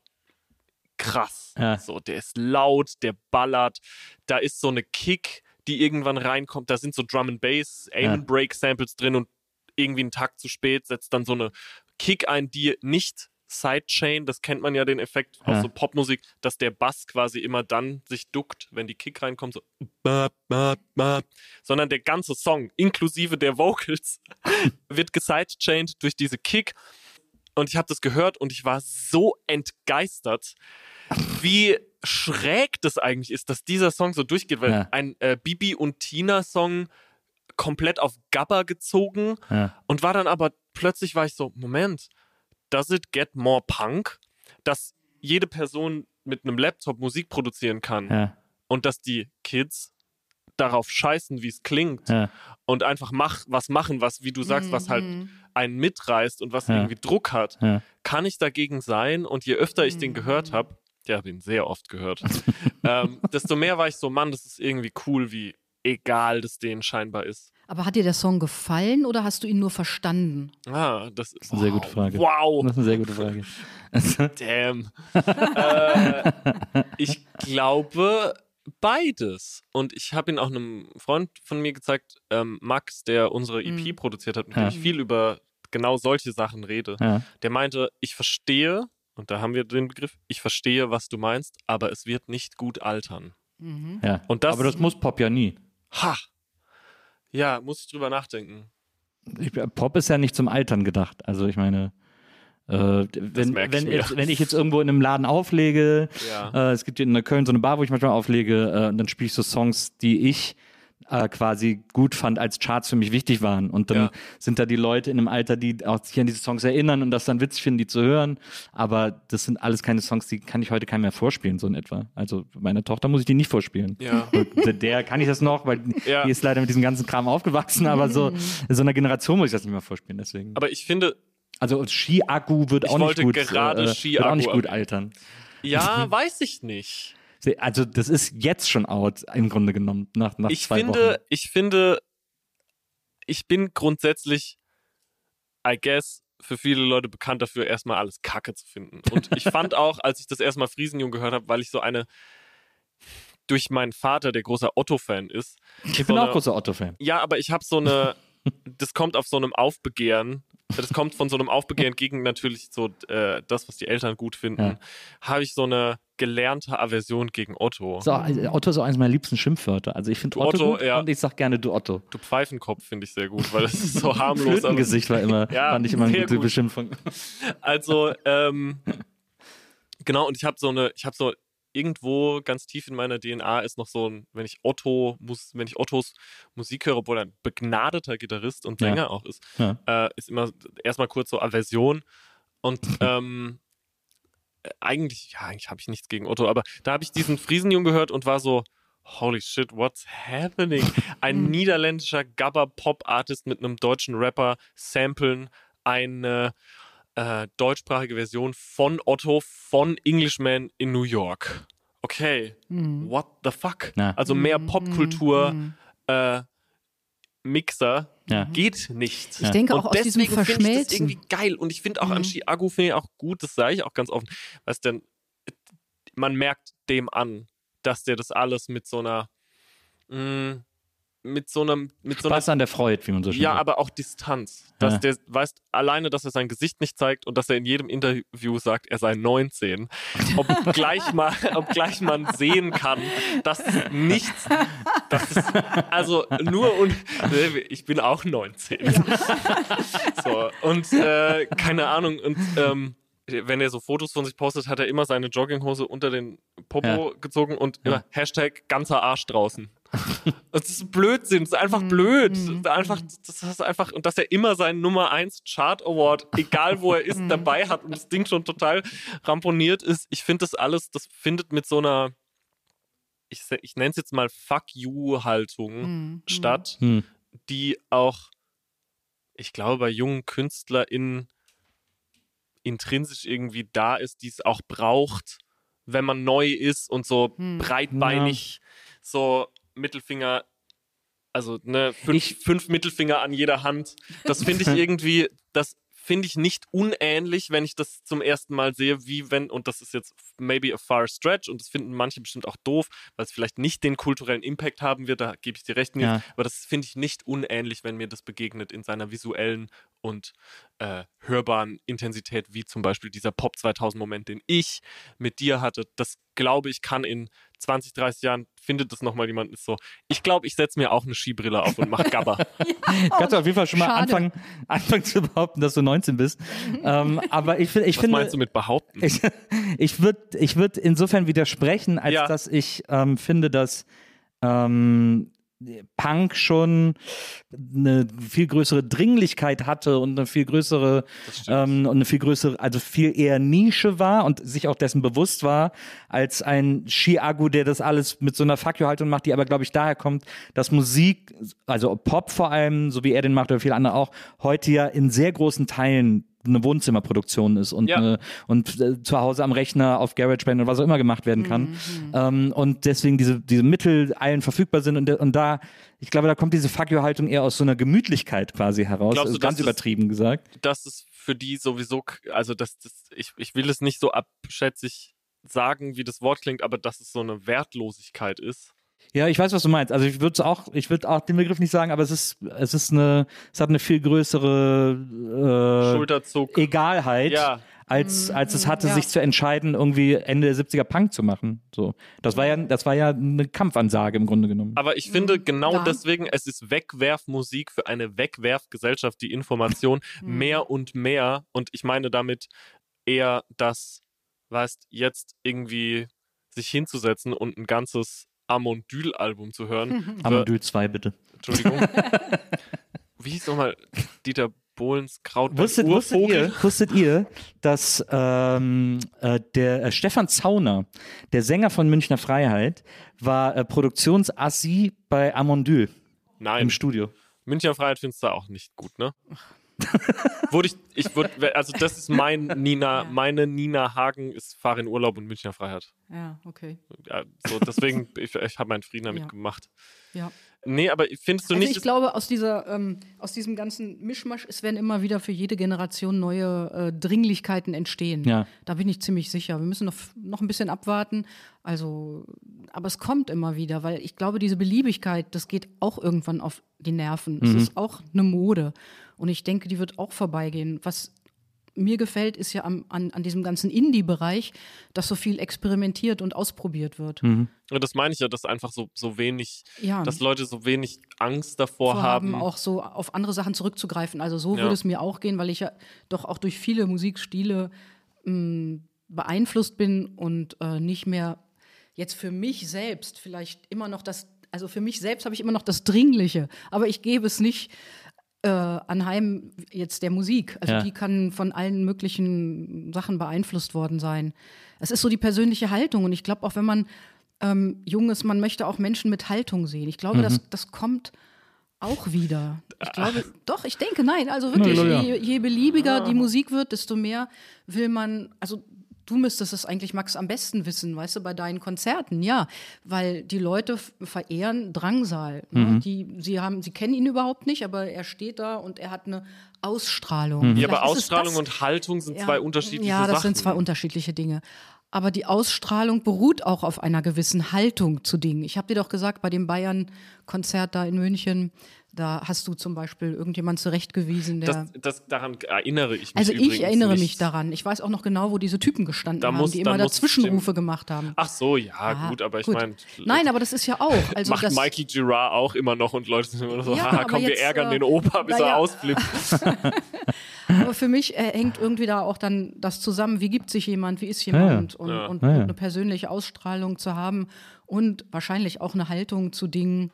krass. Ja. So, der ist laut, der ballert, da ist so eine Kick, die irgendwann reinkommt, da sind so Drum and Bass, Aim and Break Samples drin und irgendwie einen Takt zu spät setzt dann so eine Kick ein, die nicht Sidechain, das kennt man ja den Effekt Ja. aus so Popmusik, dass der Bass quasi immer dann sich duckt, wenn die Kick reinkommt, so bap, bap, bap, sondern der ganze Song inklusive der Vocals wird gesidechained durch diese Kick und ich habe das gehört und ich war so entgeistert, wie schräg das eigentlich ist, dass dieser Song so durchgeht, weil Ja. ein äh, Bibi und Tina Song komplett auf Gabba gezogen Ja. und war dann aber plötzlich war ich so, Moment, does it get more punk? Dass jede Person mit einem Laptop Musik produzieren kann Ja, und dass die Kids darauf scheißen, wie es klingt ja, und einfach mach, was machen, was, wie du sagst, was halt einen mitreißt und was Ja. irgendwie Druck hat, ja. kann ich dagegen sein. Und je öfter ich den gehört habe, ich habe ihn sehr oft gehört, ähm, desto mehr war ich so, Mann, das ist irgendwie cool, wie egal das denen scheinbar ist. Aber hat dir der Song gefallen oder hast du ihn nur verstanden? Ah, das ist eine sehr gute Frage. Wow, Das ist eine sehr gute Frage. Damn. äh, ich glaube beides. Und ich habe ihn auch einem Freund von mir gezeigt, ähm, Max, der unsere EP Mhm. produziert hat, mit dem Ja. ich viel über genau solche Sachen rede. ja. Der meinte, ich verstehe, und da haben wir den Begriff, ich verstehe, was du meinst, aber es wird nicht gut altern. ja. Und das- Aber das muss Pop ja nie. Ha! Ja, muss ich drüber nachdenken. Ich, Pop ist ja nicht zum Altern gedacht. Also ich meine, äh, wenn, ich wenn, mir. jetzt, wenn ich jetzt irgendwo in einem Laden auflege, Ja. äh, es gibt hier in Köln so eine Bar, wo ich manchmal auflege, äh, und dann spiele ich so Songs, die ich äh, quasi gut fand, als Charts für mich wichtig waren. Und dann Ja. sind da die Leute in einem Alter, die auch sich an diese Songs erinnern und das dann witzig finden, die zu hören. Aber das sind alles keine Songs, die kann ich heute keinem mehr vorspielen, so in etwa. Also meiner Tochter muss ich die nicht vorspielen. Ja. Und der kann ich das noch, weil Ja. die ist leider mit diesem ganzen Kram aufgewachsen, aber so in so einer Generation muss ich das nicht mehr vorspielen. Deswegen. Aber ich finde, Also Ski-Akku wird Ich auch nicht wollte gut, gerade äh, wird auch nicht gut altern. ja, weiß ich nicht. Also das ist jetzt schon out im Grunde genommen nach, nach ich zwei finde, Wochen. ich finde, ich bin grundsätzlich, I guess, für viele Leute bekannt dafür, erstmal alles Kacke zu finden. Und ich fand auch, als ich das erstmal Friesenjung gehört habe, weil ich so eine durch meinen Vater, der großer Otto-Fan ist. Ich so bin auch eine- großer Otto-Fan. Ja, aber ich habe so eine, das kommt auf so einem Aufbegehren, das kommt von so einem Aufbegehren gegen natürlich so äh, das, was die Eltern gut finden, Ja. habe ich so eine gelernte Aversion gegen Otto. So, also Otto ist auch eines meiner liebsten Schimpfwörter. Also ich finde Otto, Otto, gut ja. und ich sag gerne du Otto. Du Pfeifenkopf finde ich sehr gut, weil das ist so harmlos. Flötengesicht war immer, Ja, fand ich immer eine gute gut. Beschimpfung. Also, ähm, genau, und ich habe so eine, ich habe so irgendwo ganz tief in meiner DNA ist noch so ein, wenn ich Otto muss, wenn ich Ottos Musik höre, obwohl er ein begnadeter Gitarrist und Ja. Sänger auch ist, Ja. äh, ist immer erstmal kurz so Aversion. Und ähm, äh, eigentlich, ja, eigentlich habe ich nichts gegen Otto, aber da habe ich diesen Friesenjung gehört und war so, holy shit, what's happening? Ein niederländischer Gabber-Pop-Artist mit einem deutschen Rapper samplen eine äh, deutschsprachige Version von Otto von Englishman in New York. Okay, what the fuck? Ja. Also mehr Popkultur, äh, Mixer Ja. geht nicht. Ich denke auch und aus diesem deswegen finde ich das Verschmelzen. irgendwie geil. Und ich finde auch an Mhm. Chiago finde ich auch gut, das sage ich auch ganz offen. Weißt denn, man merkt dem an, dass der das alles mit so einer mh, mit so einem mit so einer Spaß an der Freude, wie man so schön ja, sagt. aber auch Distanz. Dass Ja. der weißt alleine, dass er sein Gesicht nicht zeigt und dass er in jedem Interview sagt, er sei 19. Ob gleich mal, ob gleich man sehen kann, dass nichts, das ist, also nur und ich bin auch 19. so und äh, keine Ahnung und ähm, wenn er so Fotos von sich postet, hat er immer seine Jogginghose unter den Popo gezogen und immer Hashtag ganzer Arsch draußen. Das ist Blödsinn, das ist einfach blöd. Das ist einfach, das ist einfach, und dass er immer seinen Nummer 1 Chart Award, egal wo er ist, dabei hat und das Ding schon total ramponiert ist. Ich finde das alles, das findet mit so einer, ich, ich nenne es jetzt mal Fuck You-Haltung statt, Hm. die auch, ich glaube, bei jungen KünstlerInnen intrinsisch irgendwie da ist, die es auch braucht, wenn man neu ist und so breitbeinig, so Mittelfinger, also ne, fünf, Ich- fünf Mittelfinger an jeder Hand. Das finde ich irgendwie, das finde ich nicht unähnlich, wenn ich das zum ersten Mal sehe, wie wenn, und das ist jetzt maybe a far stretch und das finden manche bestimmt auch doof, weil es vielleicht nicht den kulturellen Impact haben wird, da gebe ich dir recht, Nils, Ja. aber das finde ich nicht unähnlich, wenn mir das begegnet in seiner visuellen und äh, hörbaren Intensität, wie zum Beispiel dieser Pop 2000 Moment, den ich mit dir hatte. Das glaube ich kann in 20, 30 Jahren, findet das nochmal jemand, ist so, ich glaube, ich setze mir auch eine Skibrille auf und mache Gabber. Kannst du auf jeden Fall schon mal Schade. anfangen, anfangen zu behaupten, dass du 19 bist. ähm, aber ich, ich Was finde, meinst du mit behaupten? ich, ich würde ich würd insofern widersprechen, als Ja. dass ich ähm, finde, dass ähm, Punk schon eine viel größere Dringlichkeit hatte und eine viel größere ähm, und eine viel größere, also viel eher Nische war und sich auch dessen bewusst war, als ein Chiago, der das alles mit so einer Fuck you-Haltung macht, die aber, glaube ich, daher kommt, dass Musik, also Pop vor allem, so wie er den macht oder viele andere auch, heute ja in sehr großen Teilen eine Wohnzimmerproduktion ist und, Ja. eine, und äh, zu Hause am Rechner auf GarageBand oder was auch immer gemacht werden kann. Ähm, und deswegen diese, diese Mittel allen verfügbar sind und, und da, ich glaube, da kommt diese Fuck you-Haltung eher aus so einer Gemütlichkeit quasi heraus. Glaubst du, also ganz dass das- übertrieben gesagt. dass es für die sowieso, also das, das ich, ich will es nicht so abschätzig sagen, wie das Wort klingt, aber dass es so eine Wertlosigkeit ist. Ja, ich weiß, was du meinst. Also ich würde auch, ich würde auch den Begriff nicht sagen, aber es ist, es ist eine, es hat eine viel größere äh, Schulterzug. Egalheit. Ja. Als, als es hatte, ja. sich zu entscheiden, irgendwie Ende der 70er Punk zu machen. So. Das war ja, das war ja eine Kampfansage im Grunde genommen. Aber ich finde genau Ja. deswegen, es ist Wegwerfmusik für eine Wegwerfgesellschaft, die Information mehr und mehr, und ich meine damit eher das, weißt, jetzt irgendwie sich hinzusetzen und ein ganzes Amondyl-Album zu hören. Amadül 2, bitte. Entschuldigung. Wie hieß nochmal Dieter Bohlens Kraut? Wusstet, wusstet, ihr, wusstet ihr, dass ähm, äh, der äh, Stefan Zauner, der Sänger von Münchner Freiheit, war äh, Produktionsassi bei Amondyl Nein, im Studio? Münchner Freiheit findest du auch nicht gut, ne? wurde ich, ich würde, also das ist mein Nina, Ja. meine Nina Hagen ist Fahr in Urlaub und Münchner Freiheit. Ja, okay. Ja, so deswegen, ich, ich habe meinen Frieden damit Ja. gemacht. Ja. Nee, aber findest du Also nicht, ich glaube, aus, dieser, ähm, aus diesem ganzen Mischmasch, es werden immer wieder für jede Generation neue äh, Dringlichkeiten entstehen. Ja. Da bin ich ziemlich sicher. Wir müssen noch, noch ein bisschen abwarten. Also, aber es kommt immer wieder, weil ich glaube, diese Beliebigkeit, das geht auch irgendwann auf die Nerven. Es ist auch eine Mode. Und ich denke, die wird auch vorbeigehen. Was mir gefällt, ist ja am, an, an diesem ganzen Indie-Bereich, dass so viel experimentiert und ausprobiert wird. Ja, das meine ich ja, dass einfach so, so wenig, Ja. dass Leute so wenig Angst davor vorhaben, haben. auch so auf andere Sachen zurückzugreifen. Also so Ja. würde es mir auch gehen, weil ich ja doch auch durch viele Musikstile mh, beeinflusst bin und äh, nicht mehr jetzt für mich selbst vielleicht immer noch das, also für mich selbst habe ich immer noch das Dringliche, aber ich gebe es nicht äh, anheim jetzt der Musik. Also Ja. die kann von allen möglichen Sachen beeinflusst worden sein. Es ist so die persönliche Haltung und ich glaube auch, wenn man ähm, jung ist, man möchte auch Menschen mit Haltung sehen. Ich glaube, Mhm. das, das kommt auch wieder. Ich glaube, doch, ich denke, nein, also wirklich, ja. je, je beliebiger die Musik wird, desto mehr will man, also du müsstest es eigentlich, Max, am besten wissen, weißt du, bei deinen Konzerten, ja, weil die Leute verehren Drangsal. Ne? Mhm. Die, sie, haben, sie kennen ihn überhaupt nicht, aber er steht da und er hat eine Ausstrahlung. Mhm. ja, aber Ausstrahlung das- und Haltung sind ja, zwei unterschiedliche Ja, das Sachen. sind zwei unterschiedliche Dinge. Aber die Ausstrahlung beruht auch auf einer gewissen Haltung zu Dingen. Ich habe dir doch gesagt, bei dem Bayern-Konzert da in München, da hast du zum Beispiel irgendjemand zurechtgewiesen, der. das, das, daran erinnere ich mich also übrigens ich erinnere nicht. mich daran. Ich weiß auch noch genau, wo diese Typen gestanden Da haben, muss- die da immer da Zwischenrufe gemacht haben. Ach so, ja, Ah, gut, aber ich meine, Nein, aber das ist ja auch. Also macht das, Mikey Girard auch immer noch und Leute sind immer so, Ja, haha, komm, wir jetzt, ärgern äh, den Opa, bis na er ja. ausflippt. Aber für mich äh, hängt irgendwie da auch dann das zusammen, wie gibt sich jemand, wie ist jemand und, Ja. und, Ja, ja. eine persönliche Ausstrahlung zu haben und wahrscheinlich auch eine Haltung zu Dingen.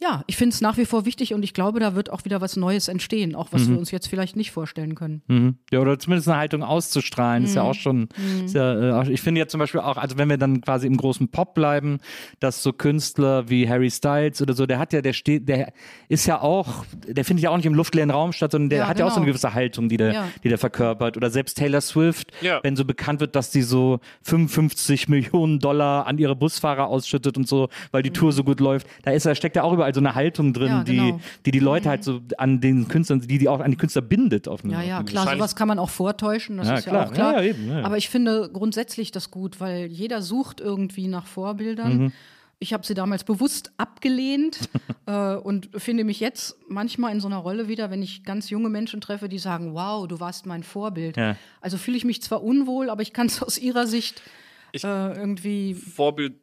Ja, ich finde es nach wie vor wichtig und ich glaube, da wird auch wieder was Neues entstehen, auch was wir uns jetzt vielleicht nicht vorstellen können. Mhm. Ja, oder zumindest eine Haltung auszustrahlen, ist ja Mhm. auch schon, ja, äh, auch- ich finde ja zum Beispiel auch, also wenn wir dann quasi im großen Pop bleiben, dass so Künstler wie Harry Styles oder so, der hat ja, der steht, der ist ja auch, der findet ja auch nicht im luftleeren Raum statt, sondern der Ja, hat ja auch so eine genau. gewisse Haltung, die der, Ja. die der verkörpert. Oder selbst Taylor Swift, Ja. wenn so bekannt wird, dass die so 55 Millionen Dollar an ihre Busfahrer ausschüttet und so, weil die Tour so gut läuft, da ist, da steckt ja auch überall so eine Haltung drin, Ja, genau. die, die die Leute halt so an den Künstlern, die die auch an die Künstler bindet auf eine, Ja, ja, klar, sowas kann man auch vortäuschen, das Ja, ist ja klar. auch klar. Ja, ja, eben. Aber ich finde grundsätzlich das gut, weil jeder sucht irgendwie nach Vorbildern. Mhm. Ich habe sie damals bewusst abgelehnt äh, und finde mich jetzt manchmal in so einer Rolle wieder, wenn ich ganz junge Menschen treffe, die sagen, wow, du warst mein Vorbild. Ja. Also fühle ich mich zwar unwohl, aber ich kann es aus ihrer Sicht Ich- äh, irgendwie, Vorbild,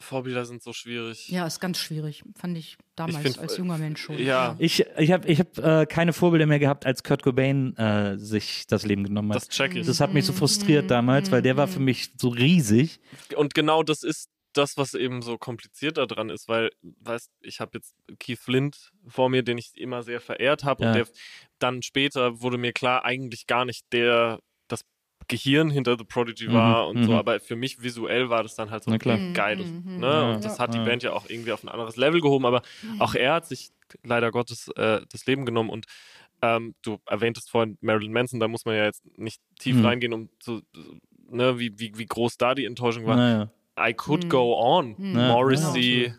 Vorbilder sind so schwierig. ja, ist ganz schwierig, fand ich damals find, als junger Mensch schon. Ja, Ich, ich habe ich hab, äh, keine Vorbilder mehr gehabt, als Kurt Cobain äh, sich das Leben genommen hat. das check ich. Das hat mich so frustriert damals, weil der war für mich so riesig. Und genau das ist das, was eben so kompliziert daran ist, weil, weißt, ich habe jetzt Keith Flint vor mir, den ich immer sehr verehrt habe Ja. und der dann später wurde mir klar, eigentlich gar nicht der Gehirn hinter The Prodigy Mhm, war und so, mhm. aber für mich visuell war das dann halt so klar. geiles, Mhm, ne? Ja. Und das hat die. Band ja auch irgendwie auf ein anderes Level gehoben, aber auch er hat sich leider Gottes äh, das Leben genommen und ähm, du erwähntest vorhin Marilyn Manson, da muss man ja jetzt nicht tief Mhm. reingehen, um zu, ne, wie, wie, wie groß da die Enttäuschung war. Naja. I could Mhm. go on. Morrissey,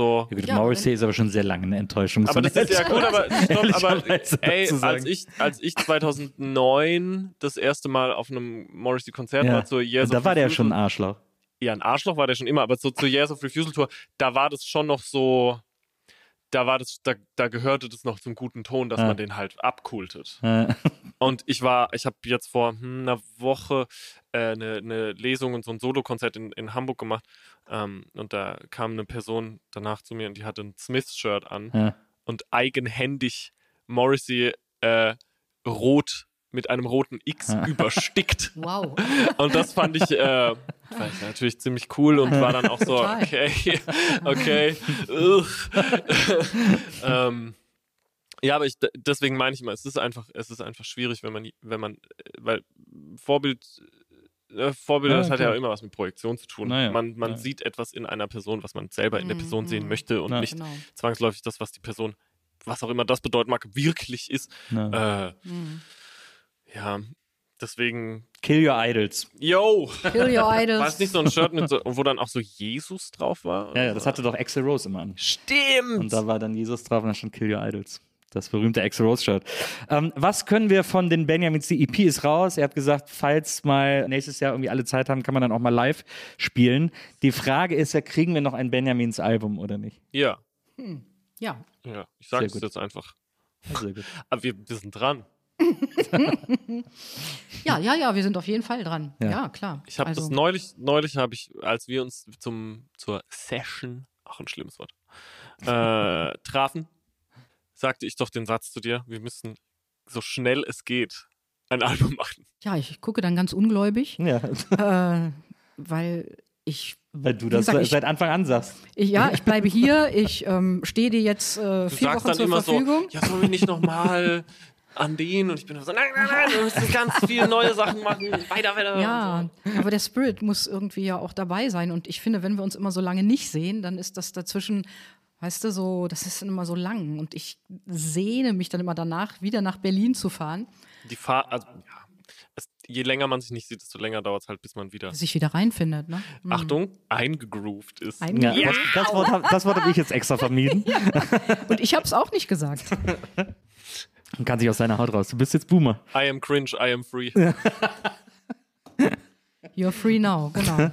so. Ja, gut, Ja, Morrissey ist aber schon sehr lange eine Enttäuschung. Aber das ist ja gut, aber, stopp, aber ey, als ich, als ich 2009 das erste Mal auf einem Morrissey-Konzert Ja. war zur Years da of war der Refusal- schon ein Arschloch. Ja, ein Arschloch war der schon immer, aber so zur Years of Refusal Tour, da war das schon noch so, da war das, da, da gehörte das noch zum guten Ton, dass Ja. man den halt abkultet. Äh, Und ich war, ich habe jetzt vor hm, einer Woche äh, eine, eine Lesung und so ein Solokonzert in, in Hamburg gemacht. Ähm, und da kam eine Person danach zu mir und die hatte ein Smiths-Shirt an Ja. und eigenhändig Morrissey äh, rot mit einem roten X Ja. überstickt. Wow. Und das fand ich, äh, fand ich natürlich ziemlich cool und war dann auch so, Total. okay, okay. ähm, ja, aber ich, deswegen meine ich immer, es ist einfach, es ist einfach schwierig, wenn man, wenn man, äh, weil Vorbild, äh, Vorbilder, Ja, das hat ja immer was mit Projektion zu tun. Naja, man man ja. sieht etwas in einer Person, was man selber in der Mhm, Person sehen mhm. möchte und Ja. nicht Genau. zwangsläufig das, was die Person, was auch immer das bedeuten mag, wirklich ist. Äh, Mhm. Ja, deswegen, Kill your idols. yo! Kill your idols. War es nicht so ein Shirt, mit so, wo dann auch so Jesus drauf war? Ja, ja, das hatte doch Axel Rose immer an. Stimmt! Und da war dann Jesus drauf und dann stand Kill Your Idols. Das berühmte Axel Rose Shirt. Ähm, was können wir von den Benjamins? Die EP ist raus. Ihr habt gesagt, falls mal nächstes Jahr irgendwie alle Zeit haben, kann man dann auch mal live spielen. Die Frage ist ja, kriegen wir noch ein Benjamins Album oder nicht? ja, Ja. ja, ich sage es jetzt einfach. Sehr gut. Aber wir, wir sind dran. Ja, ja, ja, wir sind auf jeden Fall dran. Ja. Ja, klar. Ich habe also, das neulich, neulich habe ich, als wir uns zum, zur Session, auch ein schlimmes Wort, äh, trafen, sagte ich doch den Satz zu dir, wir müssen so schnell es geht ein Album machen. Ja, ich gucke dann ganz ungläubig, Ja, äh, weil ich, weil du das gesagt, ich- seit Anfang an sagst. ich, ja, ich bleibe hier, ich ähm, stehe dir jetzt äh, vier Wochen zur Verfügung. so, ja, sollen wir nicht nochmal an den? Und ich bin so, nein, nein, nein, wir müssen ganz viele neue Sachen machen, weiter, weiter. Ja, Und so. aber der Spirit muss irgendwie ja auch dabei sein. Und ich finde, wenn wir uns immer so lange nicht sehen, dann ist das dazwischen, weißt du, so, das ist dann immer so lang. Und ich sehne mich dann immer danach, wieder nach Berlin zu fahren, Die Fahr also, ja, es, je länger man sich nicht sieht, desto länger dauert es halt, bis man wieder, sich wieder reinfindet. Ne? Mhm. Achtung, eingegroovt ist. Ein- Ja, Das, das Wort, das Wort habe ich jetzt extra vermieden. Und ich habe es auch nicht gesagt. Und kann sich aus seiner Haut raus. Du bist jetzt Boomer. I am cringe, I am free. You're free now, genau.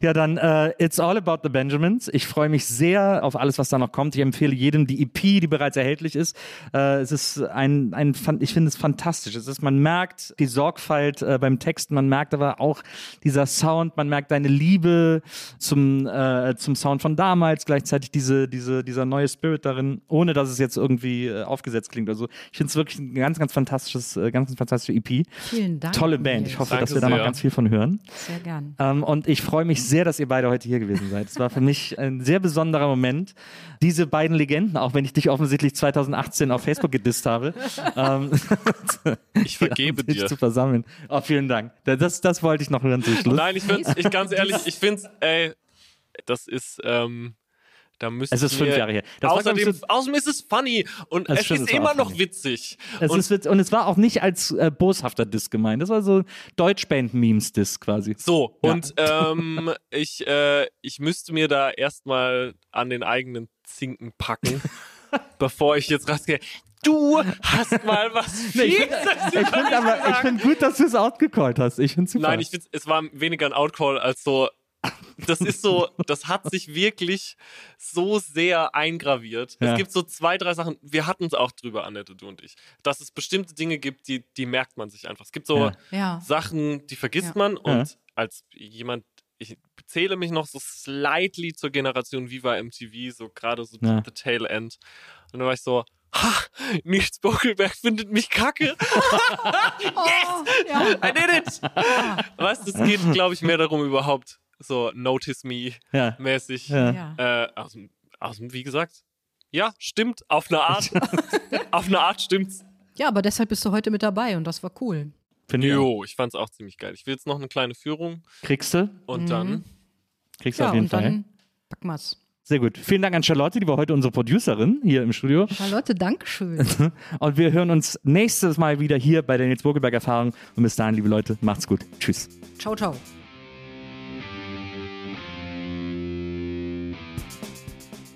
Ja, dann äh, It's All About the Benjamins. Ich freue mich sehr auf alles, was da noch kommt. Ich empfehle jedem die EP, die bereits erhältlich ist. Äh, es ist ein, ein ich finde es fantastisch. Es ist, man merkt die Sorgfalt äh, beim Text, man merkt aber auch dieser Sound, man merkt deine Liebe zum, äh, zum Sound von damals, gleichzeitig diese, diese, dieser neue Spirit darin, ohne dass es jetzt irgendwie aufgesetzt klingt. Also ich finde es wirklich ein ganz, ganz fantastisches, äh, ganz, ganz fantastische EP. Vielen Dank. Tolle Band. Ich hoffe, Danke dass wir da noch ganz viel von hören. Sehr gern. Ähm, und ich freue mich sehr, dass ihr beide heute hier gewesen seid. Es war für mich ein sehr besonderer Moment. Diese beiden Legenden, auch wenn ich dich offensichtlich 2018 auf Facebook gedisst habe, ähm, Ich vergebe sich dir. zu versammeln. Oh, vielen Dank. Das, das wollte ich noch hören zum Schluss. Nein, ich finde ich ganz ehrlich, ich finde ey, das ist, ähm, da müsste Es ist fünf Jahre her. Das war, glaub ich, Außerdem, außerdem ist es funny und es ist war immer noch funny. witzig. Es und ist, witz- und es war auch nicht als äh, boshafter Diss gemeint. Das war so Deutschband-Memes-Diss quasi. so, Ja. und ähm, ich, äh, ich müsste mir da erstmal an den eigenen Zinken packen, bevor ich jetzt rausgehe. Du hast mal was Nee, ich finde find aber ich find gut, dass du es outgecallt hast. Ich finde super. Nein, ich finde, es war weniger ein Outcall als so. Das ist so, das hat sich wirklich so sehr eingraviert. Ja. Es gibt so zwei, drei Sachen, wir hatten es auch drüber, Annette, du und ich, dass es bestimmte Dinge gibt, die, die merkt man sich einfach. Es gibt so Ja. Sachen, die vergisst Ja. man und Ja. als jemand, ich zähle mich noch so slightly zur Generation Viva MTV, so gerade so Ja. the tail end. Und dann war ich so, ha, Nils Bokelberg findet mich kacke. Oh, ja. I did it! Weißt du, es geht, glaube ich, mehr darum, überhaupt so Notice Me Ja. mäßig. Ja. Äh, aus, aus wie gesagt, ja, stimmt, auf eine Art. auf eine Art stimmt's. ja, aber deshalb bist du heute mit dabei und das war cool. Finde ich auch. Jo, ich fand's auch ziemlich geil. Ich will jetzt noch eine kleine Führung Kriegst du? und Mhm. dann. Kriegst du Ja, auf jeden und Fall. dann packen wir's. Sehr gut. Vielen Dank an Charlotte, die war heute unsere Producerin hier im Studio. Charlotte, Dankeschön. Und wir hören uns nächstes Mal wieder hier bei der Nils Burgelberg Erfahrung. Und bis dahin, liebe Leute, macht's gut. Tschüss. ciao, ciao.